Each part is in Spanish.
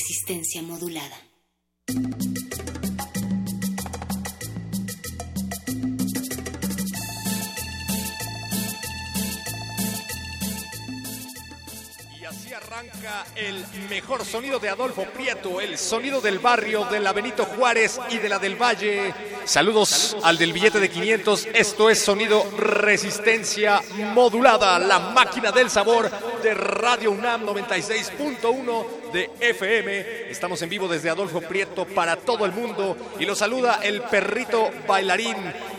Resistencia modulada. Arranca el mejor sonido de Adolfo Prieto, el sonido del barrio de la Benito Juárez y de la del Valle. Saludos al del billete de 500. Esto es sonido resistencia modulada, la máquina del sabor de Radio UNAM 96.1 de FM. Estamos en vivo desde Adolfo Prieto para todo el mundo y lo saluda el perrito bailarín.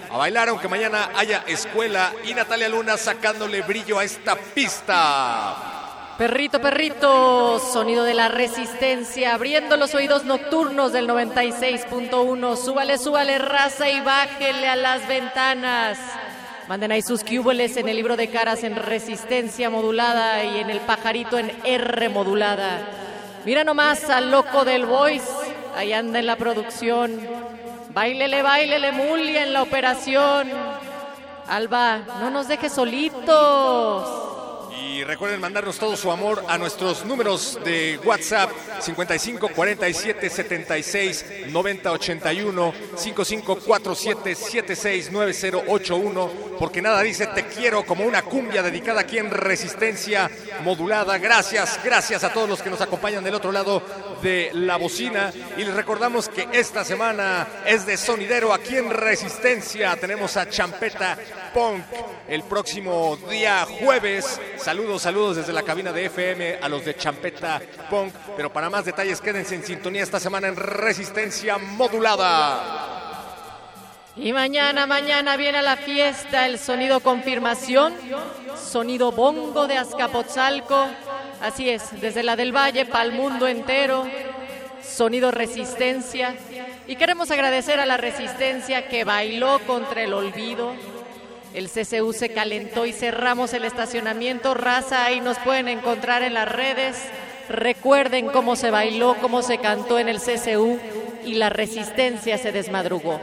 A bailar aunque mañana haya escuela y Natalia Luna sacándole brillo a esta pista. Perrito, perrito, sonido de la resistencia, abriendo los oídos nocturnos del 96.1. Súbale, súbale, raza y bájele a las ventanas. Manden ahí sus cúboles en el libro de caras en resistencia modulada y en el pajarito en R modulada. Mira nomás al loco del voice, ahí anda en la producción. Bailele, bailele, Mulia en la operación. Alba, no nos dejes solitos. Recuerden mandarnos todo su amor a nuestros números de WhatsApp 55 47 76 90 81 55 47 76 9081 porque nada dice te quiero como una cumbia dedicada aquí en Resistencia Modulada. Gracias, gracias a todos los que nos acompañan del otro lado de la bocina y les recordamos que esta semana es de sonidero aquí en Resistencia. Tenemos a Champeta Punk el próximo día jueves. Saludos, saludos desde la cabina de FM a los de Champeta Punk. Pero para más detalles, quédense en sintonía esta semana en Resistencia Modulada. Y mañana, mañana viene la fiesta, el sonido confirmación, sonido bongo de Azcapotzalco. Así es, desde la del Valle para el mundo entero, sonido resistencia. Y queremos agradecer a la resistencia que bailó contra el olvido. El CCU se calentó y cerramos el estacionamiento. Raza, ahí nos pueden encontrar en las redes. Recuerden cómo se bailó, cómo se cantó en el CCU y la resistencia se desmadrugó.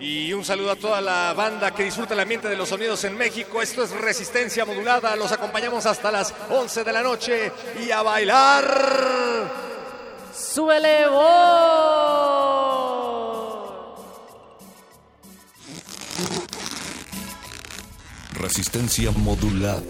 Y un saludo a toda la banda que disfruta el ambiente de los sonidos en México. Esto es Resistencia Modulada. Los acompañamos hasta las 11 de la noche y a bailar. ¡Súbele voz! Resistencia modulada.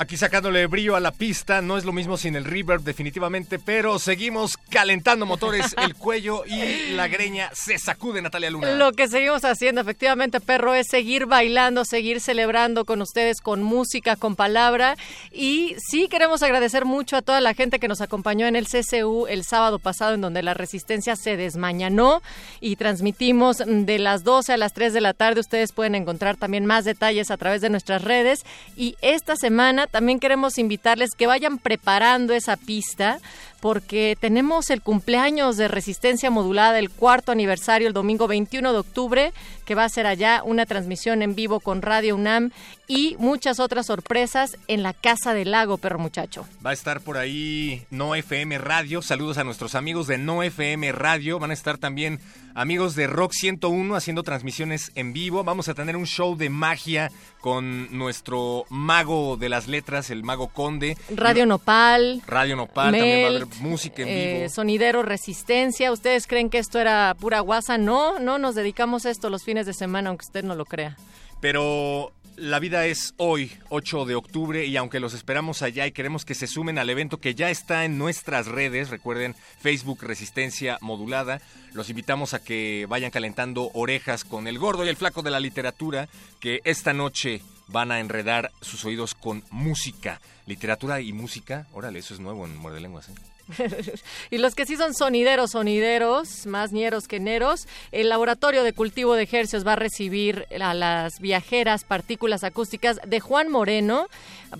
Aquí sacándole brillo a la pista, no es lo mismo sin el reverb definitivamente, pero seguimos calentando motores, el cuello y la greña se sacude Natalia Luna. Lo que seguimos haciendo efectivamente, perro, es seguir bailando, seguir celebrando con ustedes con música, con palabra. Y sí queremos agradecer mucho a toda la gente que nos acompañó en el CCU el sábado pasado, en donde la resistencia se desmañanó y transmitimos de las 12 a las 3 de la tarde. Ustedes pueden encontrar también más detalles a través de nuestras redes. Y esta semana también queremos invitarles que vayan preparando esa pista porque tenemos el cumpleaños de Resistencia Modulada, el cuarto aniversario, el domingo 21 de octubre, que va a ser allá una transmisión en vivo con Radio UNAM y muchas otras sorpresas en la Casa del Lago, perro muchacho. Va a estar por ahí No FM Radio, saludos a nuestros amigos de No FM Radio, van a estar también amigos de Rock 101 haciendo transmisiones en vivo, vamos a tener un show de magia con nuestro mago de las letras el Mago Conde. Radio Nopal. Radio Nopal, también va a haber música en eh, vivo. Sonidero Resistencia. ¿Ustedes creen que esto era pura guasa? No, no, nos dedicamos a esto los fines de semana, aunque usted no lo crea. Pero la vida es hoy, 8 de octubre, y aunque los esperamos allá y queremos que se sumen al evento que ya está en nuestras redes, recuerden Facebook Resistencia Modulada, los invitamos a que vayan calentando orejas con el gordo y el flaco de la literatura, que esta noche van a enredar sus oídos con música. Literatura y música, órale, eso es nuevo en Muerde Lenguas. ¿eh? y los que sí son sonideros, sonideros, más ñeros que neros, el laboratorio de cultivo de ejercios va a recibir a las viajeras partículas acústicas de Juan Moreno.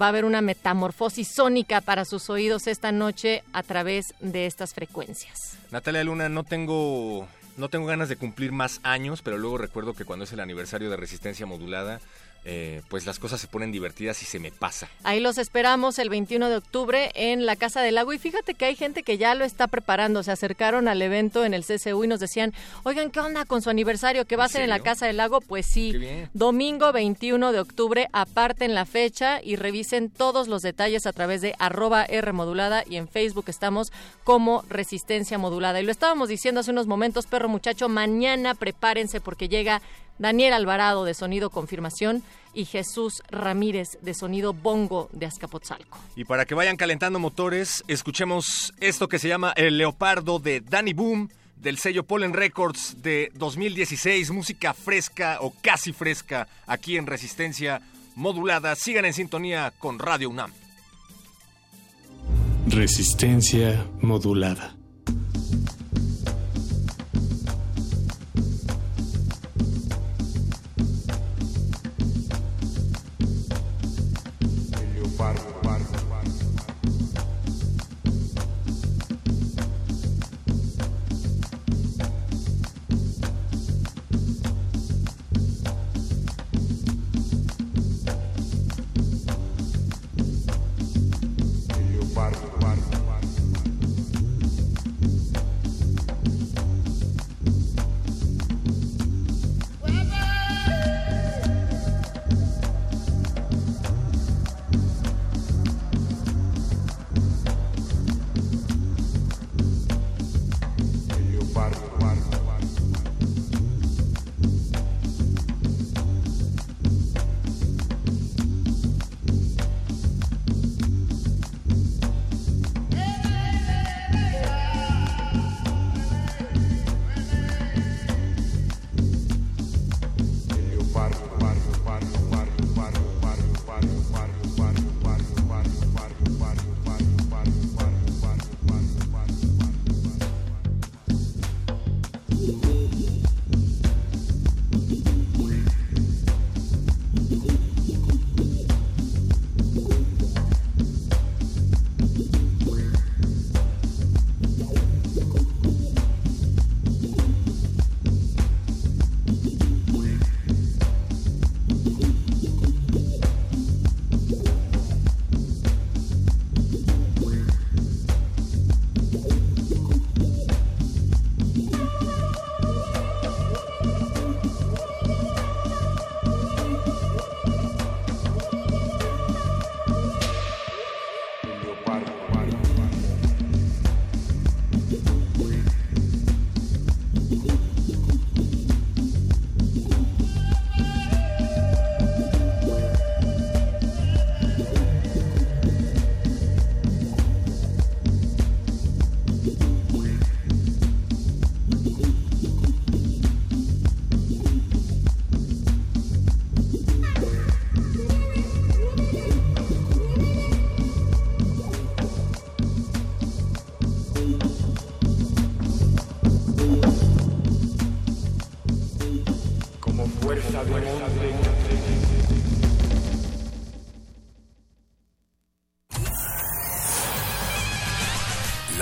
Va a haber una metamorfosis sónica para sus oídos esta noche a través de estas frecuencias. Natalia Luna, no tengo, no tengo ganas de cumplir más años, pero luego recuerdo que cuando es el aniversario de Resistencia Modulada, eh, pues las cosas se ponen divertidas y se me pasa. Ahí los esperamos el 21 de octubre en la Casa del Lago y fíjate que hay gente que ya lo está preparando, se acercaron al evento en el CCU y nos decían, oigan, ¿qué onda con su aniversario? ¿Qué va a ser en la? Casa del Lago? Pues sí, domingo 21 de octubre, aparten la fecha y revisen todos los detalles a través de arroba R modulada y en Facebook estamos como Resistencia Modulada. Y lo estábamos diciendo hace unos momentos, perro muchacho, mañana prepárense porque llega Daniel Alvarado de Sonido Confirmación y Jesús Ramírez de Sonido Bongo de Azcapotzalco. Y para que vayan calentando motores, escuchemos esto que se llama El Leopardo de Danny Boom del sello Pollen Records de 2016, música fresca o casi fresca aquí en Resistencia Modulada. Sigan en sintonía con Radio UNAM. Resistencia modulada.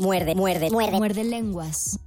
Muerde, muerde, muerde. Muerde lenguas.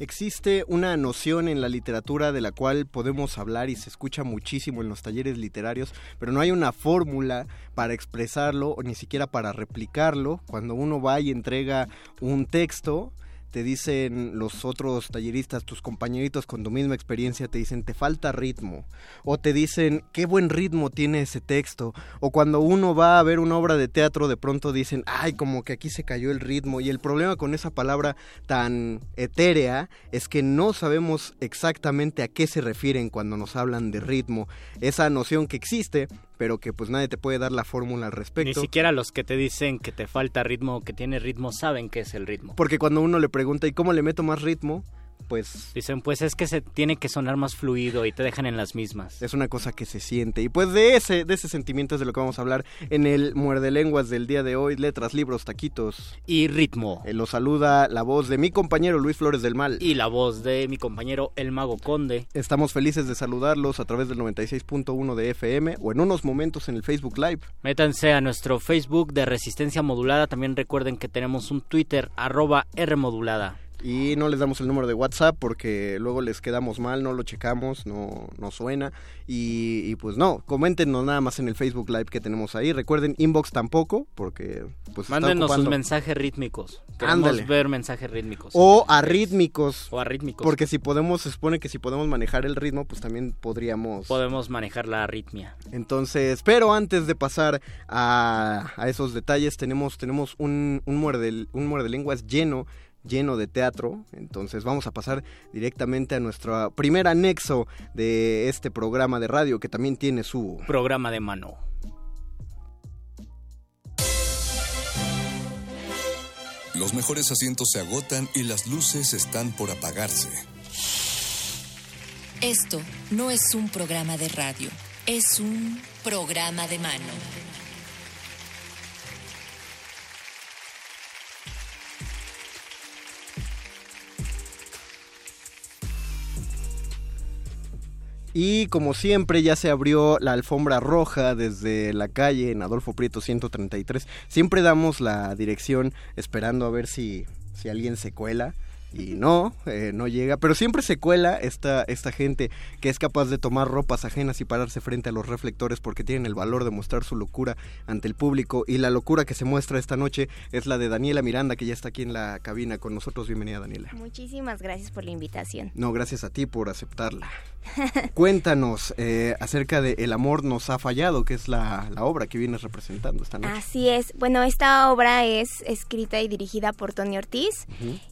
Existe una noción en la literatura de la cual podemos hablar y se escucha muchísimo en los talleres literarios, pero no hay una fórmula para expresarlo o ni siquiera para replicarlo. Cuando uno va y entrega un texto, te dicen los otros talleristas, tus compañeritos con tu misma experiencia, te dicen, te falta ritmo. O te dicen, qué buen ritmo tiene ese texto. O cuando uno va a ver una obra de teatro, de pronto dicen, ay, como que aquí se cayó el ritmo. Y el problema con esa palabra tan etérea es que no sabemos exactamente a qué se refieren cuando nos hablan de ritmo. Esa noción que existe pero que pues nadie te puede dar la fórmula al respecto. Ni siquiera los que te dicen que te falta ritmo o que tiene ritmo saben qué es el ritmo. Porque cuando uno le pregunta, ¿y cómo le meto más ritmo? Pues... Dicen, pues es que se tiene que sonar más fluido y te dejan en las mismas. Es una cosa que se siente. Y pues de ese, de ese sentimiento es de lo que vamos a hablar en el Muerde Lenguas del día de hoy. Letras, libros, taquitos. Y ritmo. Eh, lo saluda la voz de mi compañero Luis Flores del Mal. Y la voz de mi compañero El Mago Conde. Estamos felices de saludarlos a través del 96.1 de FM o en unos momentos en el Facebook Live. Métanse a nuestro Facebook de Resistencia Modulada. También recuerden que tenemos un Twitter arroba Rmodulada y no les damos el número de WhatsApp porque luego les quedamos mal, no lo checamos, no, no suena. Y, pues no, coméntenos nada más en el Facebook Live que tenemos ahí, recuerden inbox tampoco porque pues mándenos sus mensajes rítmicos, queremos ver mensajes rítmicos. O arrítmicos. O arrítmicos. Porque si podemos se supone que si podemos manejar el ritmo pues también podríamos podemos manejar la arritmia. Entonces pero antes de pasar a, a esos detalles tenemos tenemos un un muerde un muerde lenguas lleno lleno de teatro. Entonces vamos a pasar directamente a nuestro primer anexo de este programa de radio que también tiene su programa de mano. Los mejores asientos se agotan y las luces están por apagarse. Esto no es un programa de radio, es un programa de mano. Y como siempre ya se abrió la alfombra roja desde la calle en Adolfo Prieto 133. Siempre damos la dirección esperando a ver si, si alguien se cuela y no, eh, no llega, pero siempre se cuela esta, esta gente que es capaz de tomar ropas ajenas y pararse frente a los reflectores porque tienen el valor de mostrar su locura ante el público y la locura que se muestra esta noche es la de Daniela Miranda que ya está aquí en la cabina con nosotros. Bienvenida Daniela. Muchísimas gracias por la invitación. No, gracias a ti por aceptarla. Cuéntanos eh, acerca de El amor nos ha fallado, que es la, obra que vienes representando esta noche. Así es. Bueno, esta obra es escrita y dirigida por Tony Ortiz.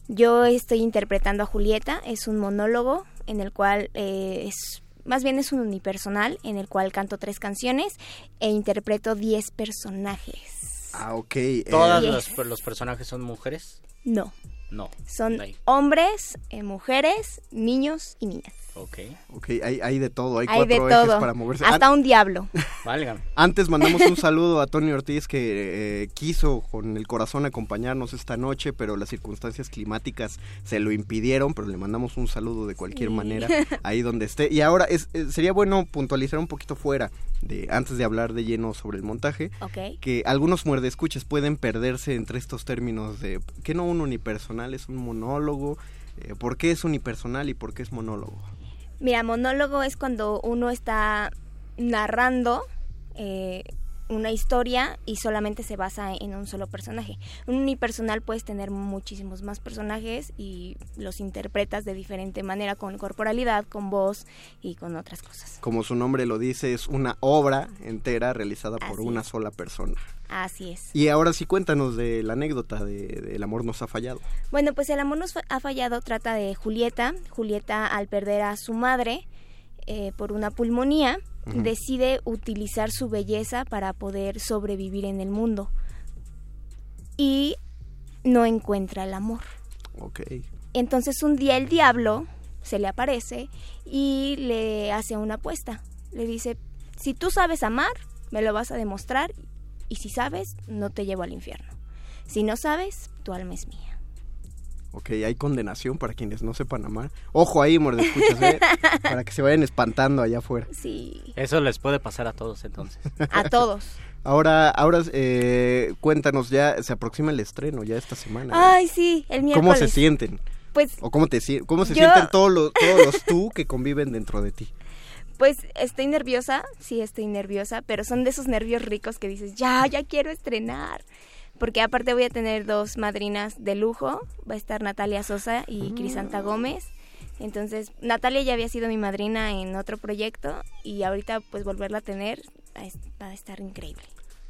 Yo estoy interpretando a Julieta, es un monólogo en el cual eh, es más bien es un unipersonal en el cual canto tres canciones e interpreto diez personajes. Ah, ok. ¿Todos los, personajes son mujeres? No. No. Son hombres, eh, mujeres, niños y niñas. Ok. Ok, hay, hay de todo, hay, cuatro ejes para moverse. Hasta un diablo. Válgame. Antes mandamos un saludo a Tony Ortiz que eh, quiso con el corazón acompañarnos esta noche, pero las circunstancias climáticas se lo impidieron, pero le mandamos un saludo de cualquier manera ahí donde esté. Y ahora es, eh, sería bueno puntualizar un poquito fuera, de antes de hablar de lleno sobre el montaje, que algunos muerdescuches pueden perderse entre estos términos de que no un unipersonal, es un monólogo. Eh, ¿Por qué es unipersonal y por qué es monólogo? Mira, monólogo es cuando uno está narrando eh, una historia y solamente se basa en un solo personaje. Un unipersonal puedes tener muchísimos más personajes y los interpretas de diferente manera, con corporalidad, con voz y con otras cosas. Como su nombre lo dice, es una obra entera realizada por una sola persona. Así es. Y ahora sí cuéntanos de la anécdota de, El amor nos ha fallado. Bueno, pues El amor nos ha fallado trata de Julieta. Julieta al perder a su madre eh, por una pulmonía, decide utilizar su belleza para poder sobrevivir en el mundo. Y no encuentra el amor. Ok. Entonces un día el diablo se le aparece y le hace una apuesta. Le dice, si tú sabes amar, me lo vas a demostrar y si sabes, no te llevo al infierno. Si no sabes, tu alma es mía. Ok, hay condenación para quienes no sepan amar. Ojo ahí, escuchas, ¿eh? para que se vayan espantando allá afuera. Sí. Eso les puede pasar a todos entonces. A todos. Ahora, ahora eh, cuéntanos, ya se aproxima el estreno, ya esta semana. Ay, sí, el miércoles. ¿Cómo se sienten? Pues, ¿O cómo, te, cómo se sienten todos los, todos los tú que conviven dentro de ti? Pues estoy nerviosa, sí estoy nerviosa, pero son de esos nervios ricos que dices, ya, ya quiero estrenar. Porque aparte voy a tener dos madrinas de lujo, va a estar Natalia Sosa y Crisanta Gómez. Entonces, Natalia ya había sido mi madrina en otro proyecto y ahorita pues volverla a tener va a estar increíble.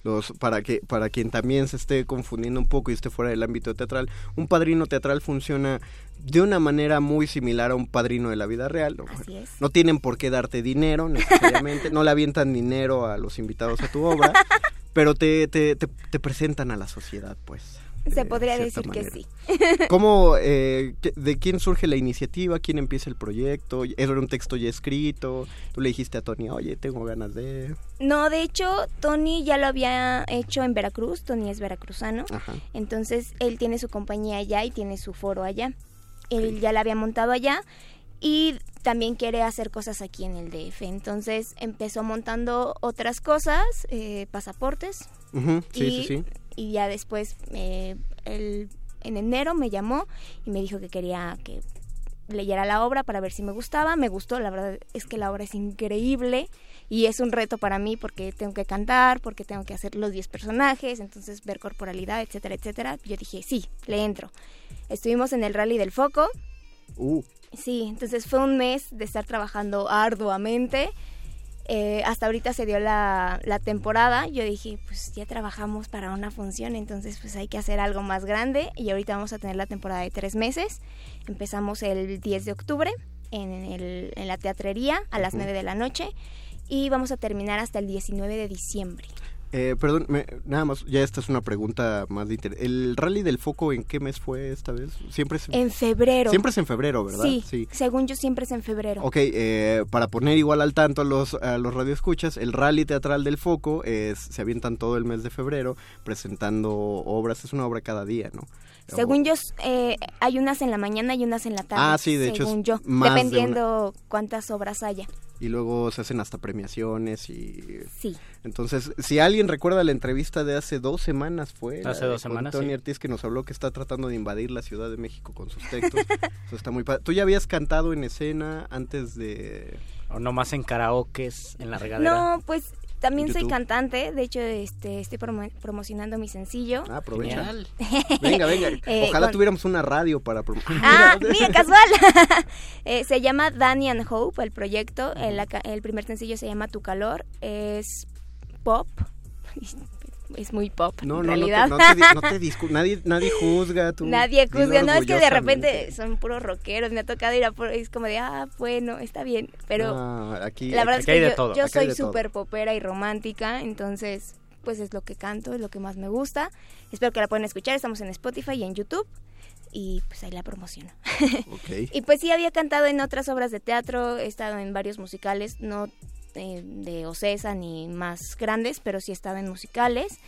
Los, para que para quien también se esté confundiendo un poco y esté fuera del ámbito teatral, un padrino teatral funciona de una manera muy similar a un padrino de la vida real. ¿no? Así es. no tienen por qué darte dinero necesariamente, no le avientan dinero a los invitados a tu obra, pero te, te, te presentan a la sociedad, pues. Se podría decir que sí. ¿Cómo, eh, de quién surge la iniciativa? ¿Quién empieza el proyecto? ¿Era un texto ya escrito? ¿Tú le dijiste a Tony, oye, tengo ganas de...? No, de hecho, Tony ya lo había hecho en Veracruz. Tony es veracruzano. Entonces, él tiene su compañía allá y tiene su foro allá. Él ya la había montado allá y también quiere hacer cosas aquí en el DF. Entonces, empezó montando otras cosas, eh, pasaportes. sí, sí, sí y ya después eh, en enero me llamó y me dijo que quería que leyera la obra para ver si me gustaba. Me gustó, la verdad es que la obra es increíble y es un reto para mí porque tengo que cantar, porque tengo que hacer los 10 personajes, entonces ver corporalidad, etcétera, etcétera. Yo dije, sí, le entro. Estuvimos en el Rally del Foco. Uh. Sí, entonces fue un mes de estar trabajando arduamente. Eh, hasta ahorita se dio la, temporada, yo dije, pues ya trabajamos para una función, entonces pues hay que hacer algo más grande. Y ahorita vamos a tener la temporada de tres meses. Empezamos el 10 de octubre en, el, en la teatrería a las 9 de la noche. Y vamos a terminar hasta el 19 de diciembre. Eh, perdón, nada más, ya esta es una pregunta más de interés. ¿El rally del foco en qué mes fue esta vez? Siempre es en febrero. Siempre es en febrero, ¿verdad? Sí, según yo siempre es en febrero. Ok, eh, para poner igual al tanto a los, a los radioescuchas, el rally teatral del foco es, se avientan todo el mes de febrero presentando obras, es una obra cada día, ¿no? Según yo, eh, hay unas en la mañana y unas en la tarde. Ah, sí, de hecho. Según yo, dependiendo cuántas obras haya y luego se hacen hasta premiaciones y sí. Entonces si alguien recuerda la entrevista de hace dos semanas fue hace dos semanas Tony Ortiz que nos habló que está tratando de invadir la Ciudad de México con sus textos. Eso está muy tú ya habías cantado en escena antes de o nomás en karaokes en la regadera no pues también soy cantante, de hecho este, estoy promocionando mi sencillo. Ah, aprovecha. venga, venga. Eh, Ojalá tuviéramos una radio para promocionar. Ah, mira, casual. Eh, se llama Danny and Hope, el proyecto. El, el primer sencillo se llama Tu Calor. Es pop es muy pop. No, en no, realidad. no te, no te, nadie, nadie juzga. Tú, nadie juzga, no es que de repente son puros rockeros. Me ha tocado ir a por, es como de, ah, bueno, está bien. Pero aquí, la verdad es que yo, yo soy súper popera y romántica, entonces pues es lo que canto, es lo que más me gusta. Espero que la puedan escuchar, estamos en Spotify y en YouTube y pues ahí la promociono. Okay. y pues sí había cantado en otras obras de teatro, he estado en varios musicales, no eh, de Ocesa ni más grandes, pero sí estaba en musicales,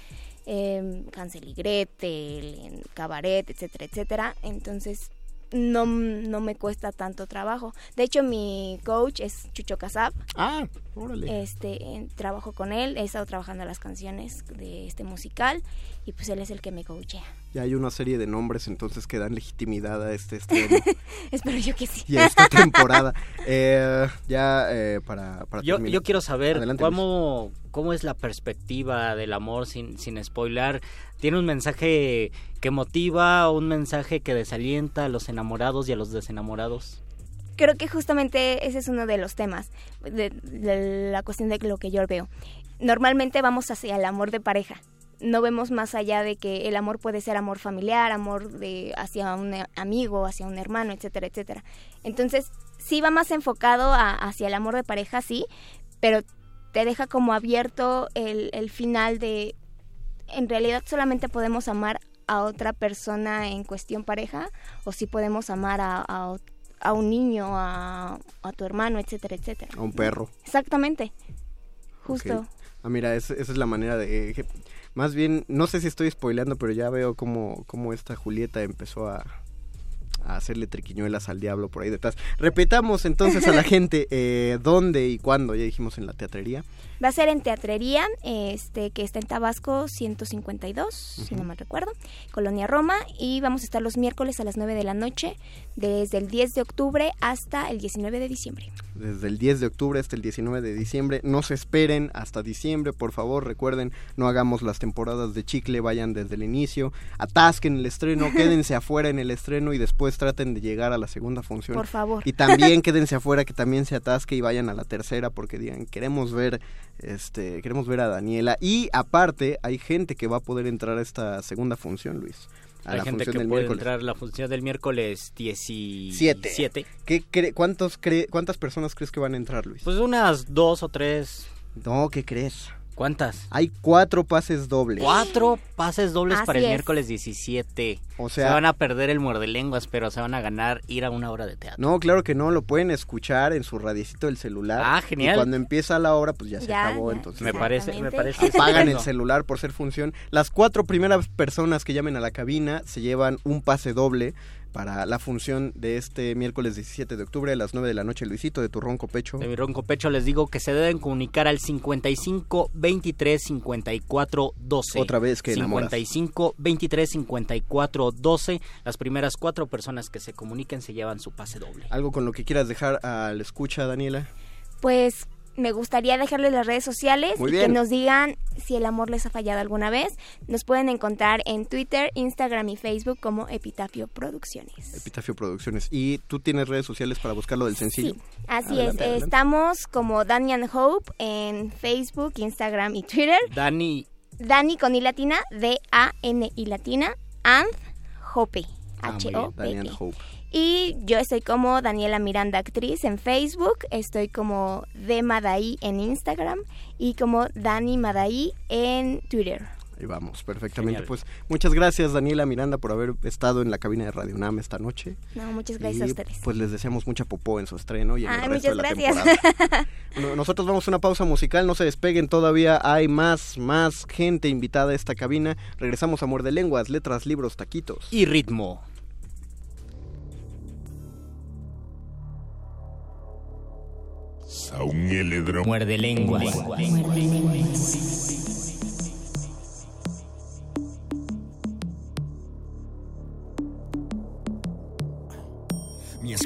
eh, Hansel y Cabaret, etcétera, etcétera. Entonces no, no me cuesta tanto trabajo. De hecho, mi coach es Chucho Casab. Ah, órale. Este, trabajo con él, he estado trabajando las canciones de este musical y pues él es el que me coachea. Ya hay una serie de nombres entonces que dan legitimidad a este estreno. Espero yo que sí. Y a esta temporada. Eh, ya eh, para, para yo, yo quiero saber cómo, cómo es la perspectiva del amor sin, sin spoiler. ¿Tiene un mensaje que motiva o un mensaje que desalienta a los enamorados y a los desenamorados? Creo que justamente ese es uno de los temas, de la cuestión de lo que yo veo. Normalmente vamos hacia el amor de pareja, no vemos más allá de que el amor puede ser amor familiar, amor de hacia un amigo, hacia un hermano, etcétera, etcétera. Entonces, sí va más enfocado hacia el amor de pareja, sí, pero te deja como abierto el, final de, en realidad solamente podemos amar a otra persona en cuestión pareja, o sí podemos amar a, a, un niño, a, a, tu hermano, etcétera, etcétera. A un perro. Exactamente. Justo. Ah, mira, esa es la manera de más bien, no sé si estoy spoileando, pero ya veo cómo, cómo esta Julieta empezó a, a hacerle triquiñuelas al diablo por ahí detrás. Repetamos entonces a la gente eh, dónde y cuándo, ya dijimos en la teatrería. Va a ser en Teatrería, este que está en Tabasco 152, si no mal recuerdo, Colonia Roma, y vamos a estar los miércoles a las 9 de la noche, desde el 10 de octubre hasta el 19 de diciembre. Desde el 10 de octubre hasta el 19 de diciembre. No se esperen hasta diciembre, por favor, recuerden, no hagamos las temporadas de chicle, vayan desde el inicio, atasquen el estreno, quédense afuera en el estreno y después traten de llegar a la segunda función. Por favor. Y también quédense afuera, que también se atasque y vayan a la tercera porque digan, queremos ver este, queremos ver a Daniela. Y aparte, hay gente que va a poder entrar a esta segunda función, Luis. A hay la gente que puede miércoles. entrar a la función del miércoles 17. Siete. ¿Qué cre- cuántos cre- ¿Cuántas personas crees que van a entrar, Luis? Pues unas dos o tres. No, ¿qué crees? ¿Cuántas? Hay cuatro pases dobles. Cuatro pases dobles Así para el es. miércoles 17. O sea- se van a perder el muerde lenguas, pero se van a ganar ir a una hora de teatro. No, claro que no, lo pueden escuchar en su radiecito del celular. Ah, genial. Y cuando empieza la hora, pues ya se Ya, acabó, ya, entonces. me parece, me parece. Pagan el celular por ser función. Las cuatro primeras personas que llamen a la cabina se llevan un pase doble para la función de este miércoles 17 de octubre a las 9 de la noche, Luisito, de tu ronco pecho. De mi ronco pecho les digo que se deben comunicar al 55 23 54 12. Otra vez que enamoras. 55 23 54 12. Las primeras cuatro personas que se comuniquen se llevan su pase doble. ¿Algo con lo que quieras dejar al escucha, Daniela? Pues me gustaría dejarles las redes sociales Muy y bien. que nos digan si el amor les ha fallado alguna vez. Nos pueden encontrar en Twitter, Instagram y Facebook como Epitafio Producciones. Epitafio Producciones. ¿Y tú tienes redes sociales para buscarlo del sencillo? Sí, así Adelante, es. adelante. Estamos como Daniel Hope en Facebook, Instagram y Twitter. Dani, Dani con I latina, D-A-N-I latina, and Hope, Ah, Daniel H-O-P-E. Hope. Y yo estoy como Daniela Miranda Actriz en Facebook, estoy como de Madaí en Instagram y como Dani Madaí en Twitter. Ahí vamos, perfectamente. Genial. Pues muchas gracias, Daniela Miranda, por haber estado en la cabina de Radio UNAM esta noche. No, muchas gracias a Y, ustedes. Pues les deseamos mucha popó en su estreno y en Ay, el resto de la muchas gracias. temporada. Bueno, nosotros vamos a una pausa musical, no se despeguen todavía, hay más, más gente invitada a esta cabina. Regresamos a Muerde Lenguas, letras, libros, taquitos. y ritmo. Muerde lenguas. Mi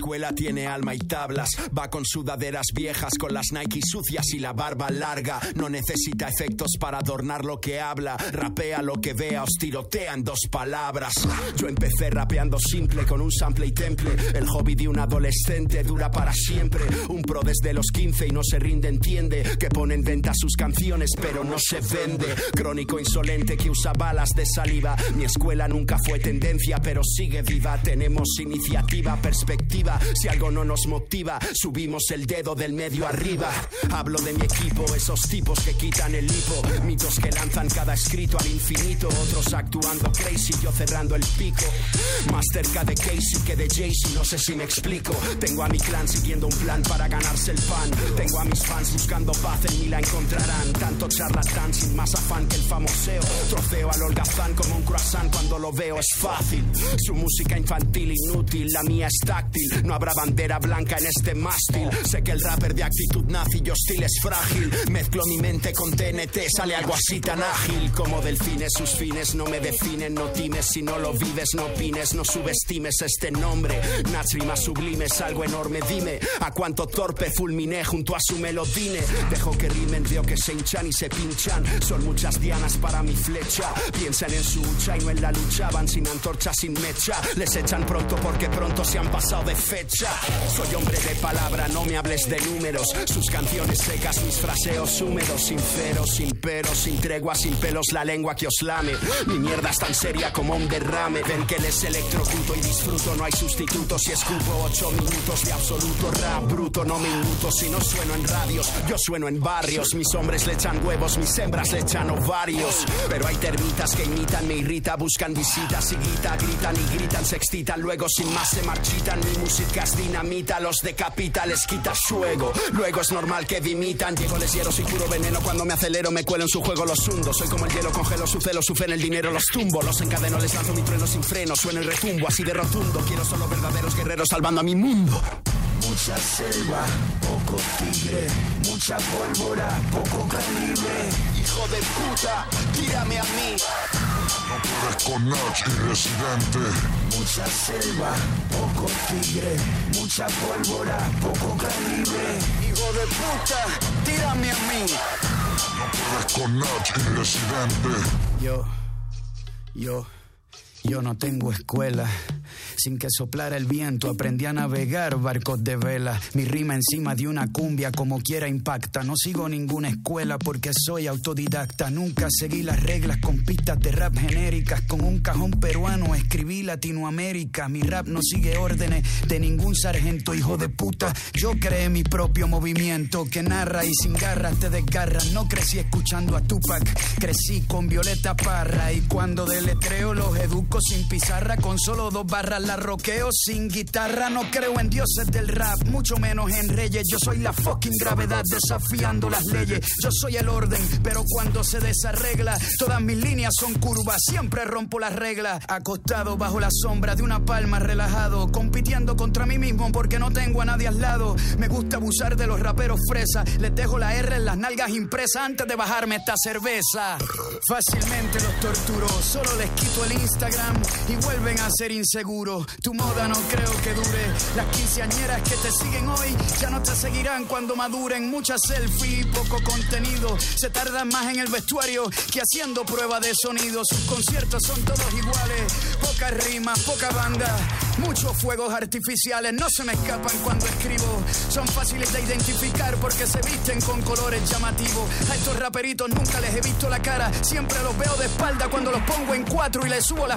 escuela tiene alma y tablas, va con sudaderas viejas, con las Nike sucias y la barba larga. No necesita efectos para adornar lo que habla, rapea lo que vea, os tirotea en dos palabras. Yo empecé rapeando simple con un sample y temple. El hobby de un adolescente dura para siempre. Un pro desde los 15 y no se rinde, entiende que pone en venta sus canciones, pero no se vende. Crónico insolente que usa balas de saliva. Mi escuela nunca fue tendencia, pero sigue viva. Tenemos iniciativa, perspectiva. Si algo no nos motiva, subimos el dedo del medio arriba. Hablo de mi equipo, esos tipos que quitan el hipo. Mitos que lanzan cada escrito al infinito. Otros actuando crazy, yo cerrando el pico. Más cerca de Casey que de Jay-Z, no sé si me explico. Tengo a mi clan siguiendo un plan para ganarse el pan. Tengo a mis fans buscando paz, en mí la encontrarán. Tanto charlatán sin más afán que el famoseo. Trofeo al holgazán como un croissant cuando lo veo es fácil. Su música infantil inútil, la mía es táctil. No habrá bandera blanca en este mástil. Sé que el rapper de actitud nazi y hostil es frágil. Mezclo mi mente con TNT, sale algo así tan ágil. Como delfines, sus fines no me definen. No times si no lo vives, no opines, no subestimes este nombre. Unas rimas sublimes, algo enorme, dime. A cuánto torpe fulminé junto a su melodine. Dejo que rimen, veo que se hinchan y se pinchan. Son muchas dianas para mi flecha. Piensan en su hucha y no en la lucha. Van sin antorcha, sin mecha. Les echan pronto porque pronto se han pasado de Soy hombre de palabra, no me hables de números. Sus canciones secas, mis fraseos húmedos, sinceros, sin peros, sin tregua, sin pelos, la lengua que os lame. Mi mierda es tan seria como un derrame. Ven que les electrocuto y disfruto, no hay sustituto. Si escupo ocho minutos de absoluto rap bruto, no me inmuto si no sueno en radios. Yo sueno en barrios, mis hombres le echan huevos, mis hembras le echan ovarios. Pero hay termitas que imitan, me irrita, buscan visitas y guita, gritan y gritan, se excitan, luego sin más se marchitan. Mi música es dinamita, los decapita, les quita su ego. Luego es normal que dimitan. Llego, les hiero, soy puro veneno. Cuando me acelero, me cuelo en su juego, los hundo. Soy como el hielo, congelo su celo, sufren el dinero, los tumbo. Los encadeno, les lanzo mi trueno sin freno. Sueno y retumbo, así de rotundo. Quiero solo verdaderos guerreros salvando a mi mundo. Mucha selva, poco tigre, mucha pólvora, poco calibre. Hijo de puta, tírame a mí. No puedes con Nach y Residente. Mucha selva, poco tigre, mucha pólvora, poco calibre. Hijo de puta, tírame a mí. No puedes con Nach y Residente. Yo, yo, yo no tengo escuela. Sin que soplara el viento aprendí a navegar barcos de vela. Mi rima encima de una cumbia como quiera impacta. No sigo ninguna escuela porque soy autodidacta. Nunca seguí las reglas con pistas de rap genéricas. Con un cajón peruano escribí Latinoamérica. Mi rap no sigue órdenes de ningún sargento, hijo de puta. Yo creé mi propio movimiento que narra y sin garras te desgarra. No crecí escuchando a Tupac, crecí con Violeta Parra. Y cuando deletreo los educo sin pizarra, con solo dos barras la roqueo sin guitarra. No creo en dioses del rap, mucho menos en reyes. Yo soy la fucking gravedad desafiando las leyes. Yo soy el orden, pero cuando se desarregla, todas mis líneas son curvas. Siempre rompo las reglas. Acostado bajo la sombra de una palma, relajado, compitiendo contra mí mismo porque no tengo a nadie al lado. Me gusta abusar de los raperos fresa. Les dejo la R en las nalgas impresas antes de bajarme esta cerveza. Fácilmente los torturo, solo les quito el Instagram y vuelven a ser inseguros. Tu moda no creo que dure. Las quinceañeras que te siguen hoy ya no te seguirán cuando maduren. Muchas selfies, poco contenido. Se tardan más en el vestuario que haciendo prueba de sonido. Sus conciertos son todos iguales. Pocas rimas, poca banda. Muchos fuegos artificiales no se me escapan cuando escribo. Son fáciles de identificar porque se visten con colores llamativos. A estos raperitos nunca les he visto la cara. Siempre los veo de espalda cuando los pongo en cuatro y les subo la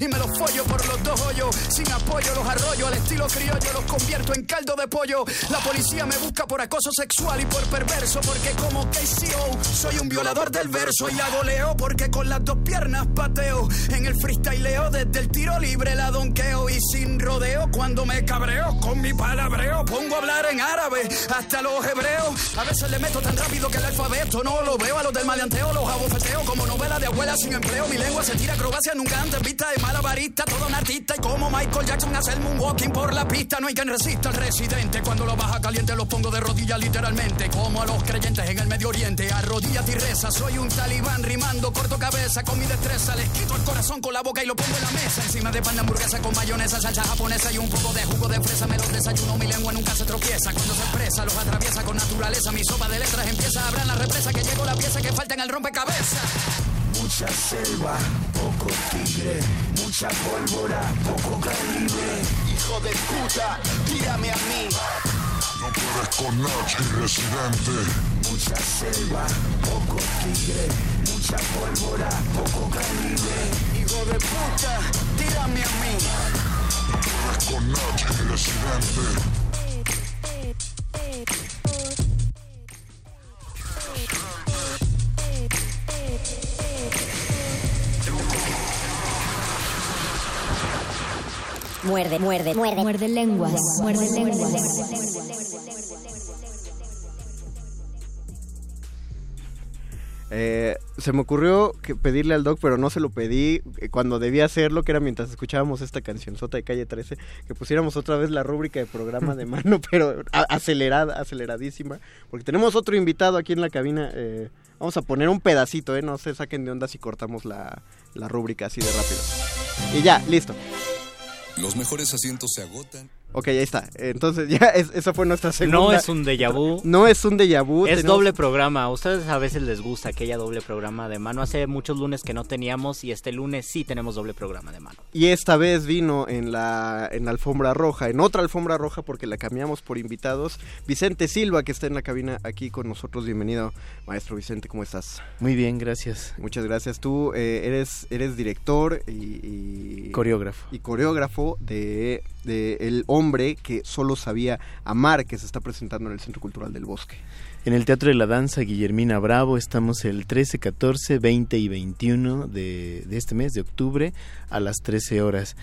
Y me los follo por los dos hoyos. Sin apoyo los arroyo al estilo criollo. Los convierto en caldo de pollo. La policía me busca por acoso sexual y por perverso. Porque como KCO soy un violador del verso. Y la goleo porque con las dos piernas pateo. En el freestyleo desde el tiro libre la donqueo. Y sin rodeo cuando me cabreo con mi palabreo. Pongo a hablar en árabe hasta los hebreos. A veces le meto tan rápido que el alfabeto no lo veo. A los del maleanteo los abofeteo como novela de abuela sin empleo. Mi lengua se tira acrobacia nunca antes vista de malabarista. Todo un artista y como Michael Jackson hace el moonwalking por la pista. No hay quien resista al residente. Cuando lo baja caliente los pongo de rodillas literalmente. Como a los creyentes en el Medio Oriente. Arrodíllate y reza. Soy un talibán rimando corto cabeza con mi destreza. Les quito el corazón con la boca y lo pongo en la mesa. Encima de pan de hamburguesa con mayonesa, salsa japonesa y un poco de jugo de fresa. Me los desayuno, mi lengua nunca se tropieza. Cuando se expresa, los atraviesa con naturaleza. Mi sopa de letras empieza a hablar la represa. Que llegó la pieza que falta en el rompecabezas. Mucha selva, poco tigre, mucha pólvora, poco calibre. Hijo de puta, tírame a mí. No puedes con Nach y Residente. Mucha selva, poco tigre, mucha pólvora, poco calibre. Hijo de puta, tírame a mí. No puedes con Nach y Residente. Muerde, muerde, muerde. Muerde lenguas. Muerde lenguas. Eh, se me ocurrió que pedirle al doc, pero no se lo pedí eh, cuando debía hacerlo, que era mientras escuchábamos esta canción Sota de Calle 13, que pusiéramos otra vez la rúbrica de programa de mano, pero acelerada, aceleradísima, porque tenemos otro invitado aquí en la cabina. eh, vamos a poner un pedacito, ¿eh? No se saquen de onda si cortamos la, la rúbrica así de rápido. Y ya, listo. Los mejores asientos se agotan. Ok, ahí está. Entonces ya, es- esa fue nuestra segunda. No es un déjà vu. No es un déjà vu. Es tenemos- doble programa. A ustedes a veces les gusta aquella doble programa de mano. Hace muchos lunes que no teníamos y este lunes sí tenemos doble programa de mano. Y esta vez vino en la, en la alfombra roja, en otra alfombra roja porque la cambiamos por invitados. Vicente Silva, que está en la cabina aquí con nosotros. Bienvenido, maestro Vicente, ¿cómo estás? Muy bien, gracias. Muchas gracias. Tú eh, eres, eres director y, y- Coreógrafo. Y coreógrafo de, de El Hombre que solo sabía amar, que se está presentando en el Centro Cultural del Bosque. En el Teatro de la Danza Guillermina Bravo estamos el 13, 14, 20 y 21 de, de este mes de octubre a las 13 horas.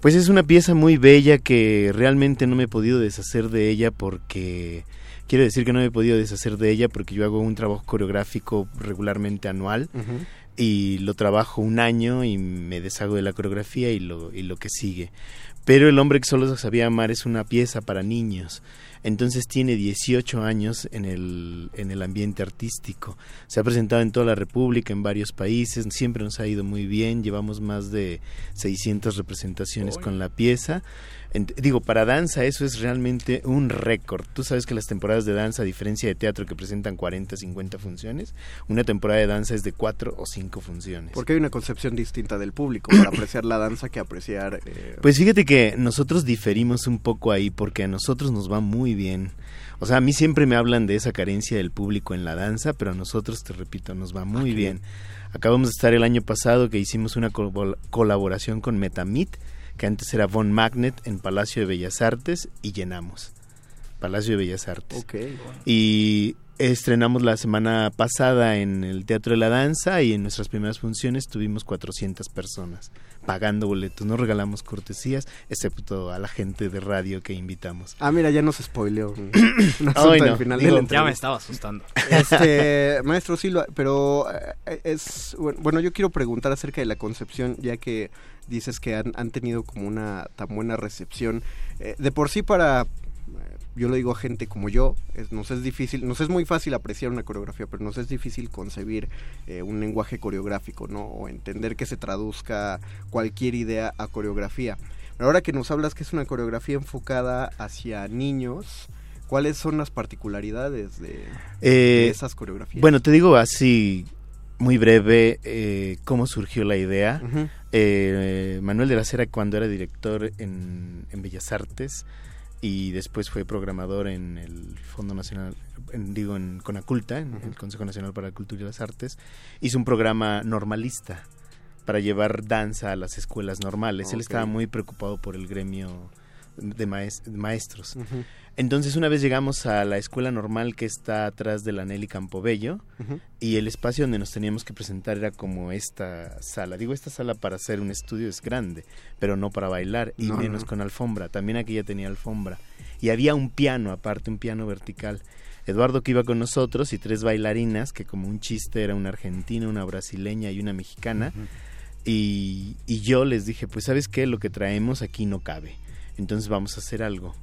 Pues es una pieza muy bella que realmente no me he podido deshacer de ella porque quiero decir que no me he podido deshacer de ella porque yo hago un trabajo coreográfico regularmente anual y lo trabajo un año y me deshago de la coreografía y lo, y lo que sigue. Pero El hombre que solo sabía amar es una pieza para niños. Entonces tiene 18 años en el, en el ambiente artístico. Se ha presentado en toda la República, en varios países, siempre nos ha ido muy bien. Llevamos más de 600 representaciones con la pieza digo, para danza eso es realmente un récord. Tú sabes que las temporadas de danza, a diferencia de teatro que presentan 40, 50 funciones, una temporada de danza es de 4 o 5 funciones. Porque hay una concepción distinta del público para apreciar la danza que apreciar... Eh, pues fíjate que nosotros diferimos un poco ahí porque a nosotros nos va muy bien. O sea, a mí siempre me hablan de esa carencia del público en la danza, pero a nosotros, te repito, nos va muy bien. Acabamos de estar el año pasado que hicimos una colaboración con Metamit, que antes era Von Magnet en Palacio de Bellas Artes y llenamos. Palacio de Bellas Artes. Y estrenamos la semana pasada en el Teatro de la Danza y en nuestras primeras funciones tuvimos 400 personas pagando boletos. No regalamos cortesías, excepto a la gente de radio que invitamos. Ah, mira, ya nos spoileó. final ya me estaba asustando. Este, maestro Silva, pero eh, es bueno, yo quiero preguntar acerca de la concepción, ya que dices que han, han tenido como una tan buena recepción. Eh, de por sí para, yo lo digo a gente como yo, nos es difícil, nos es muy fácil apreciar una coreografía, pero nos es difícil concebir eh, un lenguaje coreográfico, ¿no? O entender que se traduzca cualquier idea a coreografía. Pero ahora que nos hablas que es una coreografía enfocada hacia niños, ¿cuáles son las particularidades de, esas coreografías? Bueno, te digo así muy breve eh, cómo surgió la idea. Eh, Manuel de la Cera cuando era director en, Bellas Artes y después fue programador en el Fondo Nacional, digo en Conaculta, en el Consejo Nacional para la Cultura y las Artes, hizo un programa normalista para llevar danza a las escuelas normales. Él estaba muy preocupado por el gremio de, maestros. Entonces una vez llegamos a la escuela normal que está atrás de la Nelly Campobello y el espacio donde nos teníamos que presentar era como esta sala. Digo esta sala para hacer un estudio es grande, pero no para bailar y menos con alfombra. También aquí ya tenía alfombra y había un piano aparte, un piano vertical. Eduardo que iba con nosotros y tres bailarinas que como un chiste era una argentina, una brasileña y una mexicana. y, y yo les dije, pues sabes qué, lo que traemos aquí no cabe. Entonces vamos a hacer algo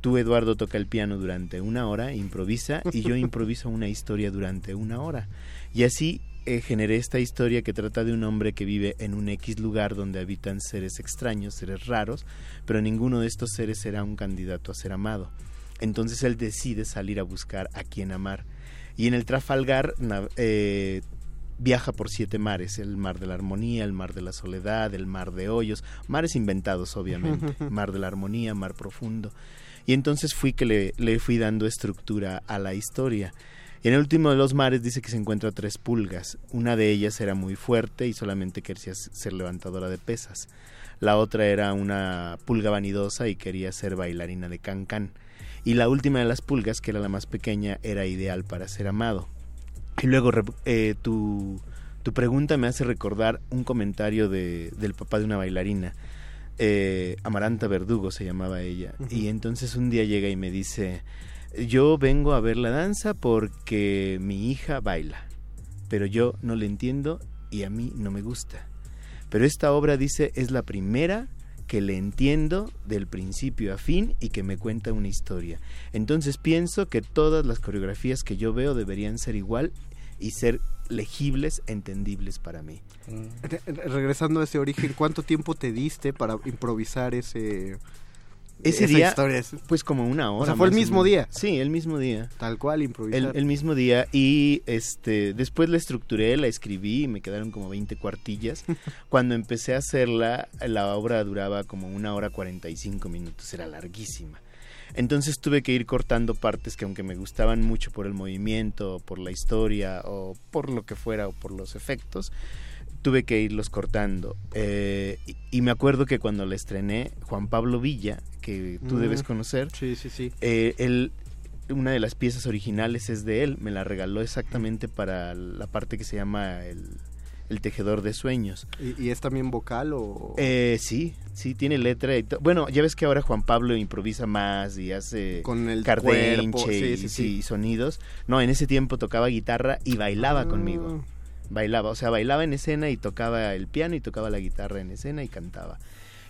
Tú, Eduardo, toca el piano durante una hora, improvisa, y yo improviso una historia durante una hora. Y así eh, generé esta historia que trata de un hombre que vive en un X lugar donde habitan seres extraños, seres raros, pero ninguno de estos seres será un candidato a ser amado. Entonces él decide salir a buscar a quien amar. Y en el Trafalgar eh, viaja por siete mares, el mar de la armonía, el mar de la soledad, el mar de hoyos, mares inventados obviamente, mar de la armonía, mar profundo. Y entonces fui que le, le fui dando estructura a la historia. Y en el último de los mares dice que se encuentra tres pulgas. Una de ellas era muy fuerte y solamente quería ser levantadora de pesas. La otra era una pulga vanidosa y quería ser bailarina de cancán. Y la última de las pulgas, que era la más pequeña, era ideal para ser amado. Y luego eh, tu, tu pregunta me hace recordar un comentario de, del papá de una bailarina eh, Amaranta Verdugo se llamaba ella. Y entonces un día llega y me dice, yo vengo a ver la danza porque mi hija baila, pero yo no le entiendo y a mí no me gusta. Pero esta obra dice es la primera que le entiendo del principio a fin y que me cuenta una historia. Entonces pienso que todas las coreografías que yo veo deberían ser igual y ser legibles, entendibles para mí. Regresando a ese origen, ¿cuánto tiempo te diste para improvisar ese ese día, pues como una hora. O sea, fue el mismo día. Sí, el mismo día. Tal cual, improvisar. El, mismo día y este después la estructuré, la escribí y me quedaron como 20 cuartillas. Cuando empecé a hacerla, la obra duraba como una hora 45 minutos, era larguísima. Entonces tuve que ir cortando partes que aunque me gustaban mucho por el movimiento, por la historia o por lo que fuera o por los efectos, tuve que irlos cortando. Eh, y, me acuerdo que cuando la estrené, Juan Pablo Villa, que tú debes conocer, sí, sí, sí. Eh, él, una de las piezas originales es de él, me la regaló exactamente para la parte que se llama el, El tejedor de sueños. ¿Y, es también vocal o...? Eh, sí, sí, tiene letra. Y bueno, ya ves que ahora Juan Pablo improvisa más y hace Con el cardenche sí, y, sí, y sonidos. No, en ese tiempo tocaba guitarra y bailaba Ah. conmigo. Bailaba, o sea, bailaba en escena y tocaba el piano y tocaba la guitarra en escena y cantaba.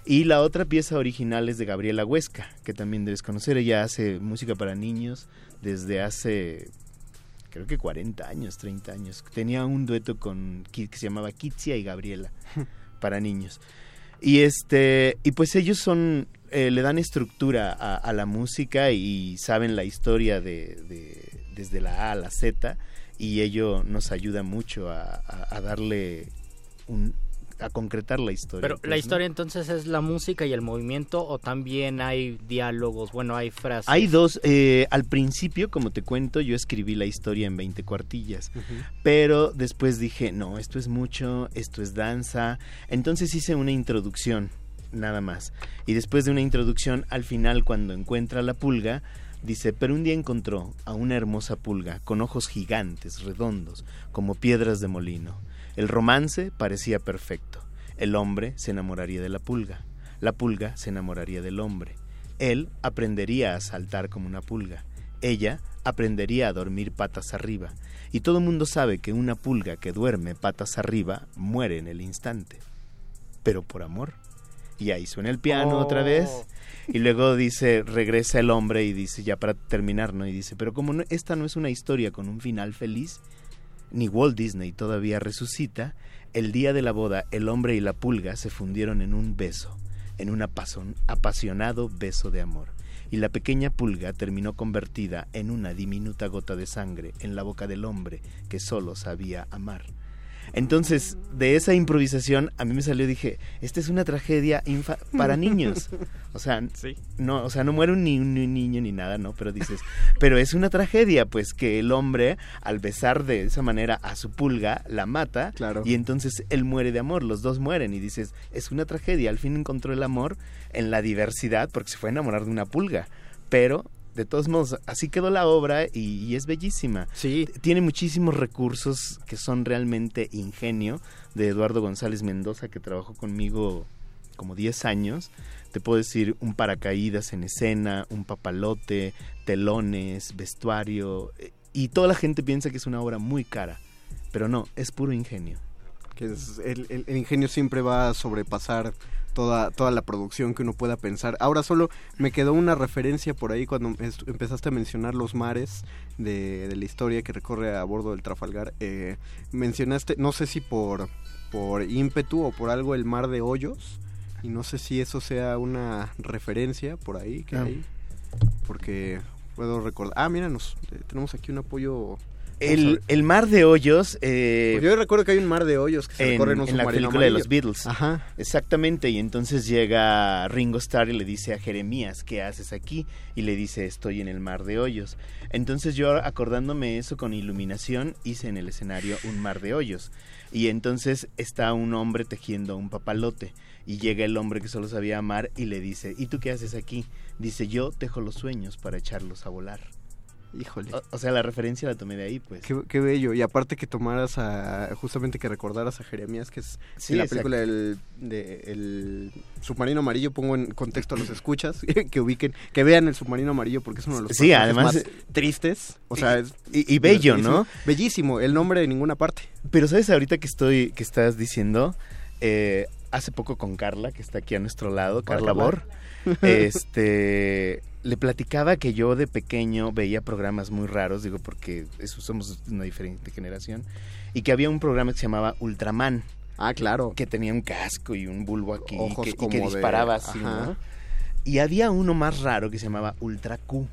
Y la otra pieza original es de Gabriela Huesca, que también debes conocer. Ella hace música para niños desde hace, creo que 40 años, 30 años. Tenía un dueto con que se llamaba Kitsia y Gabriela para niños. Y este y pues ellos son eh, le dan estructura a, a la música y saben la historia de, de- desde la A a la Z y ello nos ayuda mucho a, a- a darle un a concretar la historia. Pero pues, la ¿no? historia entonces es la música y el movimiento o también hay diálogos, bueno, hay frases. Hay dos, eh, al principio, como te cuento, yo escribí la historia en 20 cuartillas, pero después dije, no, esto es mucho, esto es danza, entonces hice una introducción, nada más. Y después de una introducción, al final, cuando encuentra la pulga, dice, pero un día encontró a una hermosa pulga con ojos gigantes, redondos, como piedras de molino. El romance parecía perfecto. El hombre se enamoraría de la pulga. La pulga se enamoraría del hombre. Él aprendería a saltar como una pulga. Ella aprendería a dormir patas arriba. Y todo el mundo sabe que una pulga que duerme patas arriba muere en el instante. Pero por amor. Y ahí suena el piano otra vez. Y luego dice, regresa el hombre y dice, ya para terminar, ¿no? Y dice, pero como no- esta no es una historia con un final feliz, ni Walt Disney todavía resucita, el día de la boda el hombre y la pulga se fundieron en un beso, en un apasionado beso de amor. Y la pequeña pulga terminó convertida en una diminuta gota de sangre en la boca del hombre que solo sabía amar. Entonces, de esa improvisación a mí me salió dije, esta es una tragedia infa- para niños. O sea, no, o sea, no muere un, ni un ni- niño ni nada, ¿no? Pero dices, pero es una tragedia, pues que el hombre al besar de esa manera a su pulga la mata y entonces él muere de amor, los dos mueren y dices, es una tragedia, al fin encontró el amor en la diversidad porque se fue a enamorar de una pulga, pero de todos modos, así quedó la obra y, y es bellísima. Sí. Tiene muchísimos recursos que son realmente ingenio de Eduardo González Mendoza, que trabajó conmigo como 10 años. Te puedo decir un paracaídas en escena, un papalote, telones, vestuario. eh, Y toda la gente piensa que es una obra muy cara. Pero no, es puro ingenio. Que es- el, el- el ingenio siempre va a sobrepasar toda, toda la producción que uno pueda pensar. Ahora solo me quedó una referencia por ahí cuando empezaste a mencionar los mares de, de la historia que recorre a bordo del Trafalgar. Eh, mencionaste, no sé si por, por ímpetu o por algo, el mar de hoyos. Y no sé si eso sea una referencia por ahí que Ah. hay. Porque puedo recordar. Ah, mira, nos, eh, tenemos aquí un apoyo. El, el mar de hoyos... eh, Pues yo recuerdo que hay un mar de hoyos que se en, recorre en un en la película de los Beatles. Ajá. Exactamente, y entonces llega Ringo Starr y le dice a Jeremías, ¿qué haces aquí? Y le dice, estoy en el mar de hoyos. Entonces yo acordándome eso con iluminación, hice en el escenario un mar de hoyos. Y entonces está un hombre tejiendo un papalote y llega el hombre que solo sabía amar y le dice, ¿y tú qué haces aquí? Dice, yo tejo los sueños para echarlos a volar. Híjole. O, o sea, la referencia la tomé de ahí, pues. Qué, qué bello. Y aparte que tomaras a. Justamente que recordaras a Jeremías, que es Sí, en la película del de, el submarino amarillo. Pongo en contexto a los escuchas que ubiquen, que vean el submarino amarillo porque es uno de los Sí, además, más eh, tristes. O sea, es y, y bello. ¿no? Bellísimo. El nombre de ninguna parte. Pero sabes ahorita que estoy, que estás diciendo, eh, hace poco con Carla, que está aquí a nuestro lado, Carla. Bor, este, le platicaba que yo de pequeño veía programas muy raros, digo porque eso somos una diferente generación, y que había un programa que se llamaba Ultraman. Ah, claro. Que tenía un casco y un bulbo aquí Ojos y que, y como que de- disparaba así. Y había uno más raro que se llamaba Ultra Q.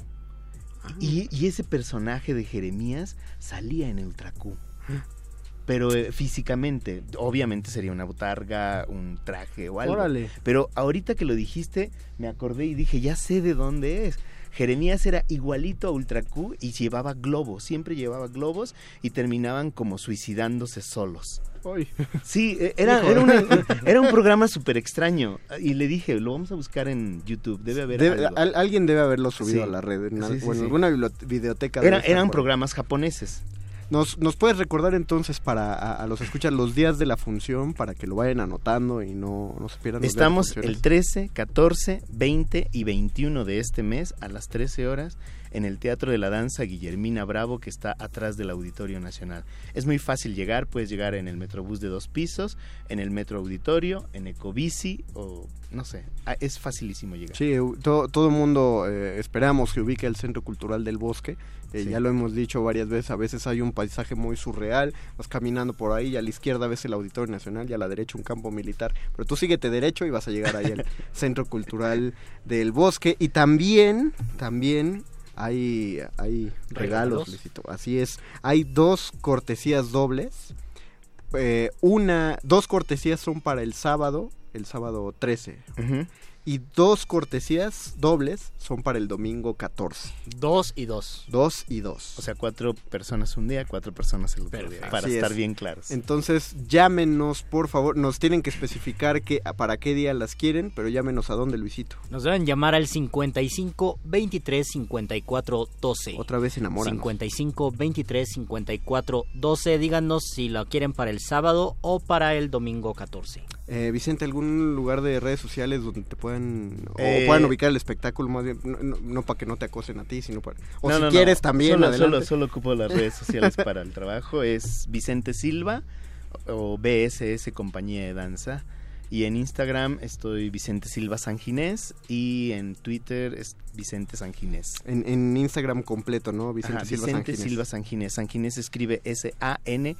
Ah. Y, y ese personaje de Jeremías salía en Ultra Q. Pero eh, físicamente, obviamente sería una botarga, un traje o algo. Órale. Pero ahorita que lo dijiste, me acordé y dije, ya sé de dónde es. Jeremías era igualito a Ultra Q y llevaba globos, siempre llevaba globos y terminaban como suicidándose solos. Ay. Sí, eh, era, era, una- era un programa súper extraño. Y le dije, lo vamos a buscar en YouTube, debe haber Debe- algo. al- alguien debe haberlo subido Sí. a la red. En, Sí, al- sí, o en sí. alguna biblio- videoteca. debe Era- estar eran programas japoneses. ¿Nos, ¿Nos puedes recordar entonces para a, los escuchas los días de la función para que lo vayan anotando y no, no se pierdan? Estamos el 13, 14, 20 y 21 de este mes a las 13 horas en el Teatro de la Danza Guillermina Bravo que está atrás del Auditorio Nacional. Es muy fácil llegar, puedes llegar en el Metrobús de dos pisos, en el Metro Auditorio, en Ecobici o no sé, ah, es facilísimo llegar. Sí, todo, el mundo eh, esperamos que ubique el Centro Cultural del Bosque. Eh, ya lo hemos dicho varias veces, a veces hay un paisaje muy surreal, vas caminando por ahí y a la izquierda ves el Auditorio Nacional y a la derecha un campo militar, pero tú síguete derecho y vas a llegar ahí al Centro Cultural del Bosque y también, también hay, hay regalos, así es, hay dos cortesías dobles, eh, una, dos cortesías son para el sábado el sábado 13 y dos cortesías dobles son para el domingo 14. Dos y dos. Dos y dos. O sea, cuatro personas un día, cuatro personas el otro día. Para estar bien claros. Entonces, llámenos, por favor. Nos tienen que especificar que, para qué día las quieren, pero llámenos a dónde, Luisito. Nos deben llamar al 55 23 54 12. Otra vez enamoran. 55 23 54 12. Díganos si lo quieren para el sábado o para el domingo 14. Eh, Vicente, ¿algún lugar de redes sociales donde te puedan o eh, puedan ubicar el espectáculo más bien no, para que no te acosen a ti, sino para o si quieres también solo, solo, solo ocupo las redes sociales para el trabajo es Vicente Silva o BSS Compañía de Danza y en Instagram estoy Vicente Silva Sanginés y en Twitter es Vicente Sanginés. En, en Instagram completo, ¿no? Vicente, Silva, Vicente Silva Sanginés. Sanginés escribe S-A-N-J-I-N-E-S.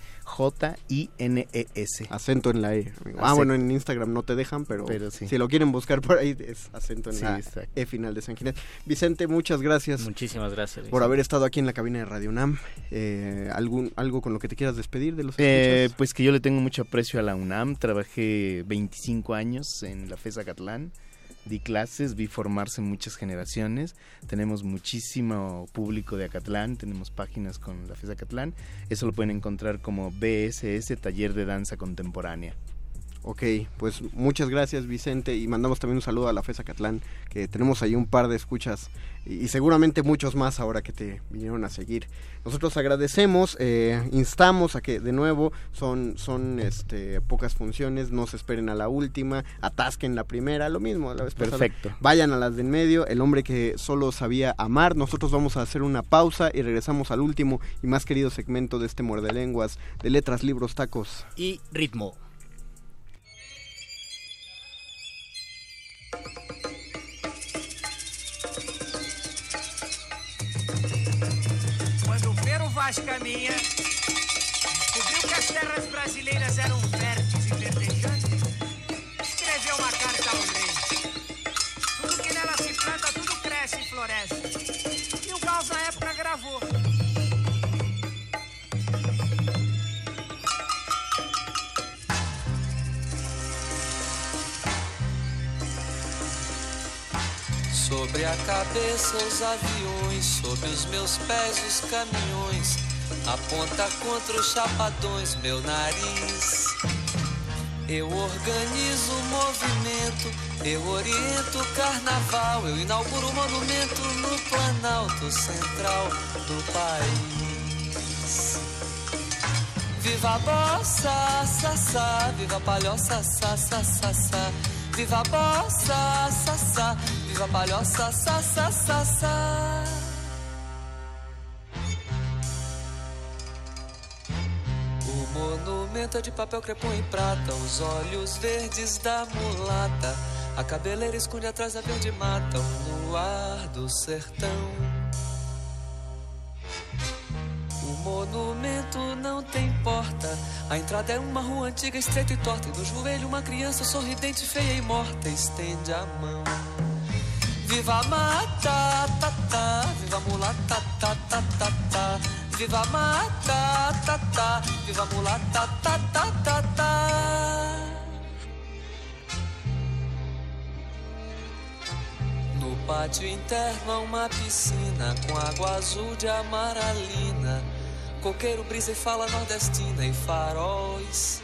Acento en la E. Ah, bueno, en Instagram no te dejan, pero, si lo quieren buscar por ahí es acento en la E final de Sanginés. Vicente, muchas gracias. Muchísimas gracias. Por haber estado aquí en la cabina de Radio UNAM. Eh, ¿algún, ¿Algo con lo que te quieras despedir de los eh, Pues que yo le tengo mucho aprecio a la UNAM. Trabajé 25 años en la FESA Catlán di clases, vi formarse muchas generaciones, tenemos muchísimo público de Acatlán, tenemos páginas con la FES Acatlán, eso lo pueden encontrar como BSS Taller de Danza Contemporánea. Ok, pues muchas gracias Vicente y mandamos también un saludo a la FESA Catlán, que tenemos ahí un par de escuchas y, seguramente muchos más ahora que te vinieron a seguir. Nosotros agradecemos, eh, instamos a que de nuevo son, son este, pocas funciones, no se esperen a la última, atasquen la primera, lo mismo la vez Perfecto. Vayan a las de en medio, el hombre que solo sabía amar. Nosotros vamos a hacer una pausa y regresamos al último y más querido segmento de este muerde lenguas de letras, libros, tacos y ritmo. Vaz caminha, descobriu que as terras brasileiras eram férteis e verdejantes, escreveu uma carta ao rei. Tudo que nela se planta, tudo cresce e floresce. E o Gauss, época, gravou. Sobre a cabeça os aviões, sobre os meus pés os caminhões. Aponta contra os chapadões meu nariz. Eu organizo o movimento, eu oriento o carnaval, eu inauguro o monumento no Planalto Central do país. Viva a bossa, sa, viva a palhoça, sa, sa, sa, sa. Viva a bossa, sa, sa, viva a palhoça, sa, sa, sa, sa. O monumento é de papel crepom e prata, os olhos verdes da mulata. A cabeleira esconde atrás da verde mata, o luar do sertão. O monumento não tem porta. A entrada é uma rua antiga, estreita e torta. E no joelho, uma criança sorridente, feia e morta, estende a mão. Viva a mata, ta, ta, viva a mulata, ta, ta, ta, ta. Viva a mata, ta, ta, viva a mulata, ta, ta, ta, ta. No pátio interno há uma piscina com água azul de amaralina. Coqueiro brisa e fala nordestina e faróis.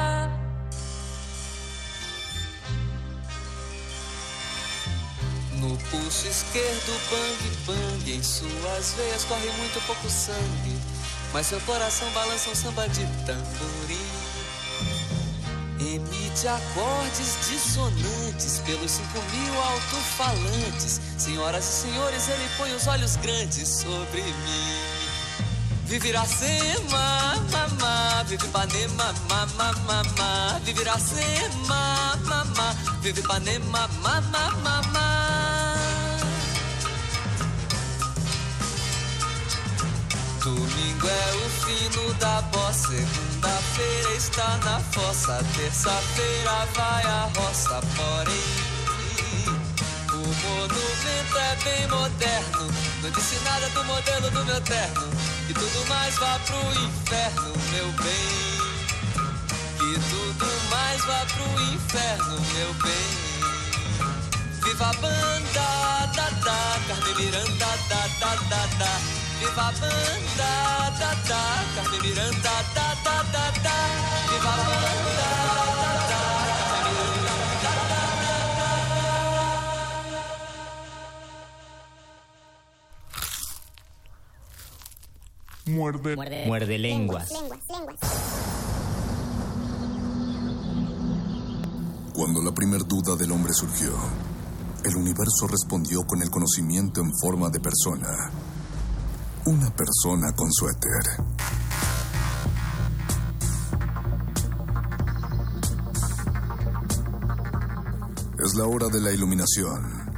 No pulso esquerdo, bang, bang. Em suas veias corre muito pouco sangue. Mas seu coração balança um samba de tamborim. Emite acordes dissonantes pelos cinco mil alto-falantes. Senhoras e senhores, ele põe os olhos grandes sobre mim. Vive Iracema, mamá, vive Ipanema, mamá, mamá, vive Iracema, mamá, vive Ipanema, mamá, mamá. Domingo é o fino da bossa, segunda-feira está na fossa, terça-feira vai a roça, porém o monumento é bem moderno, não disse nada do modelo do meu terno, que tudo mais vá pro inferno, meu bem. Que tudo mais vá pro inferno, meu bem. Viva a banda, da, da, Carmen Miranda, da, da, da, da. Muerde. Muerde lenguas. Cuando la primer duda del hombre surgió, el universo respondió con el conocimiento en forma de persona. Una persona con suéter. Es la hora de la iluminación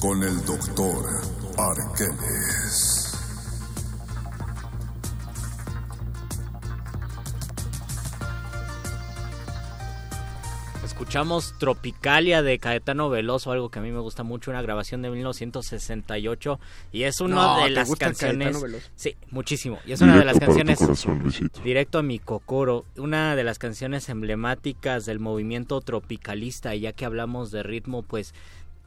con el doctor Arqueles. Escuchamos Tropicalia de Caetano Veloso, algo que a mí me gusta mucho, una grabación de 1968 y es una No, de ¿te las gusta canciones Caetano Veloso? Sí, muchísimo. Y es una de las canciones corazón. Directo a mi cocoro, una de las canciones emblemáticas del movimiento tropicalista, y ya que hablamos de ritmo, pues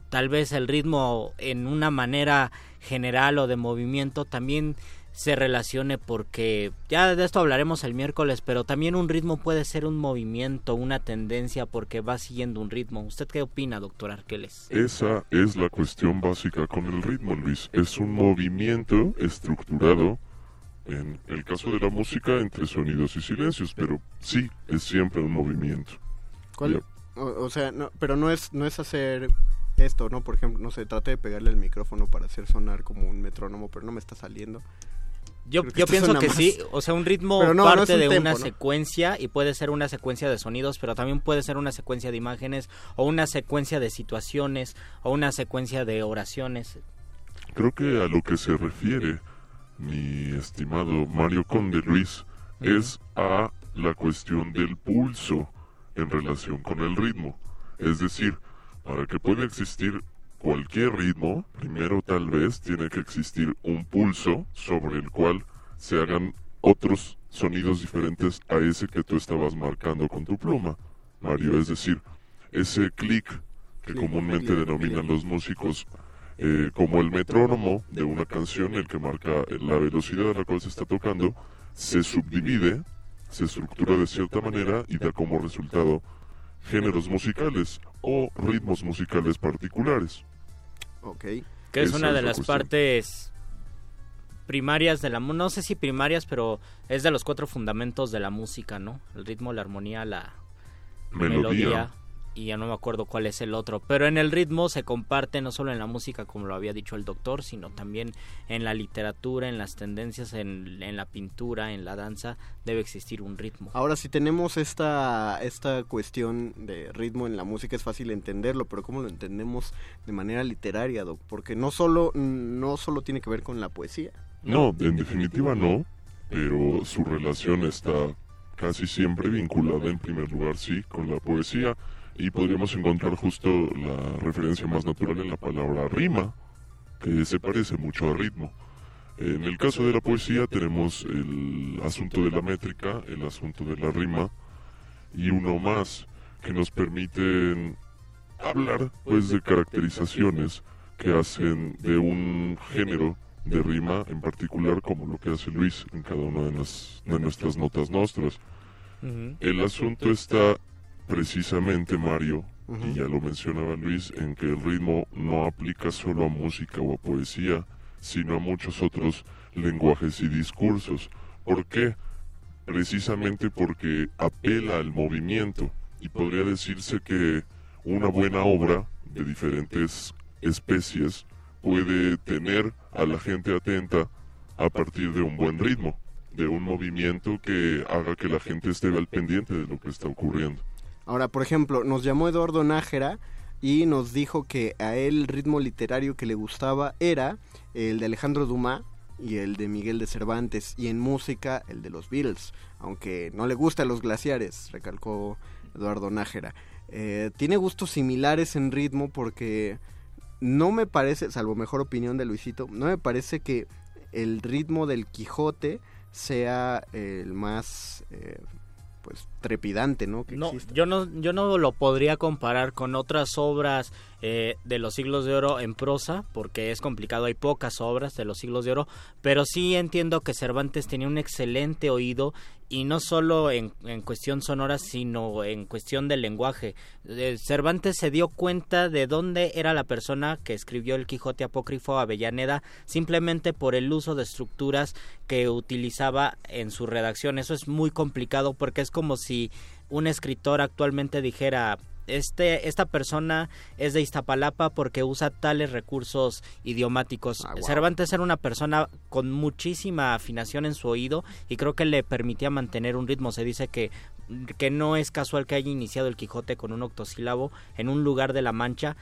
tal vez el ritmo en una manera general o de movimiento también se relacione porque ya de esto hablaremos el miércoles, pero también un ritmo puede ser un movimiento, una tendencia porque va siguiendo un ritmo. ¿Usted qué opina, doctor Arqueles? Esa es la cuestión básica con el ritmo, Luis. Es un movimiento estructurado, en el caso de la música, entre sonidos y silencios, pero sí, es siempre un movimiento. ¿Cuál? O, o sea, no, pero no es, no es hacer esto, ¿no? Por ejemplo, no sé, trate de pegarle el micrófono para hacer sonar como un metrónomo, pero no me está saliendo. Yo, pienso que más- sí, o sea, un ritmo no parte un de tempo, una ¿no? secuencia y puede ser una secuencia de sonidos, pero también puede ser una secuencia de imágenes o una secuencia de situaciones o una secuencia de oraciones. Creo que a lo que se refiere mi estimado Mario Conde Luis es a la cuestión del pulso en relación con el ritmo. Es decir, para que pueda existir cualquier ritmo, primero tal vez tiene que existir un pulso sobre el cual se hagan otros sonidos diferentes a ese que tú estabas marcando con tu pluma, Mario. Es decir, ese clic que comúnmente denominan los músicos eh, como el metrónomo de una canción, el que marca la velocidad a la cual se está tocando, se subdivide, se estructura de cierta manera y da como resultado géneros musicales o ritmos musicales particulares. Ok. Que es una de la las cuestión. partes primarias de la no sé si primarias, pero es de los cuatro fundamentos de la música, ¿no? El ritmo, la armonía, la Melodía. Y ya no me acuerdo cuál es el otro, pero en el ritmo se comparte no solo en la música como lo había dicho el doctor, sino también en la literatura, en las tendencias, en, en la pintura, en la danza, debe existir un ritmo. Ahora, si tenemos esta, esta cuestión de ritmo en la música, es fácil entenderlo, pero ¿cómo lo entendemos de manera literaria, Doc? Porque no solo, no solo tiene que ver con la poesía. No, en definitiva no, pero su relación está casi siempre vinculada en primer lugar, sí, con la poesía y podríamos encontrar justo la referencia más natural en la palabra rima, que se parece mucho a ritmo. En el caso de la poesía tenemos el asunto de la métrica, el asunto de la rima y uno más que nos permiten hablar pues de caracterizaciones que hacen de un género de rima en particular, como lo que hace Luis en cada una de, las, de nuestras notas nuestras. El asunto está precisamente, Mario, y ya lo mencionaba Luis, en que el ritmo no aplica solo a música o a poesía, sino a muchos otros lenguajes y discursos. ¿Por qué? Precisamente porque apela al movimiento y podría decirse que una buena obra de diferentes especies puede tener a la gente atenta a partir de un buen ritmo, de un movimiento que haga que la gente esté al pendiente de lo que está ocurriendo. Ahora, por ejemplo, nos llamó Eduardo Nájera y nos dijo que a él el ritmo literario que le gustaba era el de Alejandro Dumas y el de Miguel de Cervantes y en música el de los Beatles, aunque no le gustan los glaciares, recalcó Eduardo Nájera. Eh, tiene gustos similares en ritmo porque no me parece, salvo mejor opinión de Luisito, no me parece que el ritmo del Quijote sea el más eh, pues trepidante, ¿no? Que no, yo no, yo no lo podría comparar con otras obras eh, de los siglos de oro en prosa, porque es complicado, hay pocas obras de los siglos de oro, pero sí entiendo que Cervantes tenía un excelente oído y no solo en, en cuestión sonora, sino en cuestión del lenguaje. Eh, Cervantes se dio cuenta de dónde era la persona que escribió el Quijote apócrifo Avellaneda simplemente por el uso de estructuras que utilizaba en su redacción. Eso es muy complicado porque es como si un escritor actualmente dijera este, esta persona es de Iztapalapa porque usa tales recursos idiomáticos. Ah, Cervantes era una persona con muchísima afinación en su oído y creo que le permitía mantener un ritmo. Se dice que, que no es casual que haya iniciado el Quijote con un octosílabo en un lugar de la Mancha,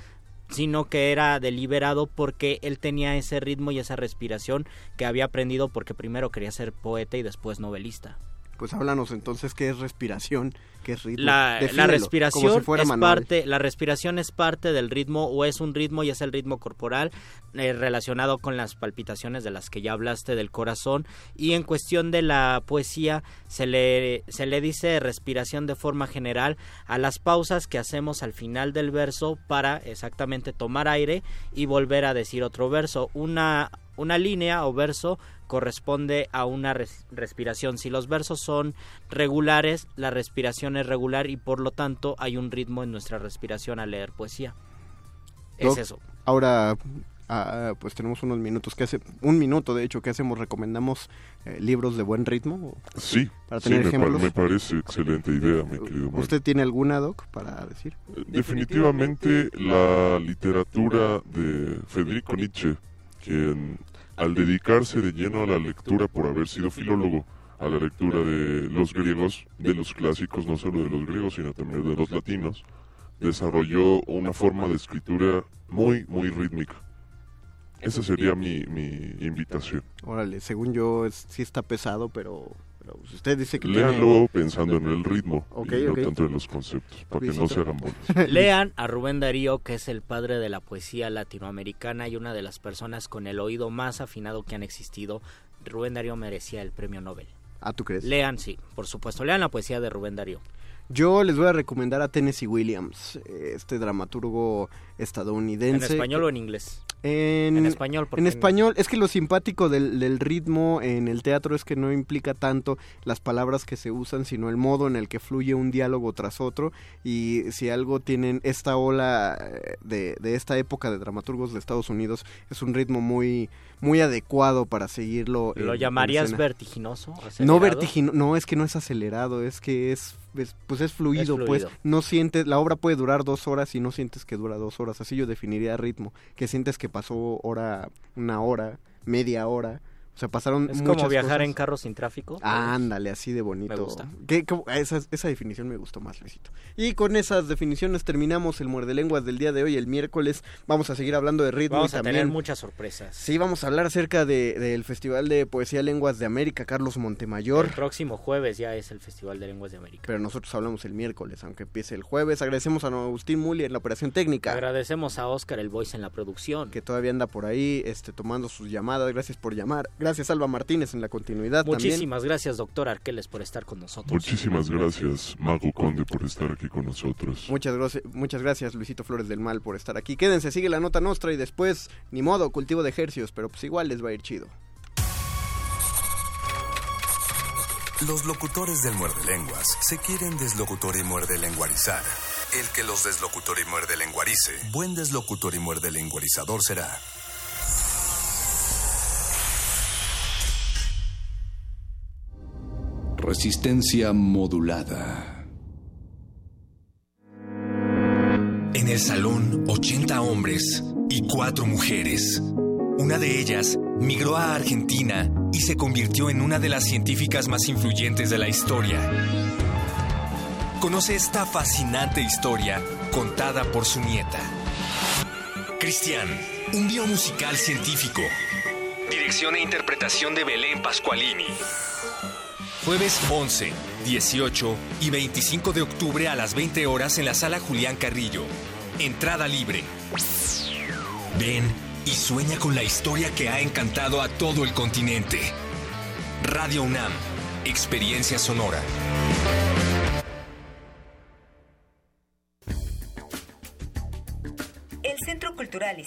sino que era deliberado porque él tenía ese ritmo y esa respiración que había aprendido porque primero quería ser poeta y después novelista. Pues háblanos entonces qué es respiración, qué es ritmo. La, respiración es parte, la respiración es parte del ritmo o es un ritmo y es el ritmo corporal eh, relacionado con las palpitaciones de las que ya hablaste del corazón y en cuestión de la poesía se le se le dice respiración de forma general a las pausas que hacemos al final del verso para exactamente tomar aire y volver a decir otro verso. Una una línea o verso corresponde a una respiración. Si los versos son regulares, la respiración es regular y por lo tanto hay un ritmo en nuestra respiración al leer poesía. es eso. Ahora, ah, pues tenemos unos minutos que hace un minuto de hecho que hacemos recomendamos eh, libros de buen ritmo sí para tener ejemplos me, parece excelente idea mi querido usted tiene alguna doc para decir eh, definitivamente la literatura de Federico Nietzsche quien al dedicarse de lleno a la lectura por haber sido filólogo, a la lectura de los griegos, de los clásicos, no solo de los griegos, sino también de los latinos, desarrolló una forma de escritura muy, muy rítmica. Esa sería mi, mi invitación. Órale, según yo sí está pesado, pero usted dice que Léanlo pensando en el ritmo y no tanto en los conceptos, para que no se hagan bolas. Lean a Rubén Darío, que es el padre de la poesía latinoamericana y una de las personas con el oído más afinado que han existido. Rubén Darío merecía el premio Nobel. Ah, ¿tú crees? Lean, sí, por supuesto. Lean la poesía de Rubén Darío. Yo les voy a recomendar a Tennessee Williams, este dramaturgo estadounidense. ¿En español o en inglés? En, español. En español, es que lo simpático del, ritmo en el teatro es que no implica tanto las palabras que se usan, sino el modo en el que fluye un diálogo tras otro. Y si algo tienen esta ola eh, de, de esta época de dramaturgos de Estados Unidos, es un ritmo muy, muy adecuado para seguirlo. ¿Lo llamarías vertiginoso? No vertiginoso, no, es que no es acelerado, es que es, pues es fluido, pues no sientes, la obra puede durar dos horas y no sientes que dura dos horas, así yo definiría ritmo, que sientes que pasó hora, una hora, media hora, o sea, pasaron Es como viajar en carro sin tráfico. ándale, así de bonito. Me gusta. esa, esa, definición me gustó más, Luisito. Y con esas definiciones terminamos el Muerde Lenguas del día de hoy. El miércoles vamos a seguir hablando de ritmo. Vamos a tener muchas sorpresas. Sí, vamos a hablar acerca del de, Festival de Poesía Lenguas de América, Carlos Montemayor. El próximo jueves ya es el Festival de Lenguas de América. Pero nosotros hablamos el miércoles, aunque empiece el jueves. Agradecemos a Agustín Muli en la operación técnica. Agradecemos a Oscar el Voice en la producción. Que todavía anda por ahí este, tomando sus llamadas. Gracias por llamar. Gracias Gracias, Alba Martínez, en la continuidad Muchísimas gracias, doctor Arqueles, por estar con nosotros. Muchísimas gracias, Mago Conde, por estar aquí con nosotros. Muchas, gracias, muchas gracias, Luisito Flores del Mal, por estar aquí. Quédense, sigue la nota nuestra y después, ni modo, cultivo de ejercicios, pero pues igual les va a ir chido. Los locutores del muerde lenguas se quieren deslocutor y muerde lenguarizar. El que los deslocutor y muerde lenguarice, buen deslocutor y muerde lenguarizador será. Resistencia modulada. En el salón, 80 hombres y 4 mujeres. Una de ellas migró a Argentina y se convirtió en una de las científicas más influyentes de la historia. Conoce esta fascinante historia contada por su nieta. Cristian, un biomusical científico. Dirección e interpretación de Belén Pascualini. Jueves 11, 18 y 25 de octubre a las 20 horas en la sala Julián Carrillo. Entrada libre. Ven y sueña con la historia que ha encantado a todo el continente. Radio UNAM, Experiencia Sonora.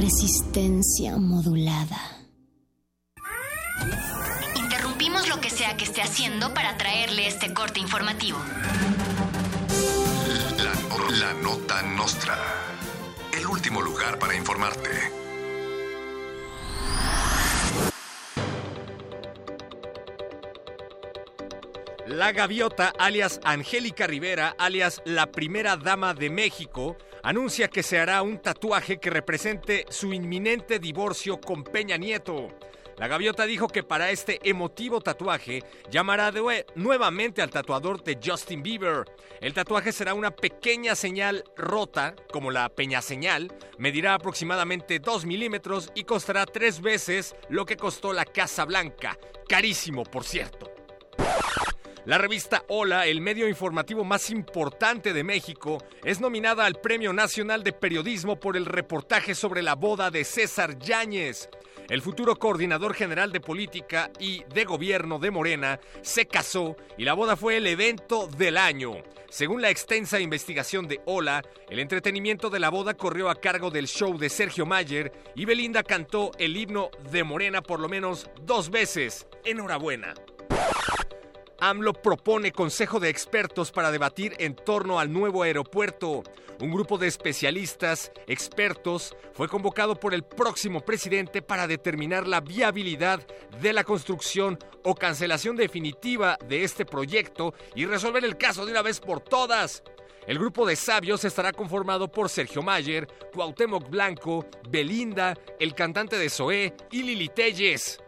Resistencia modulada. Interrumpimos lo que sea que esté haciendo para traerle este corte informativo. La, la nota nostra. El último lugar para informarte. La gaviota, alias Angélica Rivera, alias la primera dama de México, anuncia que se hará un tatuaje que represente su inminente divorcio con Peña Nieto. La gaviota dijo que para este emotivo tatuaje llamará de nuevamente al tatuador de Justin Bieber. El tatuaje será una pequeña señal rota, como la peña señal, medirá aproximadamente 2 milímetros y costará tres veces lo que costó la Casa Blanca. Carísimo, por cierto. La revista Hola, el medio informativo más importante de México, es nominada al Premio Nacional de Periodismo por el reportaje sobre la boda de César Yáñez. El futuro coordinador general de política y de gobierno de Morena se casó y la boda fue el evento del año. Según la extensa investigación de Hola, el entretenimiento de la boda corrió a cargo del show de Sergio Mayer y Belinda cantó el himno de Morena por lo menos dos veces. Enhorabuena. AMLO propone consejo de expertos para debatir en torno al nuevo aeropuerto. Un grupo de especialistas, expertos, fue convocado por el próximo presidente para determinar la viabilidad de la construcción o cancelación definitiva de este proyecto y resolver el caso de una vez por todas. El grupo de sabios estará conformado por Sergio Mayer, Cuauhtémoc Blanco, Belinda, el cantante de Zoé y Lili Telles.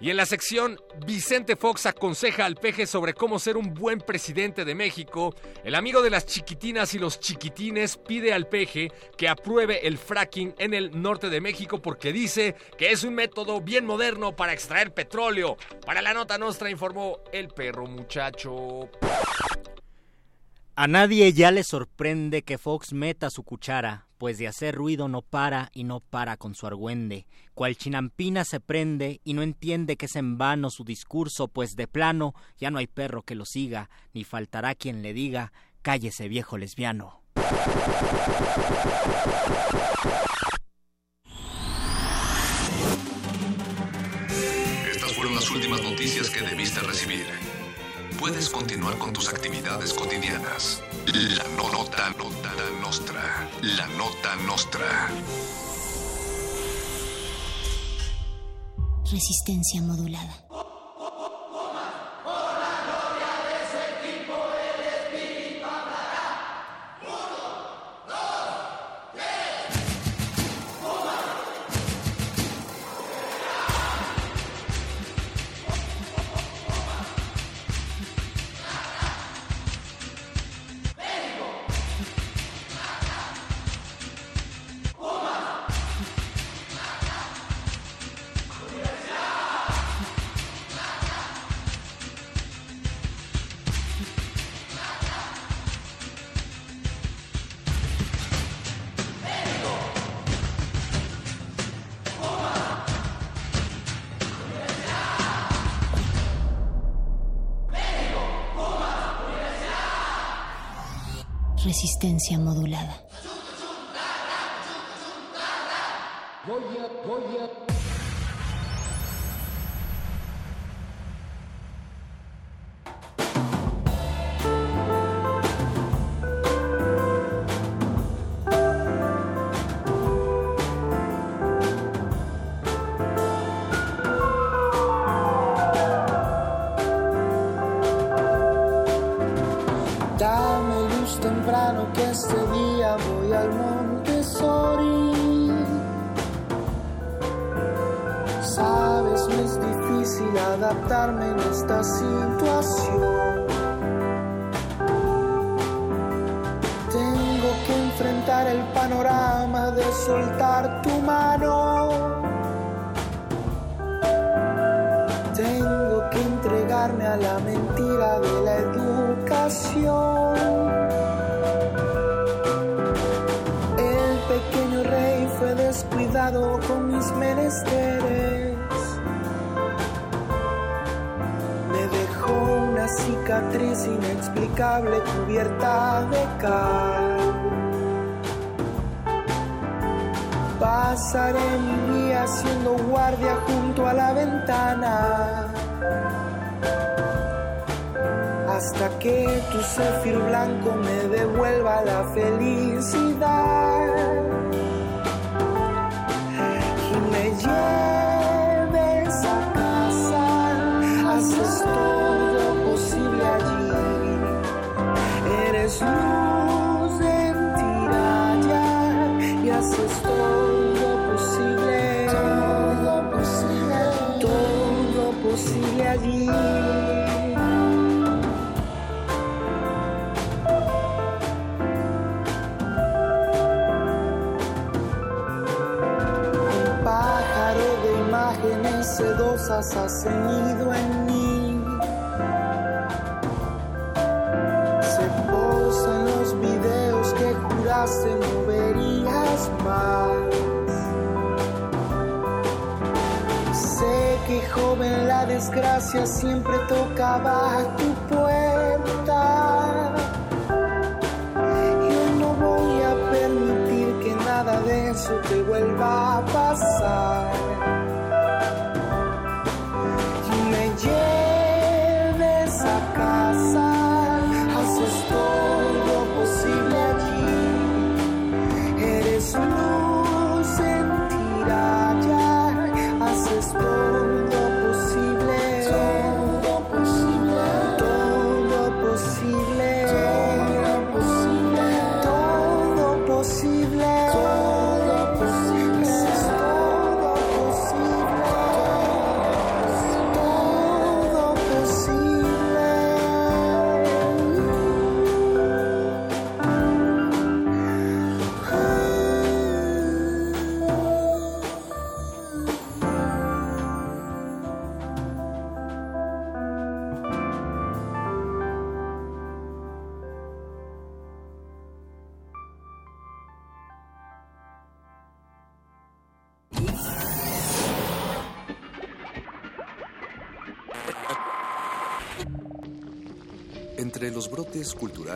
Y en la sección, Vicente Fox aconseja al peje sobre cómo ser un buen presidente de México. El amigo de las chiquitinas y los chiquitines pide al peje que apruebe el fracking en el norte de México porque dice que es un método bien moderno para extraer petróleo. Para la nota nuestra informó el perro muchacho. A nadie ya le sorprende que Fox meta su cuchara pues de hacer ruido no para y no para con su argüende, cual chinampina se prende y no entiende que es en vano su discurso, pues de plano ya no hay perro que lo siga, ni faltará quien le diga cállese viejo lesbiano. Estas fueron las últimas noticias que debiste recibir puedes continuar con tus actividades cotidianas. La no nota, nota nostra. La nota nostra. Resistencia modulada. resistencia modulada. siempre tocaba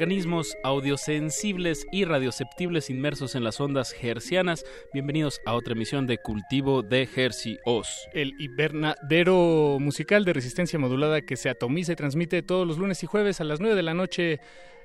Organismos audiosensibles y radioceptibles inmersos en las ondas hercianas. Bienvenidos a otra emisión de Cultivo de Hercios. El invernadero musical de resistencia modulada que se atomiza y transmite todos los lunes y jueves a las 9 de la noche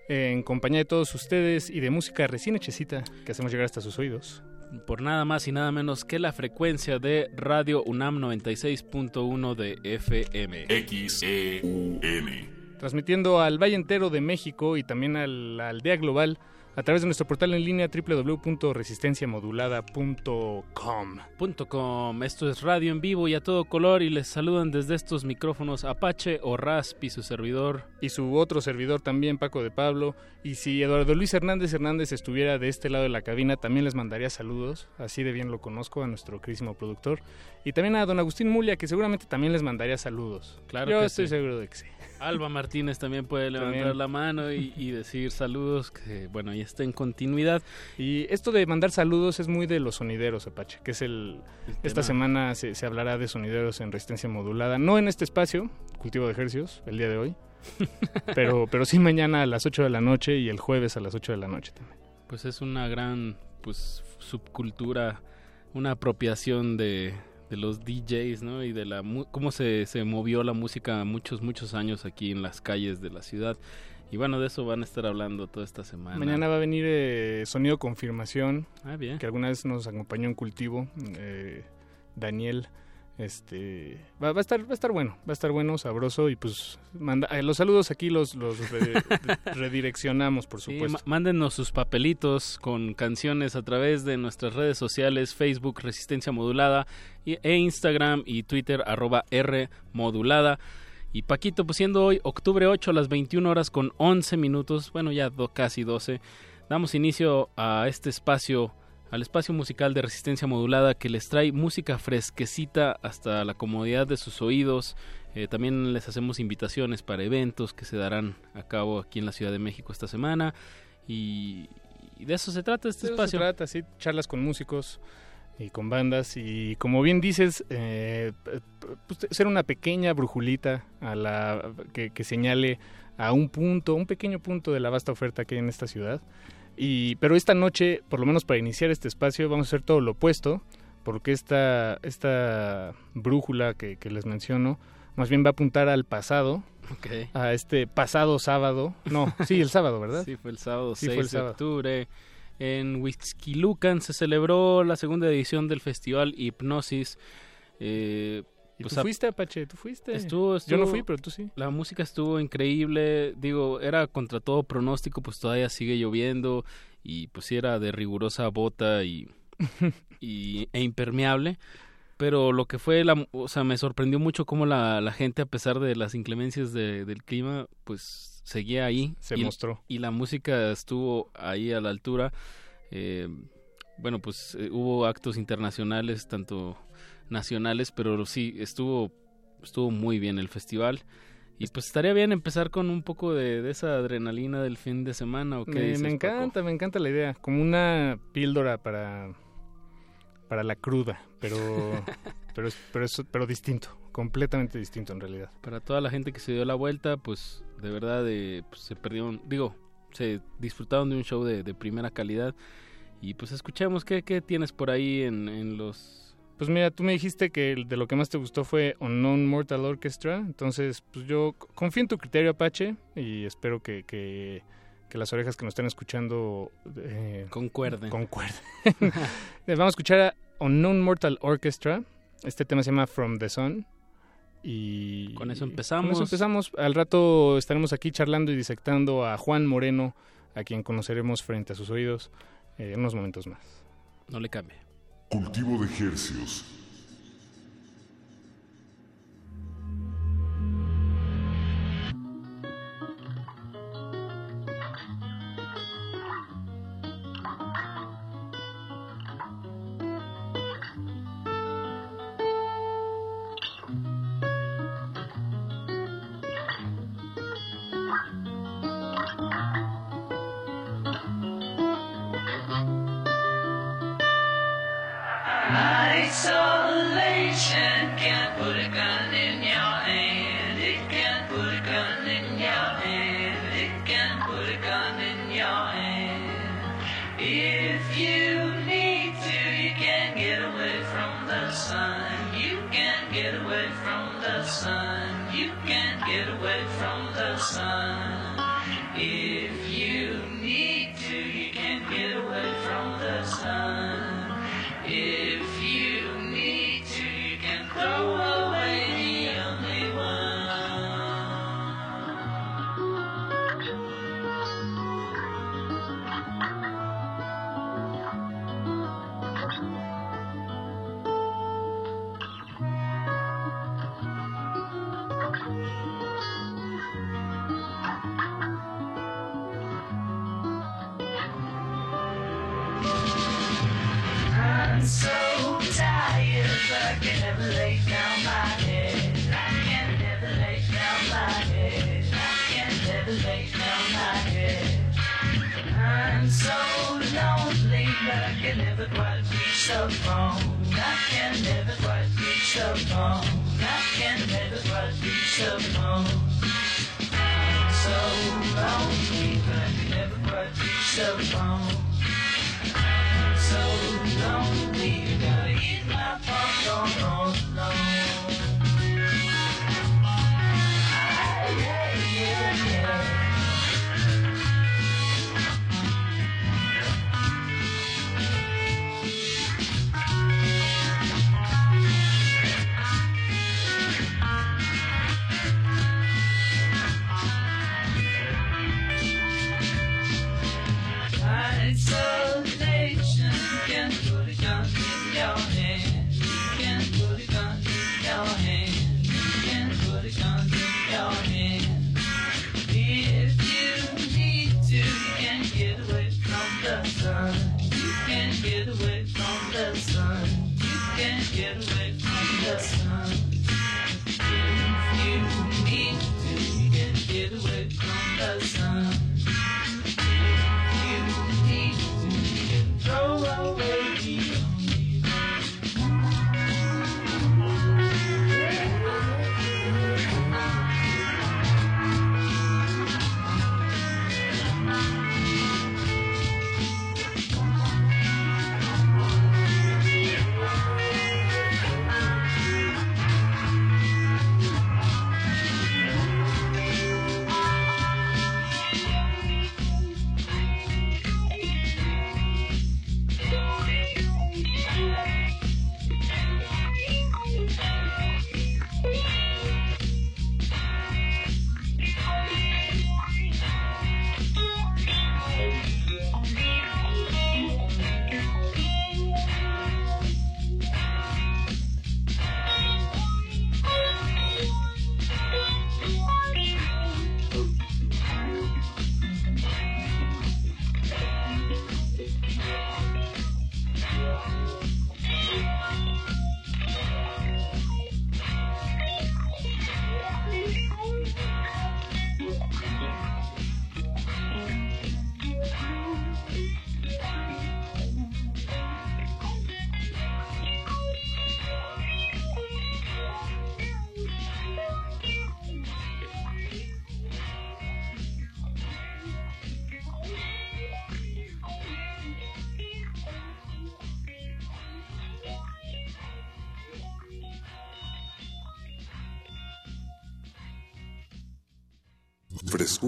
eh, en compañía de todos ustedes y de música recién hechecita que hacemos llegar hasta sus oídos. Por nada más y nada menos que la frecuencia de Radio UNAM 96.1 de FM. XEUN transmitiendo al Valle entero de México y también a la aldea global a través de nuestro portal en línea www.resistenciamodulada.com. .com. Esto es radio en vivo y a todo color y les saludan desde estos micrófonos Apache o Raspi, su servidor. Y su otro servidor también, Paco de Pablo. Y si Eduardo Luis Hernández Hernández estuviera de este lado de la cabina, también les mandaría saludos. Así de bien lo conozco a nuestro querísimo productor. Y también a don Agustín Mulia, que seguramente también les mandaría saludos. Claro Yo que estoy sí. seguro de que sí. Alba Martínez también puede levantar También. la mano y, y decir saludos, que bueno, ya está en continuidad. Y esto de mandar saludos es muy de los sonideros, Apache, que es el... esta semana se, se hablará de sonideros en resistencia modulada, no en este espacio, cultivo de ejercicios, el día de hoy, pero, pero sí mañana a las 8 de la noche y el jueves a las 8 de la noche también. Pues es una gran pues subcultura, una apropiación de, de los DJs, ¿no? Y de la cómo se, se movió la música muchos, muchos años aquí en las calles de la ciudad. Y bueno, de eso van a estar hablando toda esta semana. Mañana va a venir eh, Sonido Confirmación, Ah, bien. que alguna vez nos acompañó en cultivo, eh, Daniel. Este va, va a estar va a estar bueno, va a estar bueno, sabroso y pues manda, eh, los saludos aquí los los re- redireccionamos por Sí, supuesto. ma- mándenos sus papelitos con canciones a través de nuestras redes sociales, Facebook Resistencia Modulada e Instagram y Twitter arroba R Modulada. Y Paquito, pues siendo hoy octubre 8 a las 21 horas con 11 minutos, bueno ya do- casi 12, damos inicio a este espacio, al espacio musical de Resistencia Modulada que les trae música fresquecita hasta la comodidad de sus oídos. Eh, también les hacemos invitaciones para eventos que se darán a cabo aquí en la Ciudad de México esta semana. Y, y de eso se trata este De eso espacio. Se trata, sí, charlas con músicos y con bandas y como bien dices, eh, pues, ser una pequeña brujulita a la que, que señale a un punto, un pequeño punto de la vasta oferta que hay en esta ciudad. Y, pero esta noche, por lo menos para iniciar este espacio, vamos a hacer todo lo opuesto, porque esta, esta brújula que, que les menciono, más bien va a apuntar al pasado, Ok. a este pasado sábado, no, sí, el sábado, ¿verdad? Sí, fue el sábado Sí, 6 fue el de sábado. octubre. En Huixquilucan se celebró la segunda edición del festival Hipnosis. Eh, ¿Y pues tú fuiste, Apache? ¿Tú fuiste? Estuvo, Yo no fui, pero tú sí. La música estuvo increíble, digo, era contra todo pronóstico, pues todavía sigue lloviendo y pues sí era de rigurosa bota y, y e impermeable, pero lo que fue, la, o sea, me sorprendió mucho cómo la, la gente a pesar de las inclemencias de- del clima, pues seguía ahí. Se y, mostró. Y la música estuvo ahí a la altura. Eh, bueno, pues eh, hubo actos internacionales, tanto nacionales, pero sí estuvo estuvo muy bien el festival. Y pues estaría bien empezar con un poco de, de esa adrenalina del fin de semana. ¿o qué Me, dices, me Paco? encanta, me encanta la idea. Como una píldora para, para la cruda, pero, pero, es- pero, es- pero distinto, completamente distinto en realidad. Para toda la gente que se dio la vuelta, pues de verdad eh, pues, se perdieron, digo, se disfrutaron de un show de, de primera calidad. Y pues escuchemos qué, qué tienes por ahí en, en los... Pues mira, tú me dijiste que el- de lo que más te gustó fue Unknown Mortal Orchestra, entonces pues yo confío en tu criterio Apache y espero que, que, que las orejas que nos están escuchando eh, concuerden. concuerden. Vamos a escuchar a Unknown Mortal Orchestra, este tema se llama From the Sun. Con eso empezamos. Empezamos. Al rato estaremos aquí charlando y disectando a Juan Moreno, a quien conoceremos frente a sus oídos eh, en unos momentos más. No le cambie. Cultivo de ejercios. so wrong.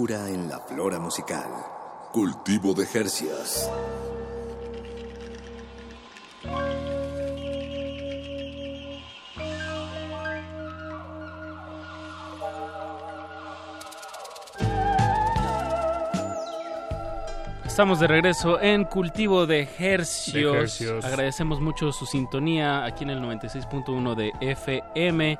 en la flora musical. Cultivo de Hercias. Estamos de regreso en Cultivo de Hercios. De hercios. Agradecemos mucho su sintonía aquí en el 96.1 de FM.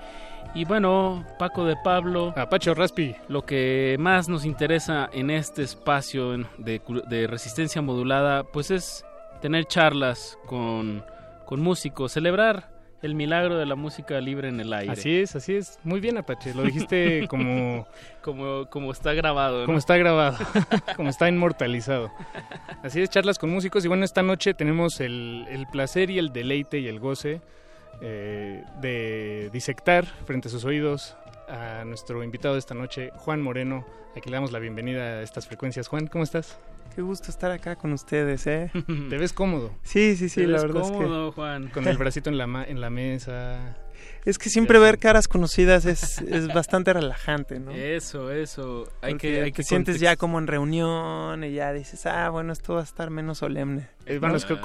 Y bueno, Paco de Pablo. Apache Raspi. Lo que más nos interesa en este espacio de, de resistencia modulada, pues es tener charlas con, con músicos, celebrar el milagro de la música libre en el aire. Así es, así es. Muy bien, Apache. Lo dijiste como, como, como está grabado. ¿no? como está grabado, como está inmortalizado. Así es, charlas con músicos. Y bueno, esta noche tenemos el, el placer y el deleite y el goce eh, de disectar frente a sus oídos a nuestro invitado de esta noche, Juan Moreno. Aquí le damos la bienvenida a estas frecuencias. Juan, ¿cómo estás? Qué gusto estar acá con ustedes, ¿eh? ¿Te ves cómodo? Sí, sí, sí, Te la ves verdad cómodo, es que... Juan. Con el bracito en la, ma- en la mesa. Es que siempre ver caras conocidas es, es bastante relajante, ¿no? Eso, eso. Hay Porque que, hay te que sientes ya como en reunión y ya dices, ah, bueno, esto va a estar menos solemne. Eh, bueno, es que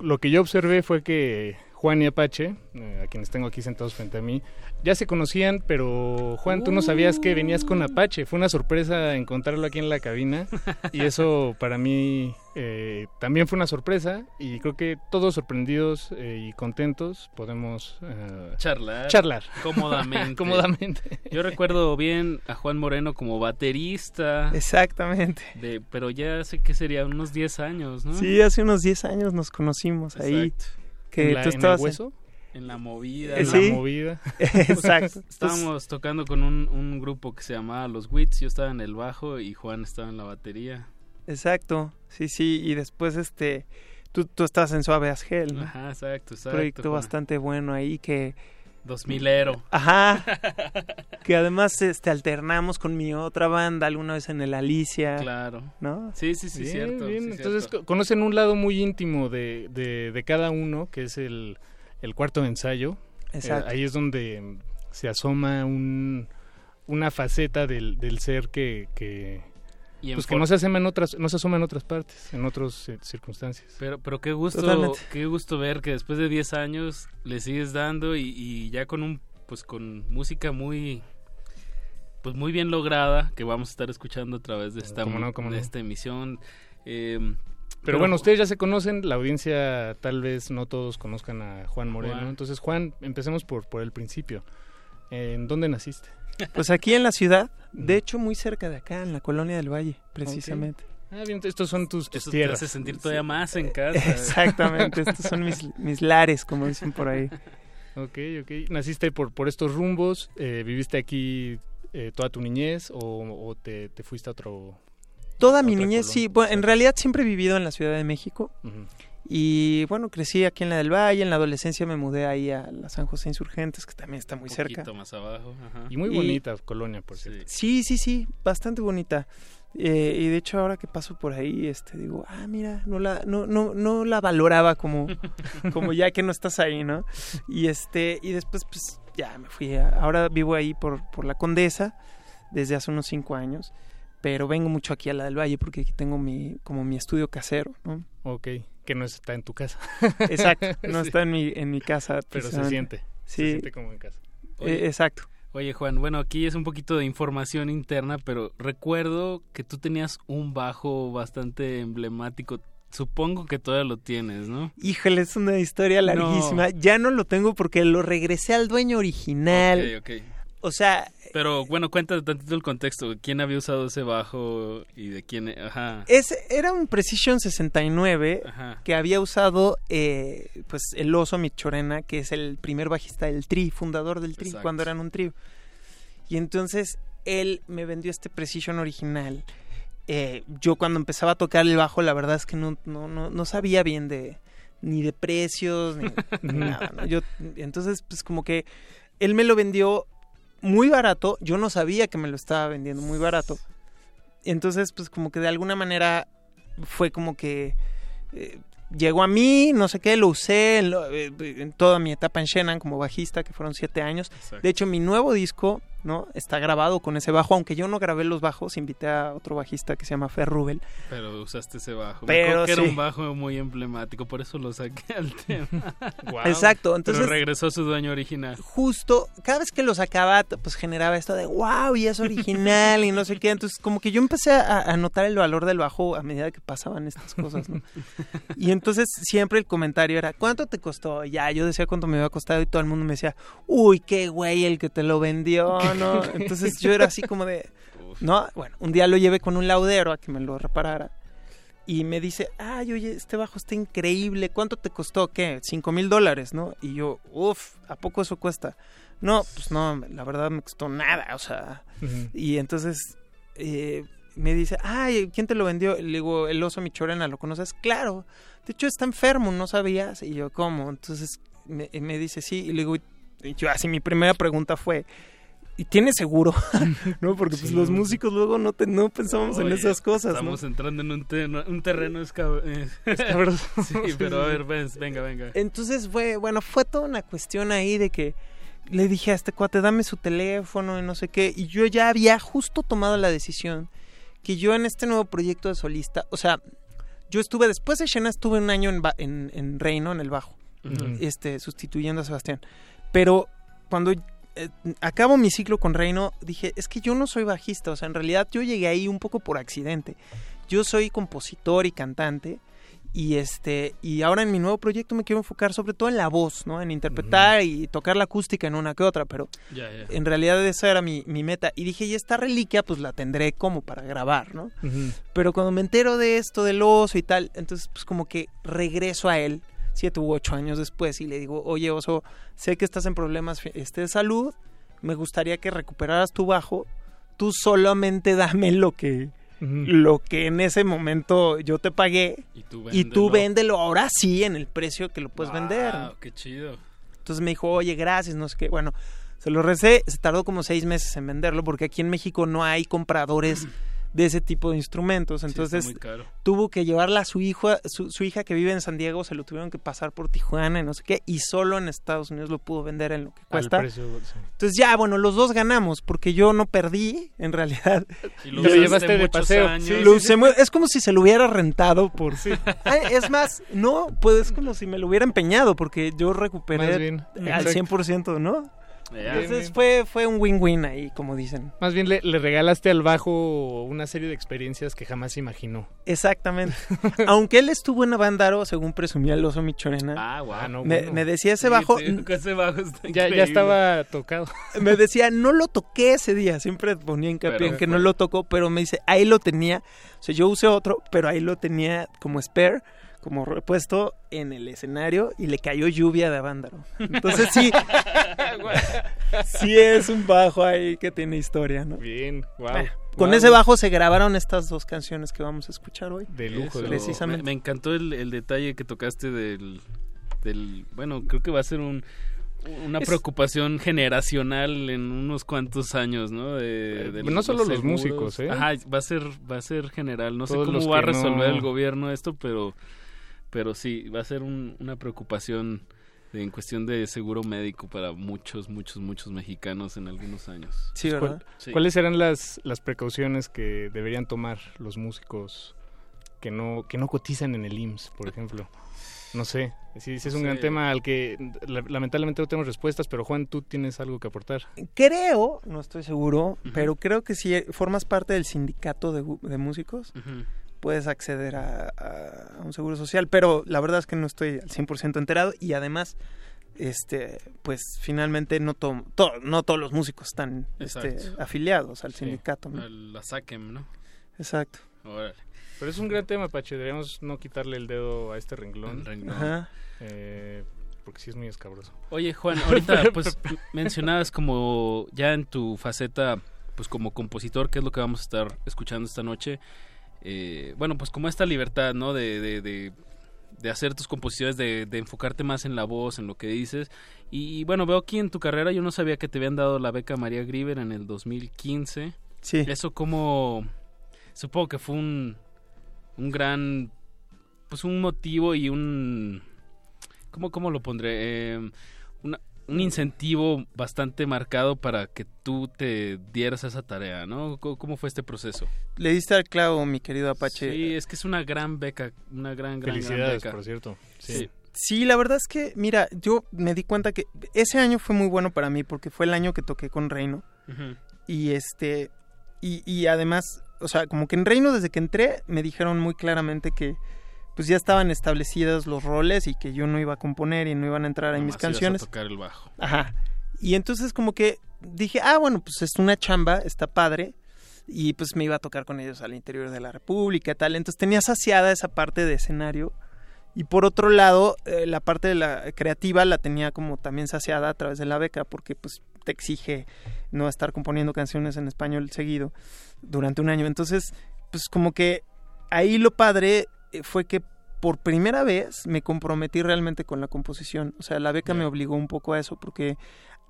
lo que yo observé fue que Juan y Apache, eh, a quienes tengo aquí sentados frente a mí, ya se conocían, pero Juan, tú no sabías que venías con Apache. Fue una sorpresa encontrarlo aquí en la cabina y eso para mí eh, también fue una sorpresa y creo que todos sorprendidos eh, y contentos podemos eh, charlar. charlar. Cómodamente. Cómodamente. Yo recuerdo bien a Juan Moreno como baterista. Exactamente. De, pero ya sé que sería unos 10 años, ¿no? Sí, hace unos 10 años nos conocimos ahí. Que ¿En la- tú en el estabas hueso? En la movida. Eh, En sí. la movida. Exacto. Estábamos tocando con un, un grupo que se llamaba Los Wits. Yo estaba en el bajo y Juan estaba en la batería. Exacto, sí, sí, y después este, tú, tú estás en Suave as Gel, ¿no? Ajá, exacto, exacto. Proyecto Juan. bastante bueno ahí que... 2000ero. Ajá, que además este, alternamos con mi otra banda alguna vez en el Alicia. Claro. ¿No? Sí, sí, sí, Bien, cierto. bien. sí, Entonces cierto. conocen un lado muy íntimo de, de, de cada uno, que es el, el cuarto de ensayo. Exacto. Eh, ahí es donde se asoma un, una faceta del, del ser que, que, Y pues que no se asoma en otras, no se asoma en otras partes, en otras eh, circunstancias. Pero, pero qué gusto, Totalmente. qué gusto ver que después de 10 años le sigues dando y, y ya con un, pues con música muy, pues muy bien lograda que vamos a estar escuchando a través de esta, Cómo no, cómo de no. esta emisión. Eh, Pero, bueno, ustedes ya se conocen, la audiencia tal vez no todos conozcan a Juan Moreno. Juan. Entonces, Juan, empecemos por, por el principio. ¿En dónde naciste? Pues aquí en la ciudad, de hecho muy cerca de acá, en la colonia del Valle, precisamente. Ah, bien, estos son tus, tus Eso te tierras. hace sentir todavía más en casa. Exactamente, estos son mis, mis lares, como dicen por ahí. Ok, ok. ¿Naciste por, por estos rumbos? Eh, ¿Viviste aquí eh, toda tu niñez o, o te, te fuiste a otro...? Toda mi niñez, colonia? sí, bueno, en realidad siempre he vivido en la Ciudad de México. Ujú. Y bueno, crecí aquí en la del Valle, en la adolescencia me mudé ahí a la San José Insurgentes, que también está muy Un cerca. poquito más abajo. ajá. Y muy Y- bonita colonia, por cierto. Sí, sí, sí, bastante bonita. Eh, y de hecho ahora que paso por ahí, este, digo, ah, mira, no la, no, no, no la valoraba como, como ya que no estás ahí, ¿no? Y este, y después, pues, ya me fui. a- ahora vivo ahí por, por la Condesa desde hace unos cinco años, pero vengo mucho aquí a la del Valle porque aquí tengo mi, como mi estudio casero, ¿no? Ok, que no está en tu casa. Exacto, no Sí. está en mi, en mi casa. Pero se siente. Sí, Se siente como en casa. eh, exacto. Oye Juan, bueno, aquí es un poquito de información interna, pero recuerdo que tú tenías un bajo bastante emblemático. Supongo que todavía lo tienes, ¿no? Híjole, es una historia larguísima. Ya no lo tengo porque lo regresé al dueño original. Ok, ok. O sea, Pero bueno, cuéntate tantito el contexto. ¿Quién había usado ese bajo y de quién? Ajá. ese era un Precision 69 Ajá. que había usado eh, pues el oso Michorena, que es el primer bajista del Tri, fundador del Tri, Exacto. cuando eran un trío. Y entonces él me vendió este Precision original. Eh, yo cuando empezaba a tocar el bajo, la verdad es que no, no, no, no sabía bien de ni de precios ni, ni nada. ¿no? Yo, entonces, pues como que él me lo vendió muy barato. Yo no sabía que me lo estaba vendiendo muy barato. Entonces, pues como que de alguna manera fue como que eh, llegó a mí, no sé qué, lo usé en, lo- eh, en toda mi etapa en Shannon como bajista, que fueron siete años. Exacto. De hecho, mi nuevo disco ¿no? Está grabado con ese bajo, aunque yo no grabé los bajos, invité a otro bajista que se llama Fer Rubel. Pero usaste ese bajo. Pero que era un bajo muy emblemático, por eso lo saqué al tema. Exacto, entonces- Pero regresó su dueño original. Justo, cada vez que lo sacaba, pues generaba esto de wow, y es original, y no sé qué. Entonces, como que yo empecé a, a notar el valor del bajo a medida que pasaban estas cosas, ¿no? Y entonces siempre el comentario era, ¿cuánto te costó? Ya, yo decía cuánto me había costado y todo el mundo me decía, uy, qué güey el que te lo vendió, ¿no? Entonces yo era así como de, no, bueno, un día lo llevé con un laudero a que me lo reparara. Y me dice, ay, oye, este bajo está increíble, ¿cuánto te costó? ¿Qué? Cinco mil dólares, ¿no? Y yo, uff, ¿a poco eso cuesta? No, pues no, la verdad me costó nada, o sea. Y entonces eh, me dice, ay, ¿quién te lo vendió? Le digo, el oso Michorena, ¿lo conoces? Claro, de hecho está enfermo, ¿no sabías? Y yo, ¿cómo? Entonces me, me dice, sí, y le digo, y yo así mi primera pregunta fue, ¿y tiene seguro? ¿No? Porque pues los músicos luego no, te, no pensamos en esas cosas, ¿no? Estamos entrando en un, terreno- un terreno escab- eh, Escabroso. sí, pero a ver, ven, venga, venga. Entonces fue, bueno, fue toda una cuestión ahí de que le dije a este cuate, dame su teléfono y no sé qué. Y yo ya había justo tomado la decisión que yo en este nuevo proyecto de solista, o sea, yo estuve, después de Shena, estuve un año en, ba- en, en Reino, en el bajo, este, sustituyendo a Sebastián. Pero cuando eh, acabo mi ciclo con Reino, dije, es que yo no soy bajista, o sea, en realidad yo llegué ahí un poco por accidente. Yo soy compositor y cantante. Y este, y ahora en mi nuevo proyecto me quiero enfocar sobre todo en la voz, ¿no? En interpretar y tocar la acústica en una que otra, pero Ya, ya. en realidad esa era mi, mi meta. Y dije, y esta reliquia pues la tendré como para grabar, ¿no? Ujú. Pero cuando me entero de esto del oso y tal, entonces pues como que regreso a él siete u ocho años después y le digo, oye oso, sé que estás en problemas este, de salud, me gustaría que recuperaras tu bajo, tú solamente dame lo que lo que en ese momento yo te pagué Y tú y tú véndelo. véndelo ahora sí en el precio que lo puedes vender. Wow, qué chido. Entonces me dijo, oye, gracias, no sé qué. Bueno, se lo recé, se tardó como seis meses en venderlo porque aquí en México no hay compradores de ese tipo de instrumentos. Entonces muy caro. tuvo que llevarla a su hijo, su, su hija que vive en San Diego, se lo tuvieron que pasar por Tijuana y no sé qué, y solo en Estados Unidos lo pudo vender en lo que cuesta. precio, sí. Entonces ya, bueno, los dos ganamos porque yo no perdí, en realidad. Y lo usaste llevaste de muchos paseo. años. Sí, lo usé es como si se lo hubiera rentado por... Ay, es más, no, pues es como si me lo hubiera empeñado porque yo recuperé bien, al exacto. 100%, ¿no? Entonces fue, fue un win-win ahí, como dicen. Más bien le, le regalaste al bajo una serie de experiencias que jamás imaginó. Exactamente. Aunque él estuvo en Avándaro, según presumía el oso Michorena, Ah, wow. no, me, bueno. me decía ese Sí, bajo, que ese bajo está Ya, ya estaba tocado. me decía, no lo toqué ese día, siempre ponía hincapié Pero en que fue- no lo tocó, pero me dice, ahí lo tenía, o sea, yo usé otro, pero ahí lo tenía como spare, como repuesto en el escenario y le cayó lluvia de Avándaro. Entonces sí, sí es un bajo ahí que tiene historia, ¿no? Bien, wow. Bueno, con ese bajo se grabaron estas dos canciones que vamos a escuchar hoy. De lujo, Eso. de lujo. Precisamente. Me, me encantó el, el detalle que tocaste del, del... Bueno, creo que va a ser un una Es- preocupación generacional en unos cuantos años, ¿no? De, de Eh, no solo los músicos, ¿eh? Ajá, va a ser va a ser general. No sé cómo va a resolver no- el gobierno esto, pero pero sí va a ser un- una preocupación de- en cuestión de seguro médico para muchos, muchos, muchos mexicanos en algunos años. Sí, ¿Cuál- ¿verdad? Sí. ¿Cuáles serán las, las precauciones que deberían tomar los músicos que no, que no cotizan en el IMSS, por ejemplo? No sé, sí, sí es un No gran sé. tema al que la- lamentablemente no tenemos respuestas, pero Juan, tú tienes algo que aportar. Creo, no estoy seguro, pero creo que si formas parte del sindicato de, gu- de músicos. Puedes acceder a, un seguro social, pero la verdad es que no estoy al 100% enterado y además, este, pues finalmente no, to- to- no todos los músicos están este, afiliados al Sí, sindicato. ¿no? a La saquen, ¿no? Exacto. Órale. Pero es un gran tema, Pache, deberíamos no quitarle el dedo a este renglón. El renglón. Ajá. eh, porque sí es muy escabroso. Oye, Juan, ahorita pues mencionabas como ya en tu faceta pues como compositor, que es lo que vamos a estar escuchando esta noche. Eh, bueno, pues como esta libertad, ¿no? De, de, de, de hacer tus composiciones, de, de enfocarte más en la voz, en lo que dices. Y bueno, veo aquí en tu carrera, yo no sabía que te habían dado la beca María Grieber en el 2015. Sí. Eso como, supongo que fue un, un gran, pues un motivo y un, ¿cómo, cómo lo pondré? Eh, un incentivo bastante marcado para que tú te dieras esa tarea, ¿no? ¿Cómo, cómo fue este proceso? Le diste al clavo, mi querido Apache. Sí, es que es una gran beca, una gran, gran, gran beca. por cierto. Sí. Sí. Sí, la verdad es que, mira, yo me di cuenta que ese año fue muy bueno para mí porque fue el año que toqué con Reino. Y este, y, y además, o sea, como que en Reino desde que entré me dijeron muy claramente que pues ya estaban establecidos los roles y que yo no iba a componer y no iban a entrar en mis ibas a canciones. tocar el bajo. Ajá. Y entonces como que dije, ah, bueno, pues es una chamba, está padre. Y pues me iba a tocar con ellos al interior de la República, tal. Entonces tenía saciada esa parte de escenario. Y por otro lado, eh, la parte de la creativa la tenía como también saciada a través de la beca, porque pues te exige no estar componiendo canciones en español seguido durante un año. Entonces, pues como que ahí lo padre fue que por primera vez me comprometí realmente con la composición. O sea, la beca me obligó un poco a eso, porque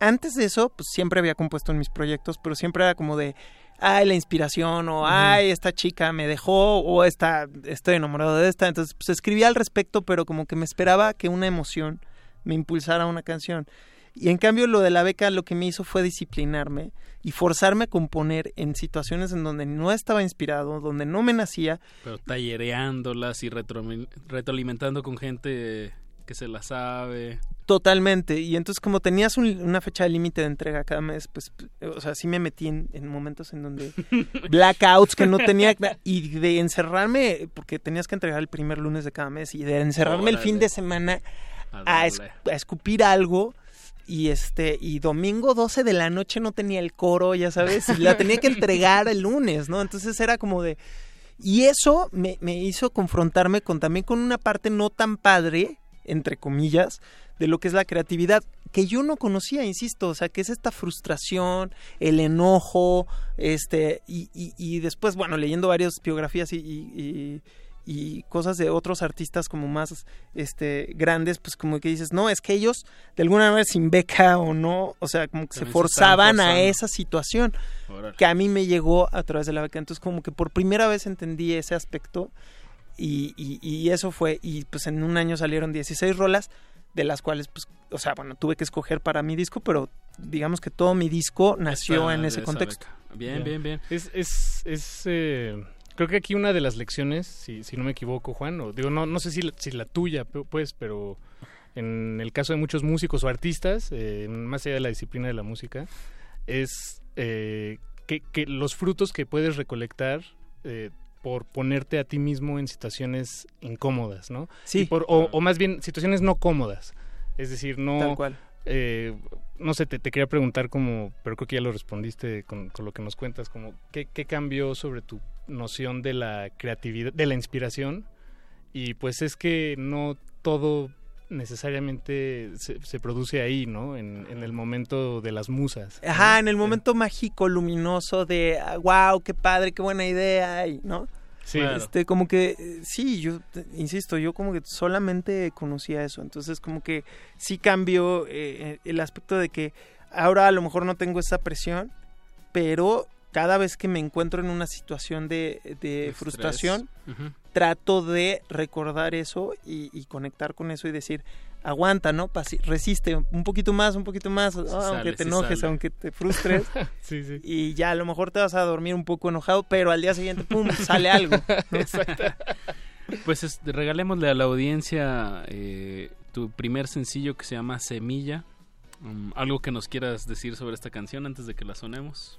antes de eso, pues siempre había compuesto en mis proyectos, pero siempre era como de, ay, la inspiración, o ay, esta chica me dejó, o esta, estoy enamorado de esta. Entonces, pues escribía al respecto, pero como que me esperaba que una emoción me impulsara una canción. Y en cambio, lo de la beca lo que me hizo fue disciplinarme y forzarme a componer en situaciones en donde no estaba inspirado, donde no me nacía, Pero tallereándolas y retromi- retroalimentando con gente que se la sabe. Totalmente. Y entonces como tenías un- una fecha de límite de entrega cada mes, pues, o sea, sí me metí en, en momentos en donde blackouts que no tenía y de encerrarme, porque tenías que entregar el primer lunes de cada mes y de encerrarme el fin de semana a escupir algo y este y domingo 12 de la noche no tenía el coro, ya sabes, y la tenía que entregar el lunes, ¿no? Entonces era como de y eso me, me hizo confrontarme con también con una parte no tan padre, entre comillas, de lo que es la creatividad, que yo no conocía, insisto, o sea, que es esta frustración, el enojo, este, y, y, después, bueno, leyendo varias biografías y- y- cosas de otros artistas como más este grandes, pues como que dices, no, es que ellos de alguna manera sin beca o no, o sea, como que se forzaban a esa situación Órale. que a mí me llegó a través de la beca. Entonces como que por primera vez entendí ese aspecto y, y- y eso fue, y pues en un año salieron 16 rolas, de las cuales pues, o sea, bueno, tuve que escoger para mi disco, pero digamos que todo mi disco nació Está en ese contexto. Bien, bien, bien. Es, es, es eh, creo que aquí una de las lecciones, si, si no me equivoco, Juan, o digo, no, no sé si la, si la tuya, pues, pero en el caso de muchos músicos o artistas, eh, más allá de la disciplina de la música, es eh, que, que los frutos que puedes recolectar eh, por ponerte a ti mismo en situaciones incómodas, ¿no? Sí. Por- o, o más bien situaciones no cómodas. Es decir, no... Tal cual. eh, no sé, te, te quería preguntar como, pero creo que ya lo respondiste con, con lo que nos cuentas, como ¿qué, qué cambió sobre tu noción de la creatividad, de la inspiración? Y pues es que no todo necesariamente se, se produce ahí, ¿no? En, en el momento de las musas. ¿no? Ajá, en el momento mágico, luminoso de, ah, wow, qué padre, qué buena idea, y, ¿no? Sí. Este, como que, eh, sí, yo, insisto, yo como que solamente conocía eso, entonces como que sí cambió eh, el aspecto de que ahora a lo mejor no tengo esa presión, pero cada vez que me encuentro en una situación de, de frustración, trato de recordar eso y, y conectar con eso y decir, aguanta, ¿no? Resiste un poquito más, un poquito más, ah, sale, aunque te enojes, sale. aunque te frustres. sí, sí. Y ya a lo mejor te vas a dormir un poco enojado, pero al día siguiente, pum, sale algo. ¿no? Pues es- regalémosle a la audiencia eh, tu primer sencillo que se llama Semilla. Um, algo que nos quieras decir sobre esta canción antes de que la sonemos.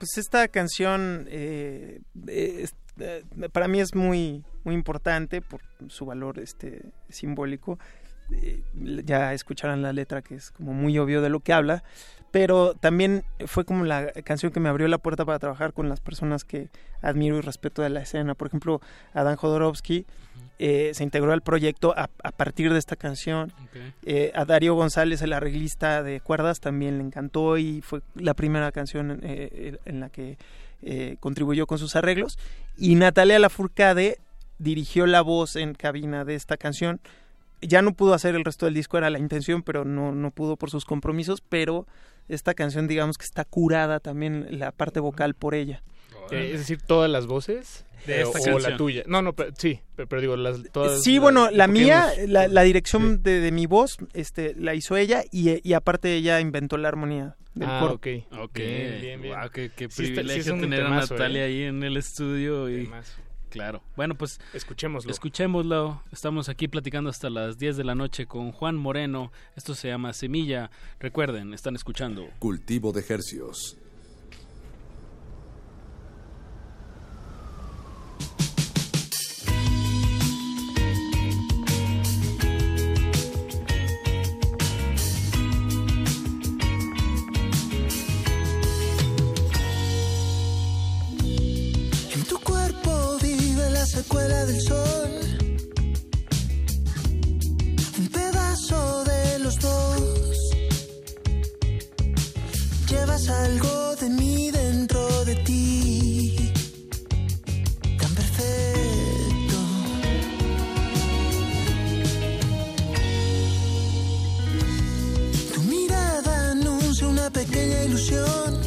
Pues esta canción eh, es- eh, para mí es muy muy importante por su valor este simbólico. Eh, ya escucharán la letra que es como muy obvio de lo que habla, pero también fue como la canción que me abrió la puerta para trabajar con las personas que admiro y respeto de la escena. Por ejemplo, Adán Jodorowsky eh, se integró al proyecto a, a partir de esta canción. Eh, a Darío González, el arreglista de cuerdas, también le encantó y fue la primera canción eh, en la que contribuyó con sus arreglos. Y Natalia Lafourcade dirigió la voz en cabina de esta canción. Ya no pudo hacer el resto del disco, era la intención, pero no, no pudo por sus compromisos. Pero esta canción, digamos que está curada también la parte vocal por ella. Es decir, todas las voces De eh, esta o canción. la tuya. No, no, pero- sí, pero, pero digo, las todas. Sí, bueno, la mía, nos- la, la dirección de, de mi voz, este, la hizo ella y, y aparte ella inventó la armonía del Ah, coro. ok. Ok, Bien, bien, bien. Guau, qué, qué Sí está- sí privilegio un tener temazo, a Natalia ¿eh? ahí en el estudio. Y... Temazo. Claro. Bueno, pues escuchémoslo. Escuchémoslo. Estamos aquí platicando hasta las 10 de la noche con Juan Moreno. Esto se llama Semilla. Recuerden, están escuchando. Cultivo de hercios. Secuela del sol. Un pedazo de los dos. Llevas algo de mí dentro de ti. Tan perfecto. Tu mirada anuncia una pequeña ilusión.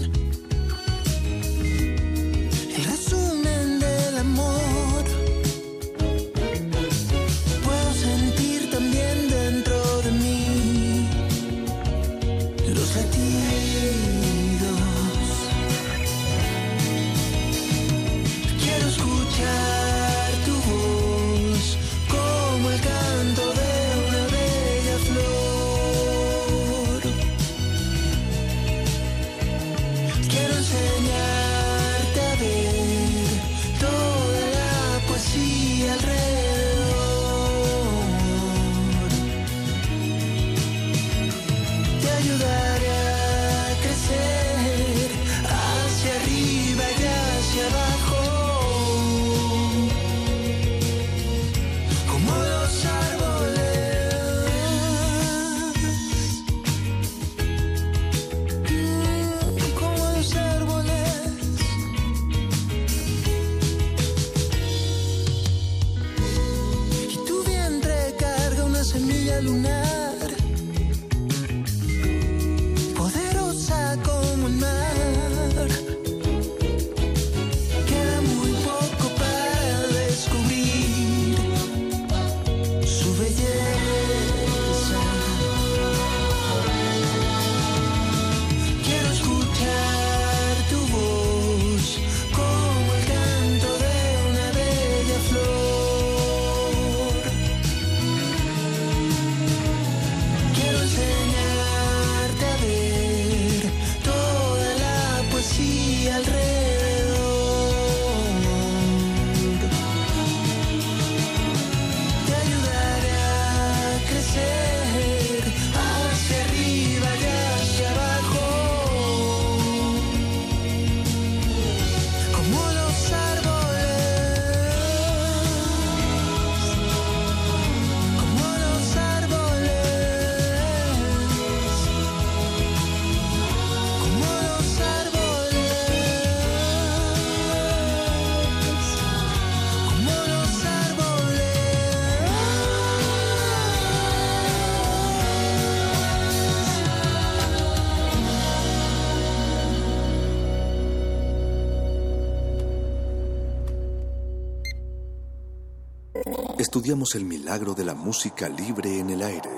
Estudiamos el milagro de la música libre en el aire.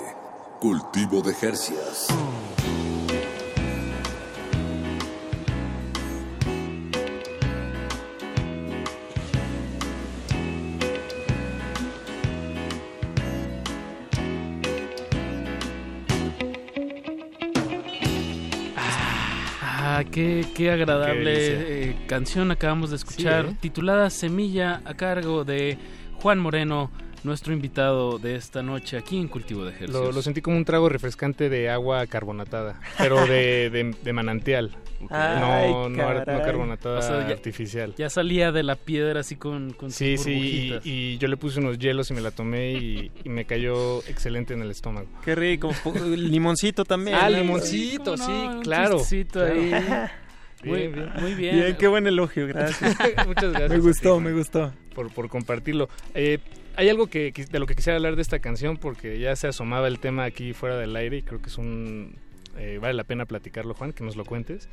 Cultivo de hercias. Ah, qué, qué agradable Qué eh, canción acabamos de escuchar, Sí, ¿eh? titulada Semilla, a cargo de Juan Moreno, nuestro invitado de esta noche aquí en Cultivo de Ejercicios. Lo, lo sentí como un trago refrescante de agua carbonatada, pero de, de, de manantial. Ay, no, no, carbonatada O sea, ya- artificial. Ya salía de la piedra así con, con sus Sí, sí, y, yo le puse unos hielos y me la tomé y, y me cayó excelente en el estómago. Qué rico. Limoncito también. Ah, ¿no? limoncito, ¿Cómo sí, no? Claro. ahí. Muy Bien, muy bien. Bien, qué buen elogio, gracias. Muchas gracias. Me gustó, ti, me gustó. Por, por compartirlo. Eh, hay algo que, de lo que quisiera hablar de esta canción porque ya se asomaba el tema aquí fuera del aire y creo que es un... eh, vale la pena platicarlo, Juan, que nos lo cuentes.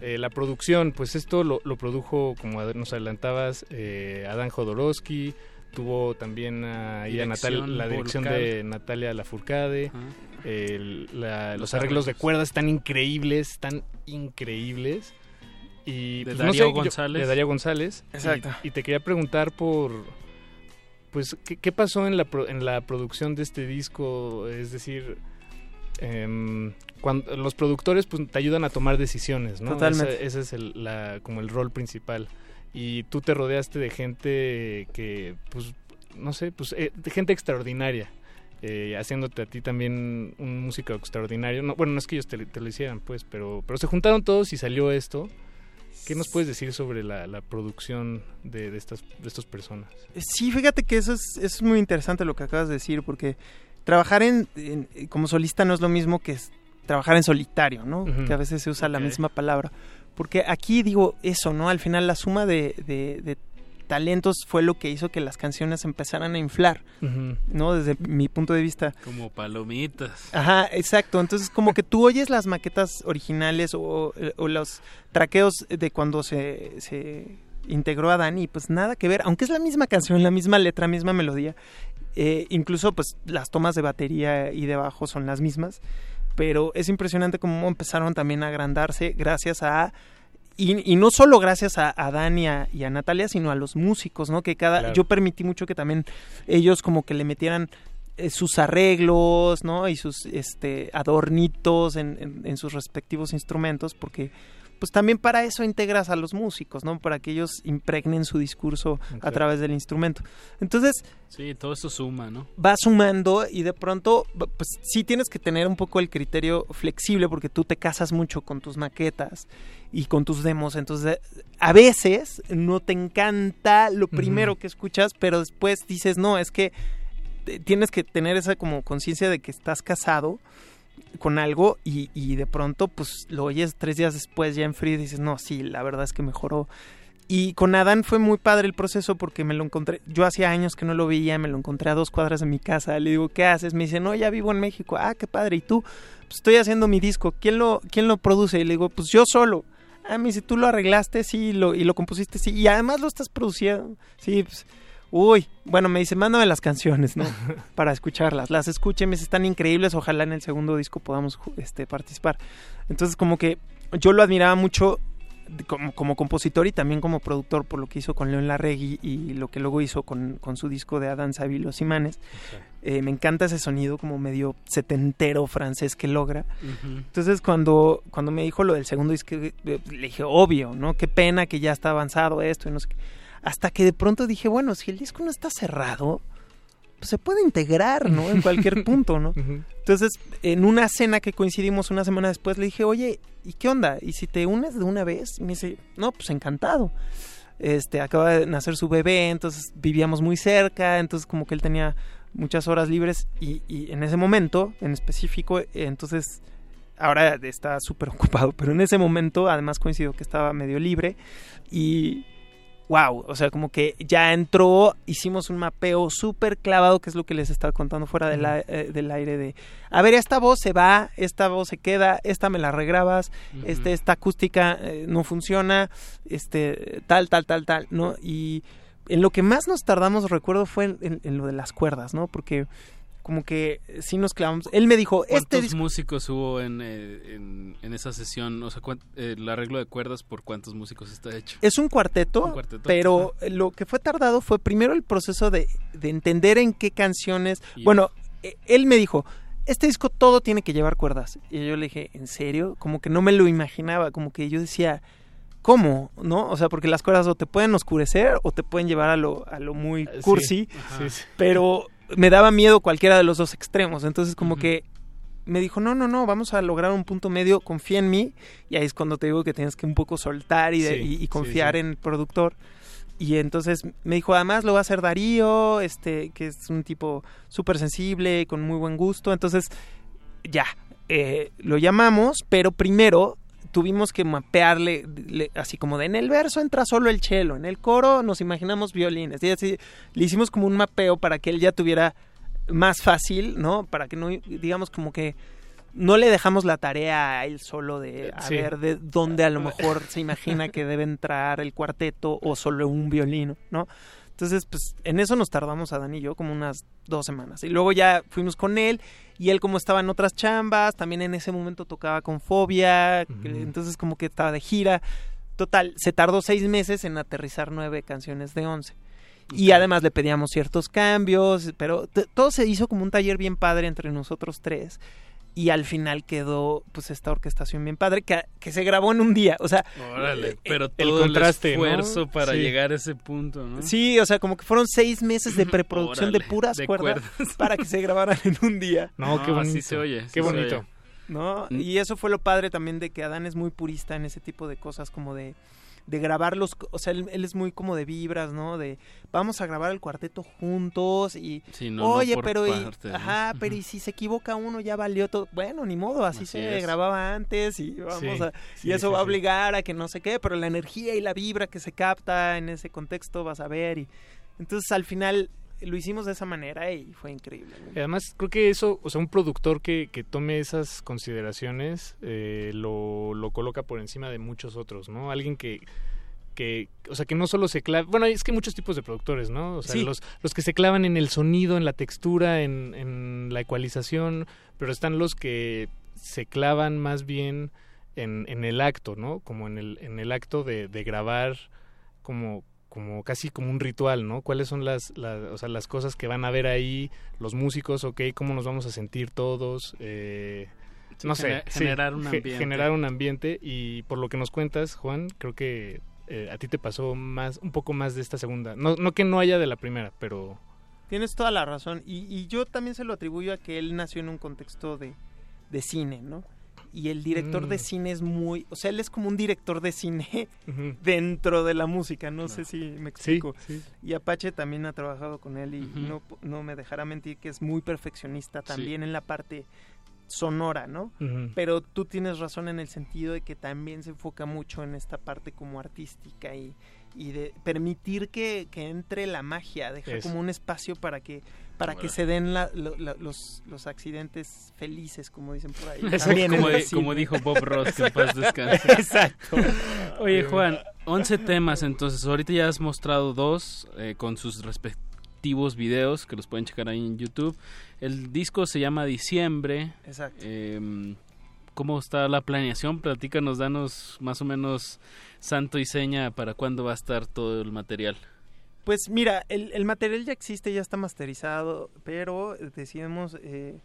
Eh, la producción, pues esto lo, lo produjo, como nos adelantabas, eh, Adán Jodorowsky, tuvo también ahí a Natal, la dirección de Natalia Lafourcade, el- la- los arreglos de cuerdas están increíbles, están increíbles. Y, De pues, no Darío sé, yo- González. de Darío González. Y- Exacto. Y, te quería preguntar por, pues, ¿qué, qué pasó en la, en la producción de este disco? Es decir, em, cuando los productores pues, te ayudan a tomar decisiones, ¿no? Totalmente. Ese, ese es el, la, como el rol principal. Y tú te rodeaste de gente que, pues, no sé, pues, eh, de gente extraordinaria. eh, haciéndote a ti también un músico extraordinario. No, bueno, no es que ellos te, te lo hicieran, pues, pero, pero se juntaron todos y salió esto. ¿Qué nos puedes decir sobre la, la producción de, de estas de estas personas? Sí, fíjate que eso es, es muy interesante lo que acabas de decir, porque trabajar en, en- como solista no es lo mismo que es trabajar en solitario, ¿no? Que a veces se usa la misma palabra. Porque aquí digo eso, ¿no? Al final la suma de, de- de talentos fue lo que hizo que las canciones empezaran a inflar. ¿no? Desde mi punto de vista. Como palomitas. Ajá, exacto. Entonces, como que tú oyes las maquetas originales o, o los traqueos de cuando se, se integró a Dani, pues nada que ver, aunque es la misma canción, la misma letra, misma melodía. eh, incluso, pues las tomas de batería y de bajo son las mismas. Pero es impresionante cómo empezaron también a agrandarse gracias a. Y, y no solo gracias a, a y a, y a Natalia, sino a los músicos, ¿no? Que cada. Claro. Yo permití mucho que también ellos como que le metieran eh, sus arreglos, ¿no? Y sus este adornitos en, en- en sus respectivos instrumentos, porque pues también para eso integras a los músicos, ¿no? Para que ellos impregnen su discurso a través del instrumento. Entonces, Sí, todo esto suma, ¿no? va sumando y de pronto, pues sí tienes que tener un poco el criterio flexible porque tú te casas mucho con tus maquetas y con tus demos, entonces a veces no te encanta lo primero que escuchas, pero después dices, no, es que tienes que tener esa como conciencia de que estás casado con algo y, y de pronto pues lo oyes tres días después ya en frío y dices, no, sí, la verdad es que mejoró. Y con Adán fue muy padre el proceso porque me lo encontré, yo hacía años que no lo veía, me lo encontré a dos cuadras de mi casa, le digo, ¿qué haces? Me dice, no, ya vivo en México, ah, qué padre, ¿y tú? Pues estoy haciendo mi disco, ¿quién lo, quién lo produce? Y le digo, pues yo solo. Ah, me dice, tú lo arreglaste, sí, lo, y lo compusiste, sí, y además lo estás produciendo, sí, pues, uy, bueno, me dice, mándame las canciones, ¿no? Para escucharlas, las escuché, me dice, están increíbles, ojalá en el segundo disco podamos este, participar. Entonces, como que yo lo admiraba mucho como, como compositor y también como productor por lo que hizo con León Larregui y lo que luego hizo con, con su disco de Adán Savi Los Imanes. Eh, me encanta ese sonido como medio setentero francés que logra. Entonces cuando, cuando me dijo lo del segundo disco, eh, le dije, obvio, ¿no? Qué pena que ya está avanzado esto y no sé qué. Hasta que de pronto dije, bueno, si el disco no está cerrado, pues se puede integrar, ¿no? En cualquier punto, ¿no? Entonces, en una cena que coincidimos una semana después, le dije, oye, ¿y qué onda? ¿Y si te unes de una vez? Y me dice, no, pues encantado. Este, acaba de nacer su bebé, entonces vivíamos muy cerca, entonces como que él tenía muchas horas libres y, y en ese momento, en específico, entonces ahora está súper ocupado, pero en ese momento además coincidió que estaba medio libre y wow, o sea, como que ya entró, hicimos un mapeo súper clavado, que es lo que les estaba contando fuera eh, del aire de, a ver, esta voz se va, esta voz se queda, esta me la regrabas, este, esta acústica eh, no funciona, este, tal, tal, tal, tal, ¿no? Y en lo que más nos tardamos, recuerdo, fue en, en- en lo de las cuerdas, ¿no? Porque como que sí nos clavamos. Él me dijo, este ¿Cuántos disco... músicos hubo en, eh, en, en esa sesión? O sea, eh, el arreglo de cuerdas, ¿por cuántos músicos está hecho? Es un cuarteto, Un cuarteto. pero lo que fue tardado fue primero el proceso de, de entender en qué canciones... Y- Bueno, eh, él me dijo, este disco todo tiene que llevar cuerdas. Y yo le dije, ¿en serio? Como que no me lo imaginaba, como que yo decía, ¿cómo? ¿No? O sea, porque las cuerdas o te pueden oscurecer o te pueden llevar a lo, a lo muy cursi, sí, sí. pero me daba miedo cualquiera de los dos extremos. Entonces como que me dijo, no, no, no, vamos a lograr un punto medio, confía en mí. Y ahí es cuando te digo que tienes que un poco soltar y, de- Sí, y- y sí, confiar sí. en el productor. Y entonces me dijo, además lo va a hacer Darío, este, que es un tipo súper sensible, con muy buen gusto. Entonces, ya, eh, lo llamamos, pero primero tuvimos que mapearle, le- así como de en el verso entra solo el cello, en el coro nos imaginamos violines. Y así le hicimos como un mapeo para que él ya tuviera más fácil, ¿no? Para que no, digamos, como que no le dejamos la tarea a él solo de a Sí. ver de dónde a lo mejor se imagina que debe entrar el cuarteto o solo un violino, ¿no? Entonces, pues en eso nos tardamos a Dan y yo como unas dos semanas. Y luego ya fuimos con él y él como estaba en otras chambas, también en ese momento tocaba con Fobia, entonces como que estaba de gira. Total, se tardó seis meses en aterrizar nueve canciones de once. Y además le pedíamos ciertos cambios, pero todo se hizo como un taller bien padre entre nosotros tres. Y al final quedó pues esta orquestación bien padre que, que se grabó en un día. O sea, Órale, pero el todo contraste, el ¿no? esfuerzo para Sí. llegar a ese punto, ¿no? Sí, o sea, como que fueron seis meses de preproducción de puras de cuerdas, cuerdas. para que se grabaran en un día. No, qué bonito. así se oye, Qué bonito. oye. ¿No? Mm. Y eso fue lo padre también de que Adán es muy purista en ese tipo de cosas, como de, de grabarlos, o sea, él, él es muy como de vibras, ¿no? De vamos a grabar el cuarteto juntos y, Sí, no, no oye, por pero, y, partes, ¿no? ajá, pero y si se equivoca uno ya valió todo. Bueno, ni modo, así, Así se es. grababa antes y vamos Sí, a, sí, y eso va a obligar a que no sé qué, pero la energía y la vibra que se capta en ese contexto vas a ver y entonces al final lo hicimos de esa manera y fue increíble. Y Además, creo que eso, o sea, un productor que, que tome esas consideraciones eh, lo, lo coloca por encima de muchos otros, ¿no? Alguien que, que o sea, que no solo se clava, bueno, es que hay muchos tipos de productores, ¿no? O sea, Sí. los, los que se clavan en el sonido, en la textura, en, en la ecualización, pero están los que se clavan más bien en, en el acto, ¿no? Como en el, en el acto de, de grabar como como casi como un ritual, ¿no? ¿Cuáles son las, las, o sea, las cosas que van a ver ahí los músicos, ok? ¿Cómo nos vamos a sentir todos? Eh, Sí, no sé, sí, generar un ambiente. generar un ambiente y por lo que nos cuentas, Juan, creo que eh, a ti te pasó más, un poco más de esta segunda. No, no que no haya de la primera, pero Tienes toda la razón. Y, y yo también se lo atribuyo a que él nació en un contexto de, de cine, ¿no? Y el director Mm. de cine es muy... O sea, él es como un director de cine dentro de la música. No sé si me Sí, explico. sí. Y Apache también ha trabajado con él y no, no me dejará mentir que es muy perfeccionista Sí. también en la parte sonora, ¿no? Pero tú tienes razón en el sentido de que también se enfoca mucho en esta parte como artística y, y de permitir que, que entre la magia, deja Eso. como un espacio para que para que se den la- lo- la- los, los accidentes felices, como dicen por ahí. También como, como dijo Bob Ross, que en paz descanse. Exacto. Oye, Juan, 11 temas, entonces ahorita ya has mostrado dos eh, con sus respectivos videos que los pueden checar ahí en YouTube. El disco se llama Diciembre. Exacto. Eh, ¿Cómo está la planeación? Platícanos, danos más o menos santo y seña para cuándo va a estar todo el material. Pues mira, el, el material ya existe, ya está masterizado, pero decidimos eh,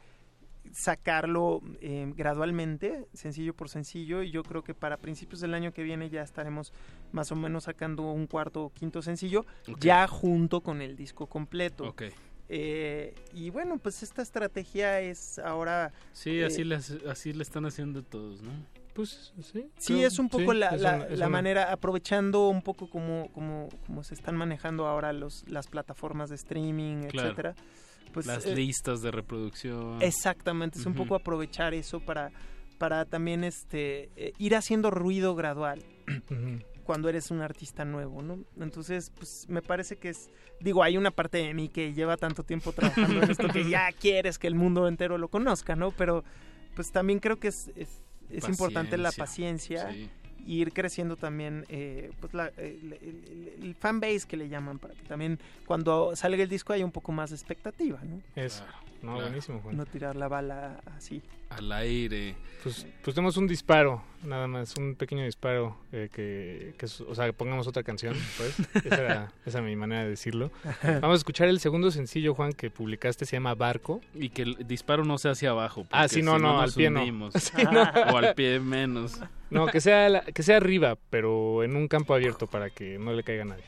sacarlo eh, gradualmente, sencillo por sencillo, y yo creo que para principios del año que viene ya estaremos más o menos sacando un cuarto o quinto sencillo, ya junto con el disco completo. Ok. Eh, y bueno, pues esta estrategia es ahora... Sí, eh, así, le, hace- así le están haciendo todos, ¿no? pues sí. Sí, creo- es un poco sí, la, es la- una- es la una- manera, aprovechando un poco como, como, como se están manejando ahora los, las plataformas de streaming, Claro. etcétera. Pues, Las eh, listas de reproducción. Exactamente, es un poco aprovechar eso para, para también este eh, ir haciendo ruido gradual Ujú. Cuando eres un artista nuevo, ¿no? Entonces, pues me parece que es, digo, hay una parte de mí que lleva tanto tiempo trabajando en esto que ya quieres que el mundo entero lo conozca, ¿no? Pero pues también creo que es, es, es importante la paciencia Sí. y ir creciendo también eh, pues la, el, el- el- el fan base que le llaman para que también cuando salga el disco haya un poco más de expectativa, ¿no? Eso. No, claro. buenísimo, Juan. No tirar la bala así. Al aire. Pues, pues tenemos un disparo, nada más, un pequeño disparo, eh, que, que o sea, pongamos otra canción, pues, esa era, esa era mi manera de decirlo. Vamos a escuchar el segundo sencillo, Juan, que publicaste, se llama Barco. Y que el disparo no sea hacia abajo. Ah, sí, no, si no, al pie no. hundimos. Sí, no. O al pie menos. No, que sea, la- que sea arriba, pero en un campo abierto para que no le caiga a nadie.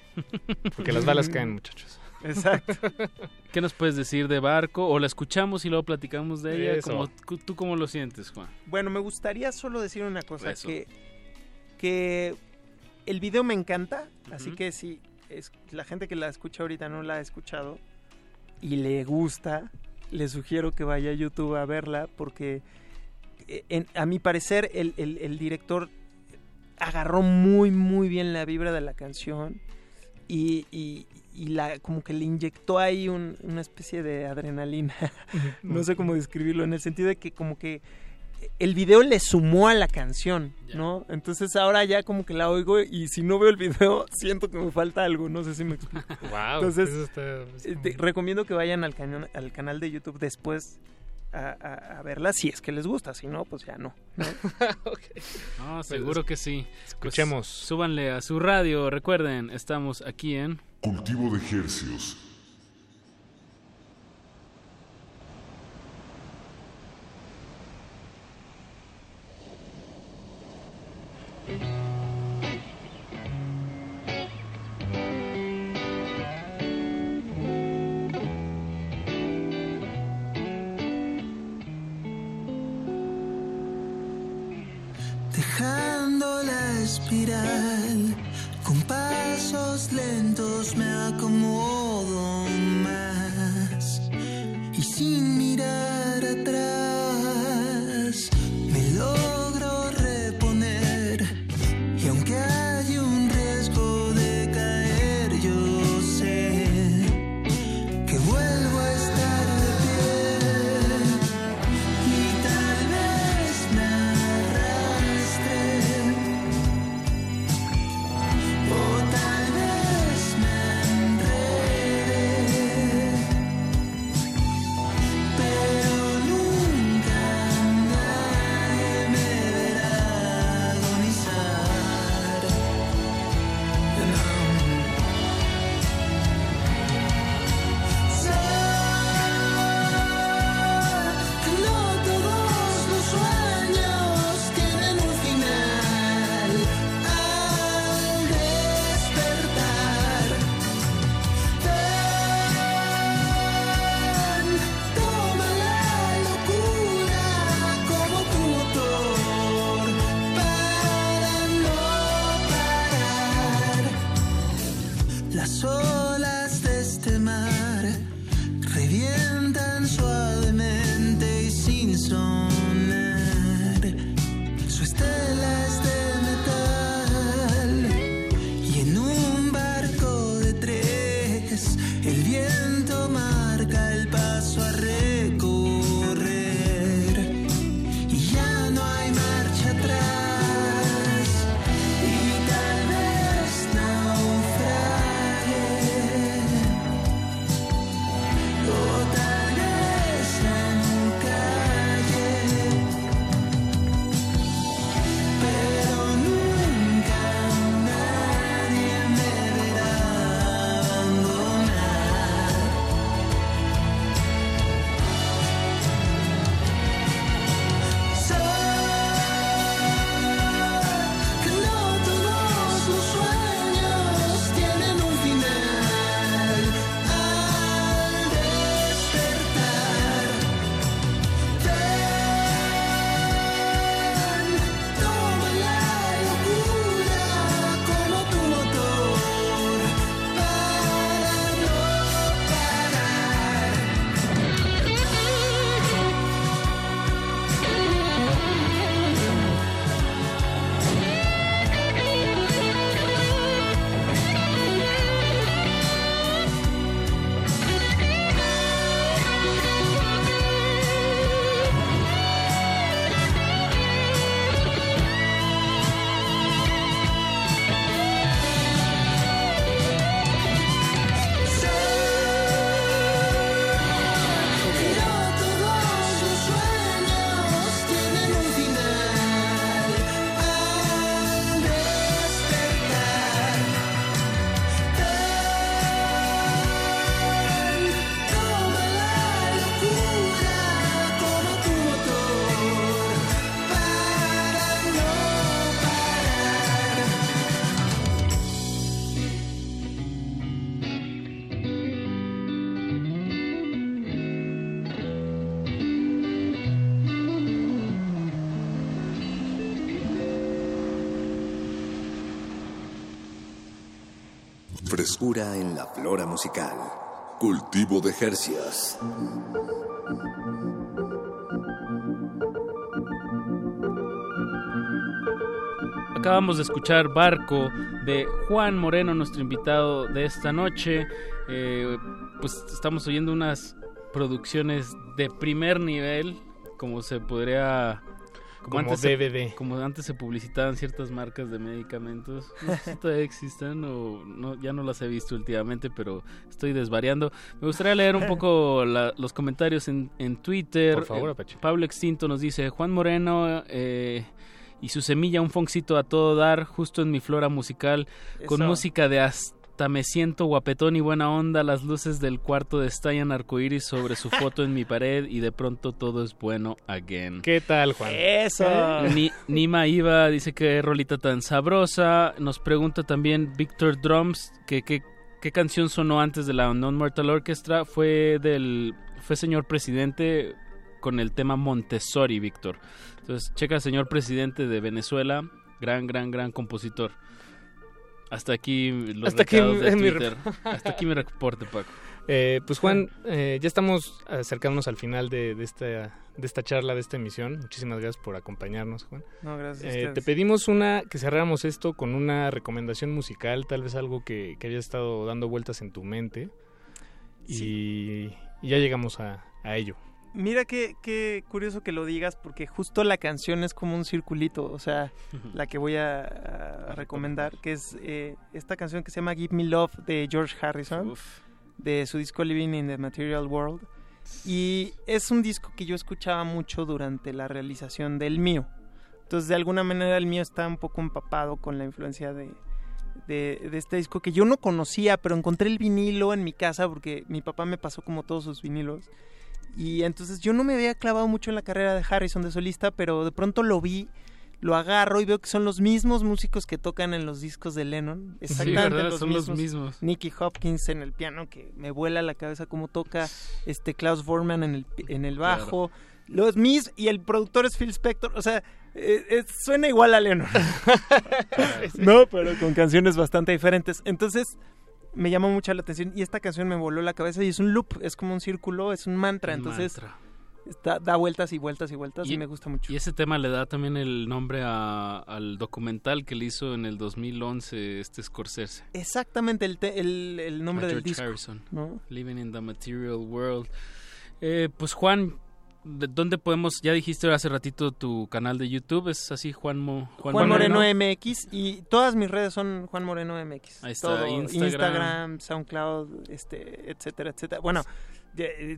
Porque las balas caen, muchachos. Exacto. ¿Qué nos puedes decir de Barco? ¿O la escuchamos y luego platicamos de ella? Eso. ¿Cómo- ¿Tú cómo lo sientes, Juan? Bueno, me gustaría solo decir una cosa, Eso. que, que el video me encanta, así que si es, la gente que la escucha ahorita no la ha escuchado y le gusta, le sugiero que vaya a YouTube a verla porque eh, en- a mi parecer el, el- el director agarró muy muy bien la vibra de la canción y, y- y la como que le inyectó ahí un- una especie de adrenalina no sé cómo describirlo en el sentido de que como que el video le sumó a la canción, ¿no? Entonces ahora ya como que la oigo y si no veo el video siento que me falta algo, no sé si me explico. Wow, Entonces está- eh, te- recomiendo que vayan al, cañón- al canal de YouTube después a, a- a verla si es que les gusta, si no, pues ya no. ¿no? No, seguro que sí. Pues, Escuchemos. súbanle a su radio. Recuerden, estamos aquí en Cultivo de hercios. Frescura en la flora musical. Cultivo de hercios. Acabamos de escuchar Barco de Juan Moreno, nuestro invitado de esta noche. Eh, pues estamos oyendo unas producciones de primer nivel, como se podría como antes se- como antes se publicitaban ciertas marcas de medicamentos. No sé si todavía existen o no, ya no las he visto últimamente, pero estoy desvariando. Me gustaría leer un poco la- los comentarios en, en Twitter. Por favor, Eh. Pablo Extinto nos dice, Juan Moreno eh, y su semilla, un foncito a todo dar, justo en mi flora musical, con música de hasta me siento guapetón y buena onda, las luces del cuarto destallan arcoíris sobre su foto en mi pared y de pronto todo es bueno again. ¿Qué tal, Juan? Eso. Ni- Nima Iva dice que rolita tan sabrosa. Nos pregunta también Victor Drums que que- qué canción sonó antes de la Non Mortal Orchestra. Fue del fue señor presidente con el tema Montessori, Víctor. Entonces, checa señor presidente de Venezuela, gran gran gran compositor. Hasta aquí los Hasta aquí recados de mi- Hasta aquí mi reporte, Paco. Eh, pues Juan, eh, ya estamos acercándonos al final de, de esta, de esta charla, de esta emisión. Muchísimas gracias por acompañarnos, Juan. No, gracias Eh, te pedimos una que cerráramos esto con una recomendación musical, tal vez algo que, que haya estado dando vueltas en tu mente. Y, y ya llegamos a, a ello. Mira qué, qué curioso que lo digas porque justo la canción es como un circulito, o sea, la que voy a, a recomendar, que es eh, esta canción que se llama Give Me Love de George Harrison, de su disco Living in the Material World. Y es un disco que yo escuchaba mucho durante la realización del mío. Entonces, de alguna manera, el mío está un poco empapado con la influencia de, de, de este disco que yo no conocía, pero encontré el vinilo en mi casa porque mi papá me pasó como todos sus vinilos. Y entonces yo no me había clavado mucho en la carrera de Harrison de solista, pero de pronto lo vi, lo agarro y veo que son los mismos músicos que tocan en los discos de Lennon. Sí, Exactamente ¿verdad? los Son mismos. los mismos. Nicky Hopkins en el piano, que me vuela la cabeza cómo toca, este Klaus Vorman en el, en el bajo. Los mis y el productor es Phil Spector, o sea, eh, eh, suena igual a Lennon. no, pero con canciones bastante diferentes. Entonces, me llamó mucho la atención y esta canción me voló la cabeza y es un loop, es como un círculo, es un mantra, Un entonces mantra. está- da vueltas y vueltas y vueltas y, me gusta mucho. Y ese tema le da también el nombre a- al documental que le hizo en el 2011 este Scorsese. Exactamente el, te- el, el nombre a del George disco. Harrison. ¿no? Living in the Material World. Eh, pues Juan, ¿de ¿dónde podemos? Ya dijiste hace ratito tu canal de YouTube, es así Juan, Mo- Juan, Moreno, MX y todas mis redes son Juan Moreno MX. Ahí está, Todo, Instagram. Instagram, SoundCloud, este, etcétera, etcétera. Bueno,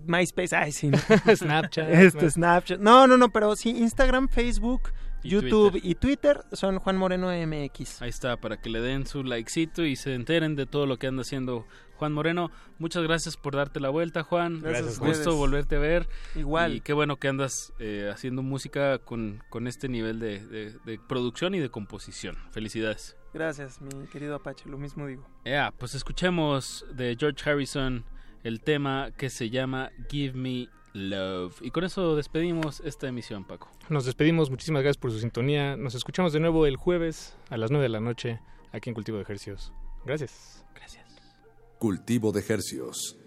MySpace, ay sí. ¿no? Snapchat. Este, Snapchat. No, no, no, pero sí, Instagram, Facebook, Y YouTube Twitter. y Twitter son Juan Moreno MX. Ahí está, para que le den su likecito y se enteren de todo lo que anda haciendo Juan Moreno. Muchas gracias por darte la vuelta, Juan. Gracias a Gusto volverte a ver. Igual. Y qué bueno que andas eh, haciendo música con, con este nivel de, de- de producción y de composición. Felicidades. Gracias, mi querido Apache, lo mismo digo. Ya, pues escuchemos de George Harrison el tema que se llama Give Me Love. Y con eso despedimos esta emisión, Paco. Nos despedimos, muchísimas gracias por su sintonía. Nos escuchamos de nuevo el jueves a las 9 de la noche aquí en Cultivo de Ejercicios. Gracias. Gracias. Cultivo de Hercios.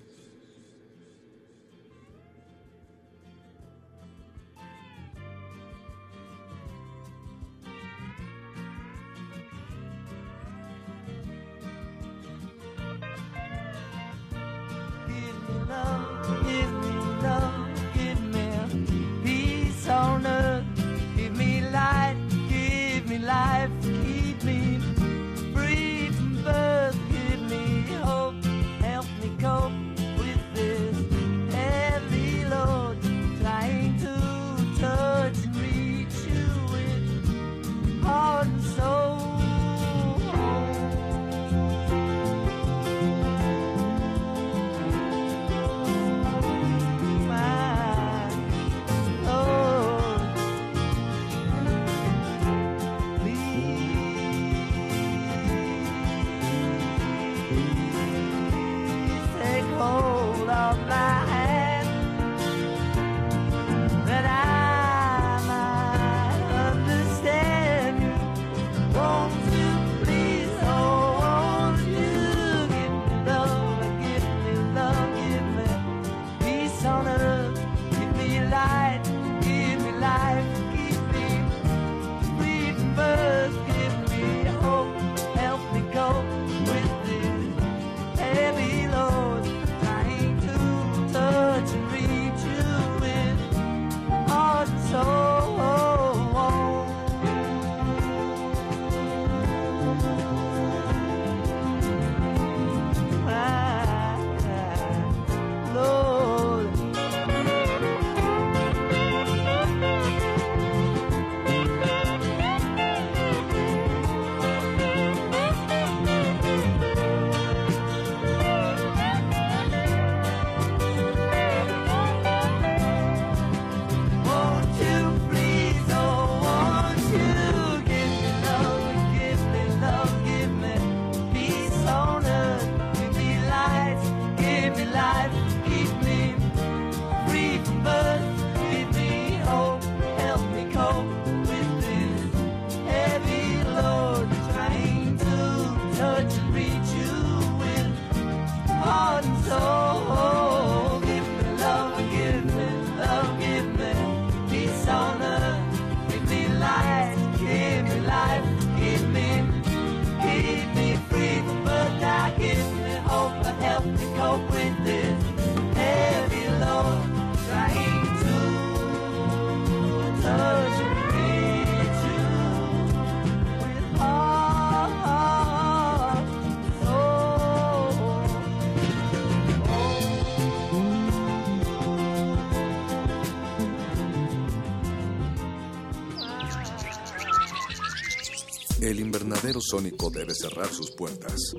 El invernadero sónico debe cerrar sus puertas.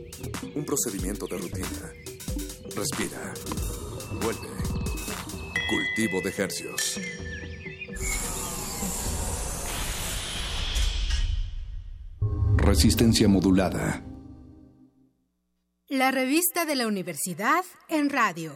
Un procedimiento de rutina. Respira. Vuelve. Cultivo de hercios. Resistencia modulada. La revista de la universidad en radio.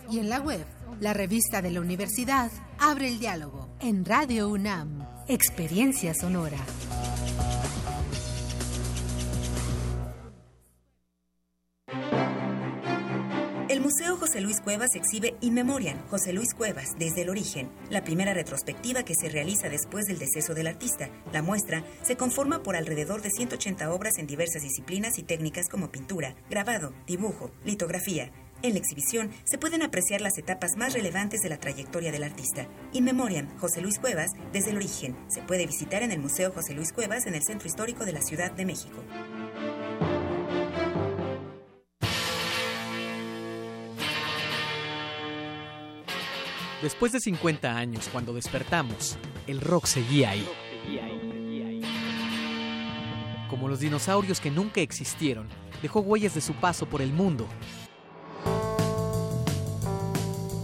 y en la web. La revista de la universidad abre el diálogo en Radio UNAM, Experiencia Sonora. El Museo José Luis Cuevas exhibe In Memoriam, José Luis Cuevas, desde el origen, la primera retrospectiva que se realiza después del deceso del artista. La muestra se conforma por alrededor de 180 obras en diversas disciplinas y técnicas como pintura, grabado, dibujo, litografía. En la exhibición se pueden apreciar las etapas más relevantes de la trayectoria del artista. In Memoriam, José Luis Cuevas, desde el origen, se puede visitar en el Museo José Luis Cuevas en el Centro Histórico de la Ciudad de México. Después de 50 años, cuando despertamos, el rock seguía ahí. Como los dinosaurios que nunca existieron, dejó huellas de su paso por el mundo.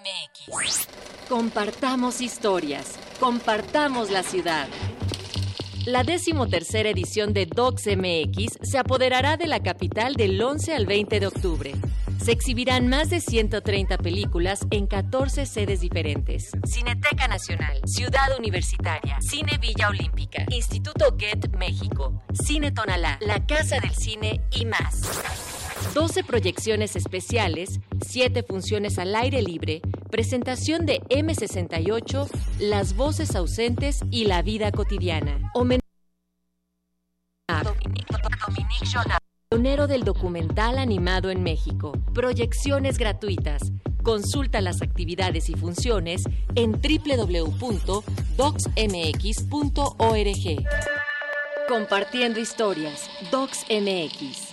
MX. Compartamos historias. Compartamos la ciudad. La decimotercera edición de Docs MX se apoderará de la capital del 11 al 20 de octubre. Se exhibirán más de 130 películas en 14 sedes diferentes. Cineteca Nacional, Ciudad Universitaria, Cine Villa Olímpica, Instituto Get México, Cine Tonalá, La Casa del Cine y más. 12 proyecciones especiales, 7 funciones al aire libre, presentación de M68, Las voces ausentes y la vida cotidiana. Dominique Jonas, pionero del documental animado en México. Proyecciones gratuitas. Consulta las actividades y funciones en www.docsmx.org. Compartiendo historias. DocsMX.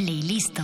Playlisto.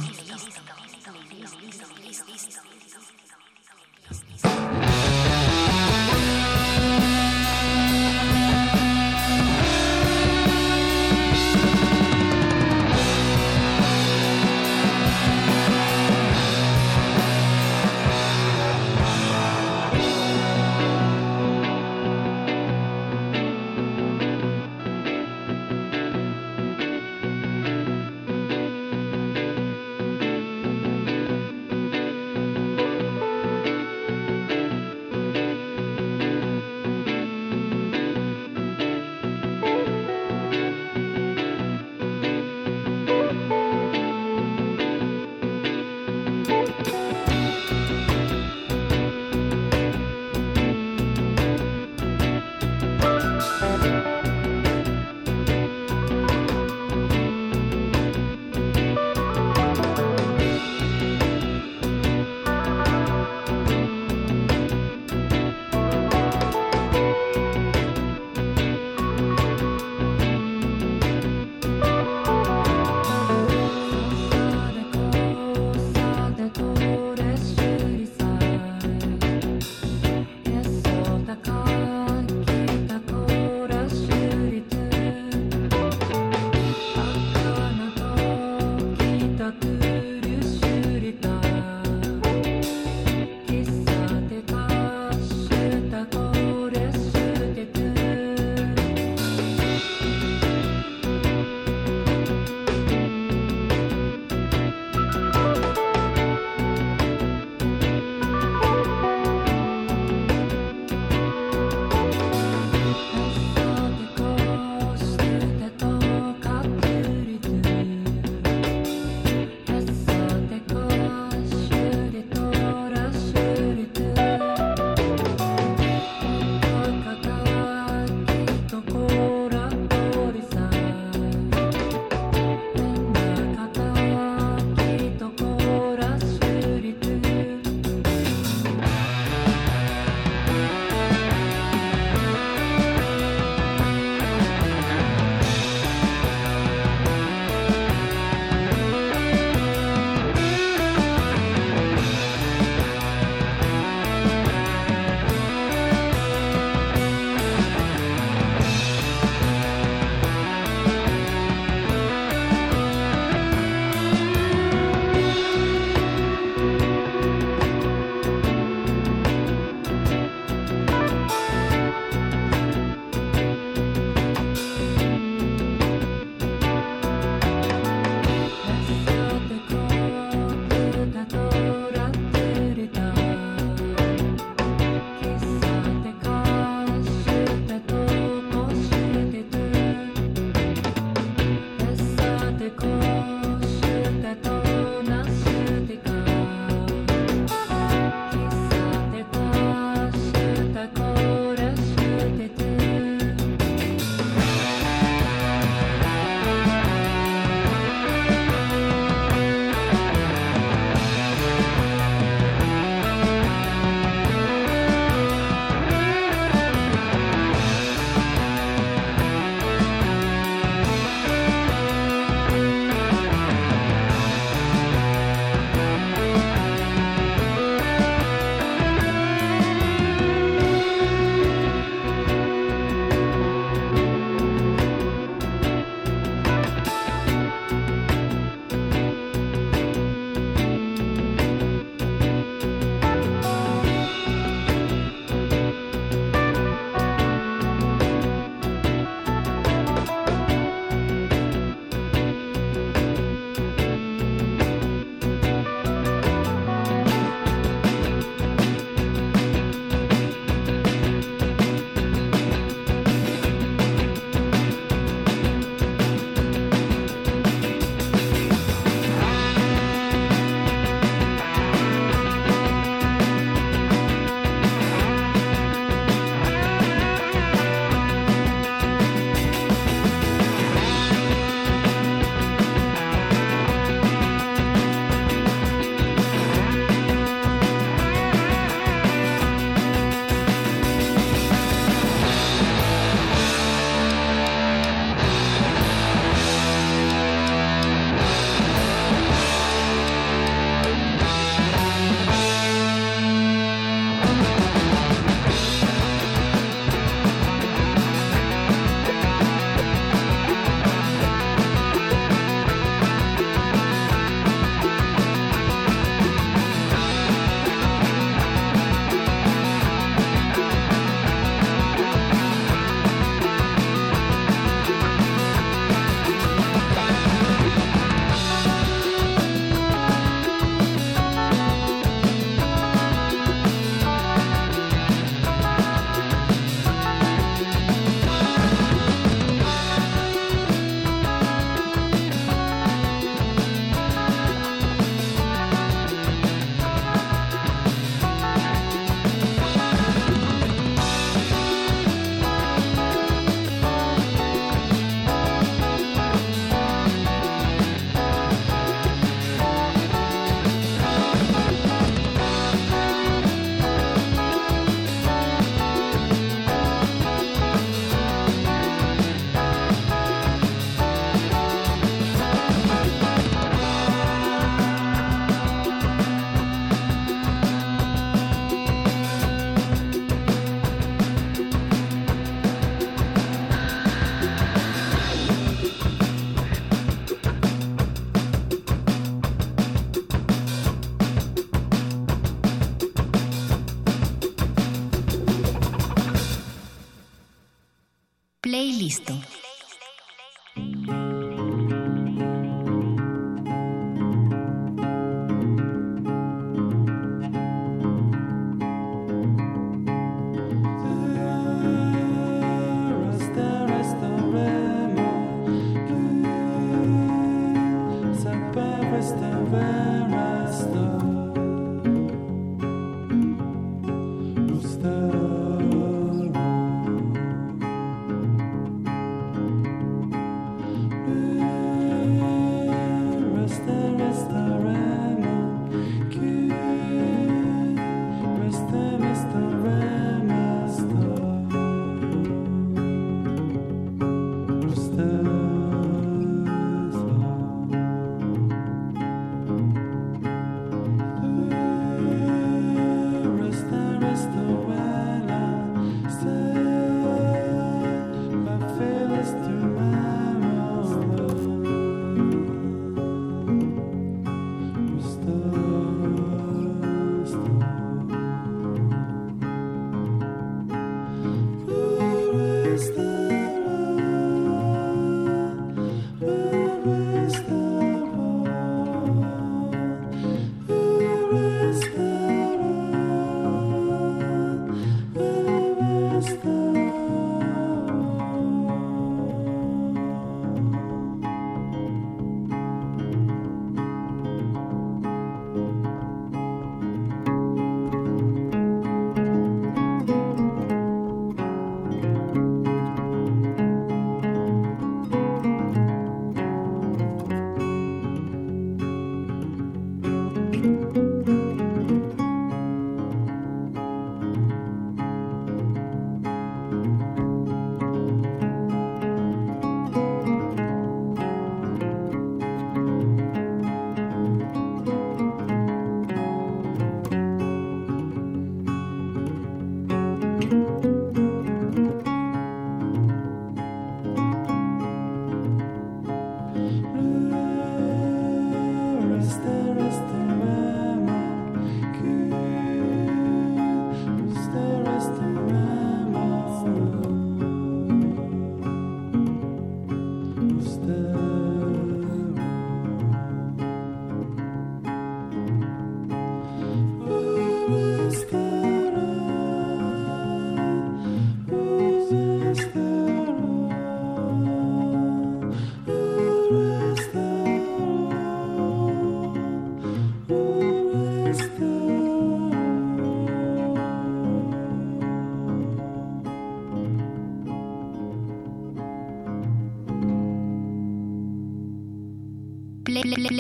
Playlist.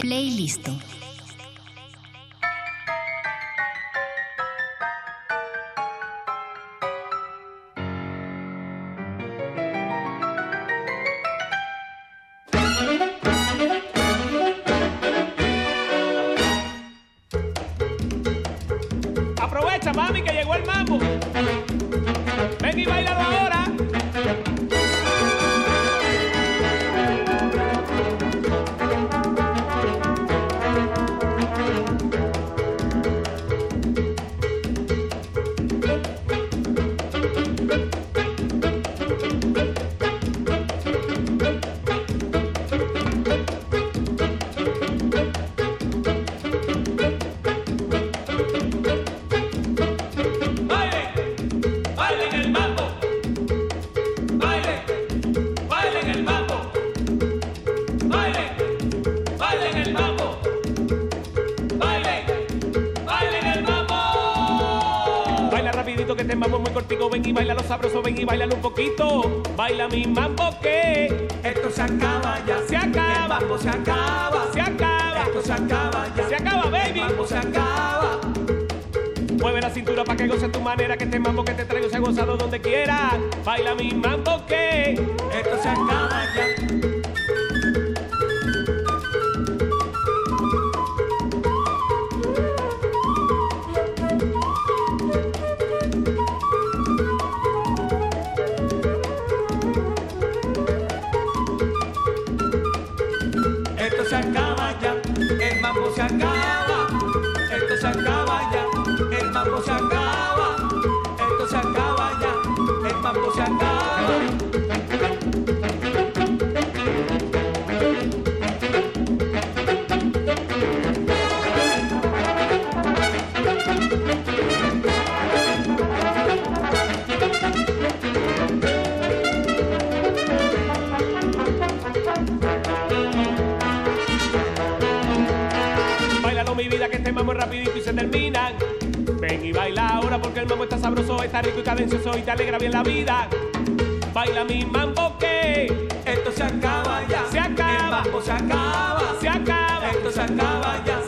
Playlist. Aprovecha, ven y baila un poquito. Baila mi mambo que esto se acaba ya. Se acaba. El mambo se acaba. Se acaba. Esto se acaba ya. Se acaba, baby. El mambo se acaba. Mueve la cintura para que goce tu manera, que este mambo que te traigo se ha gozado donde quiera. Baila mi mambo que esto se acaba ya. y se terminan. Ven y baila ahora porque el mambo está sabroso, está rico y cadencioso y te alegra bien la vida. Baila mi mambo que esto se acaba ya. Se acaba. El mambo se acaba. Se acaba. Esto se acaba ya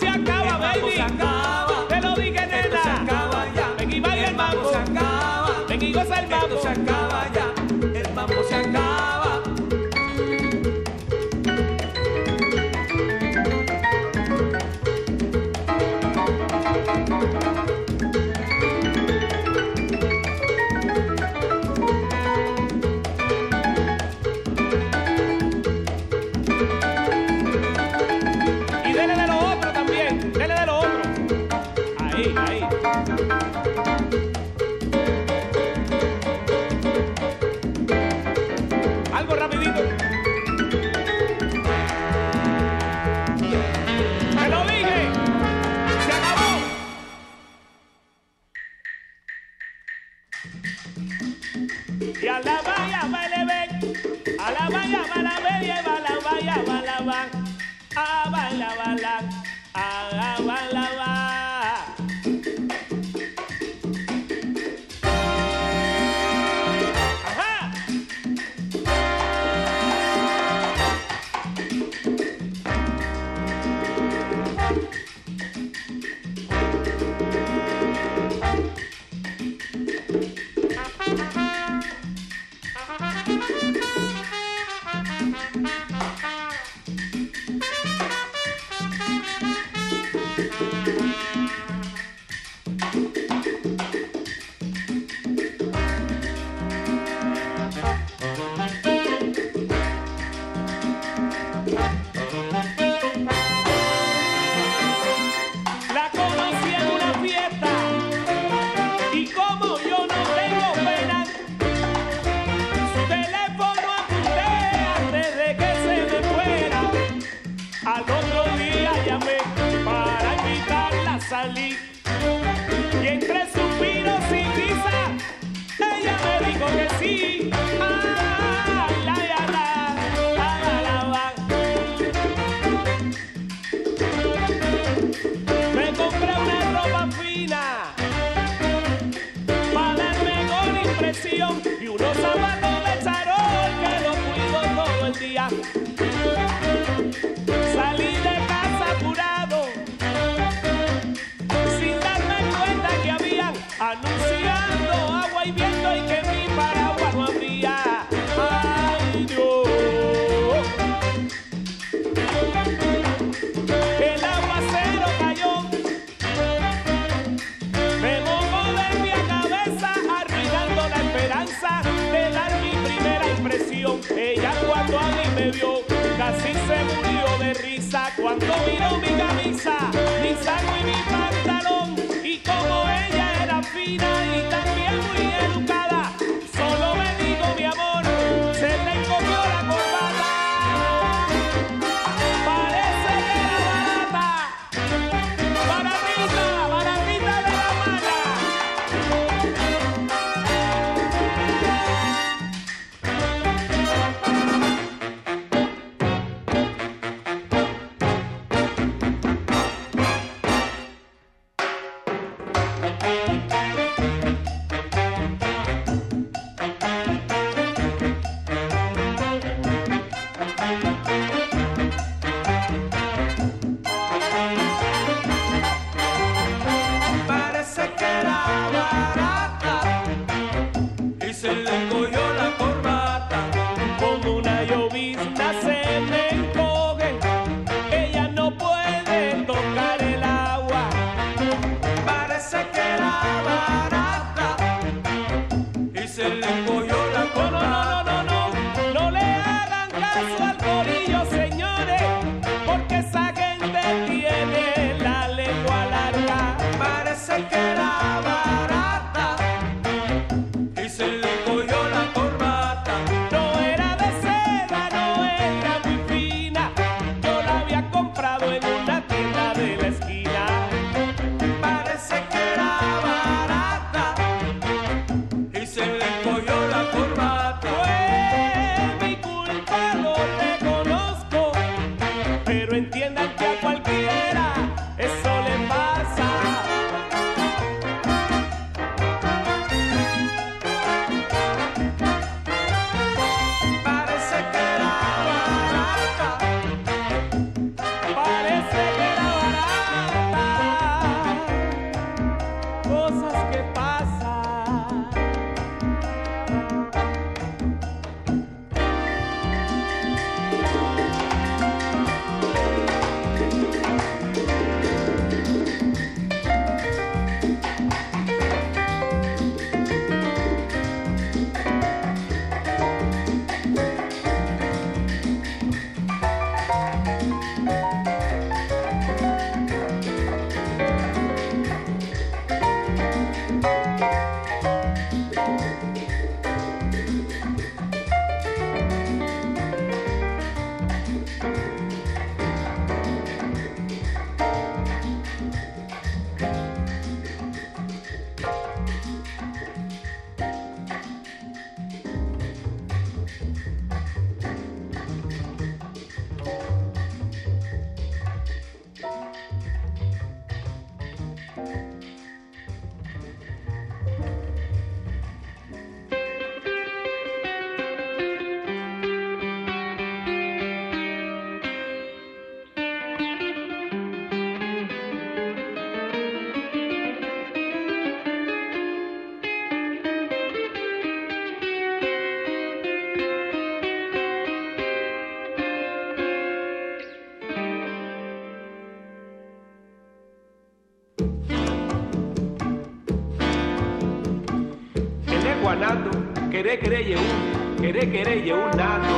quere quere ye un, quere quere ye un nato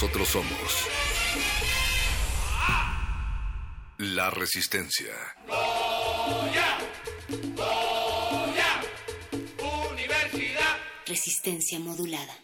nosotros somos la resistencia. Goya, Goya, universidad. Resistencia modulada.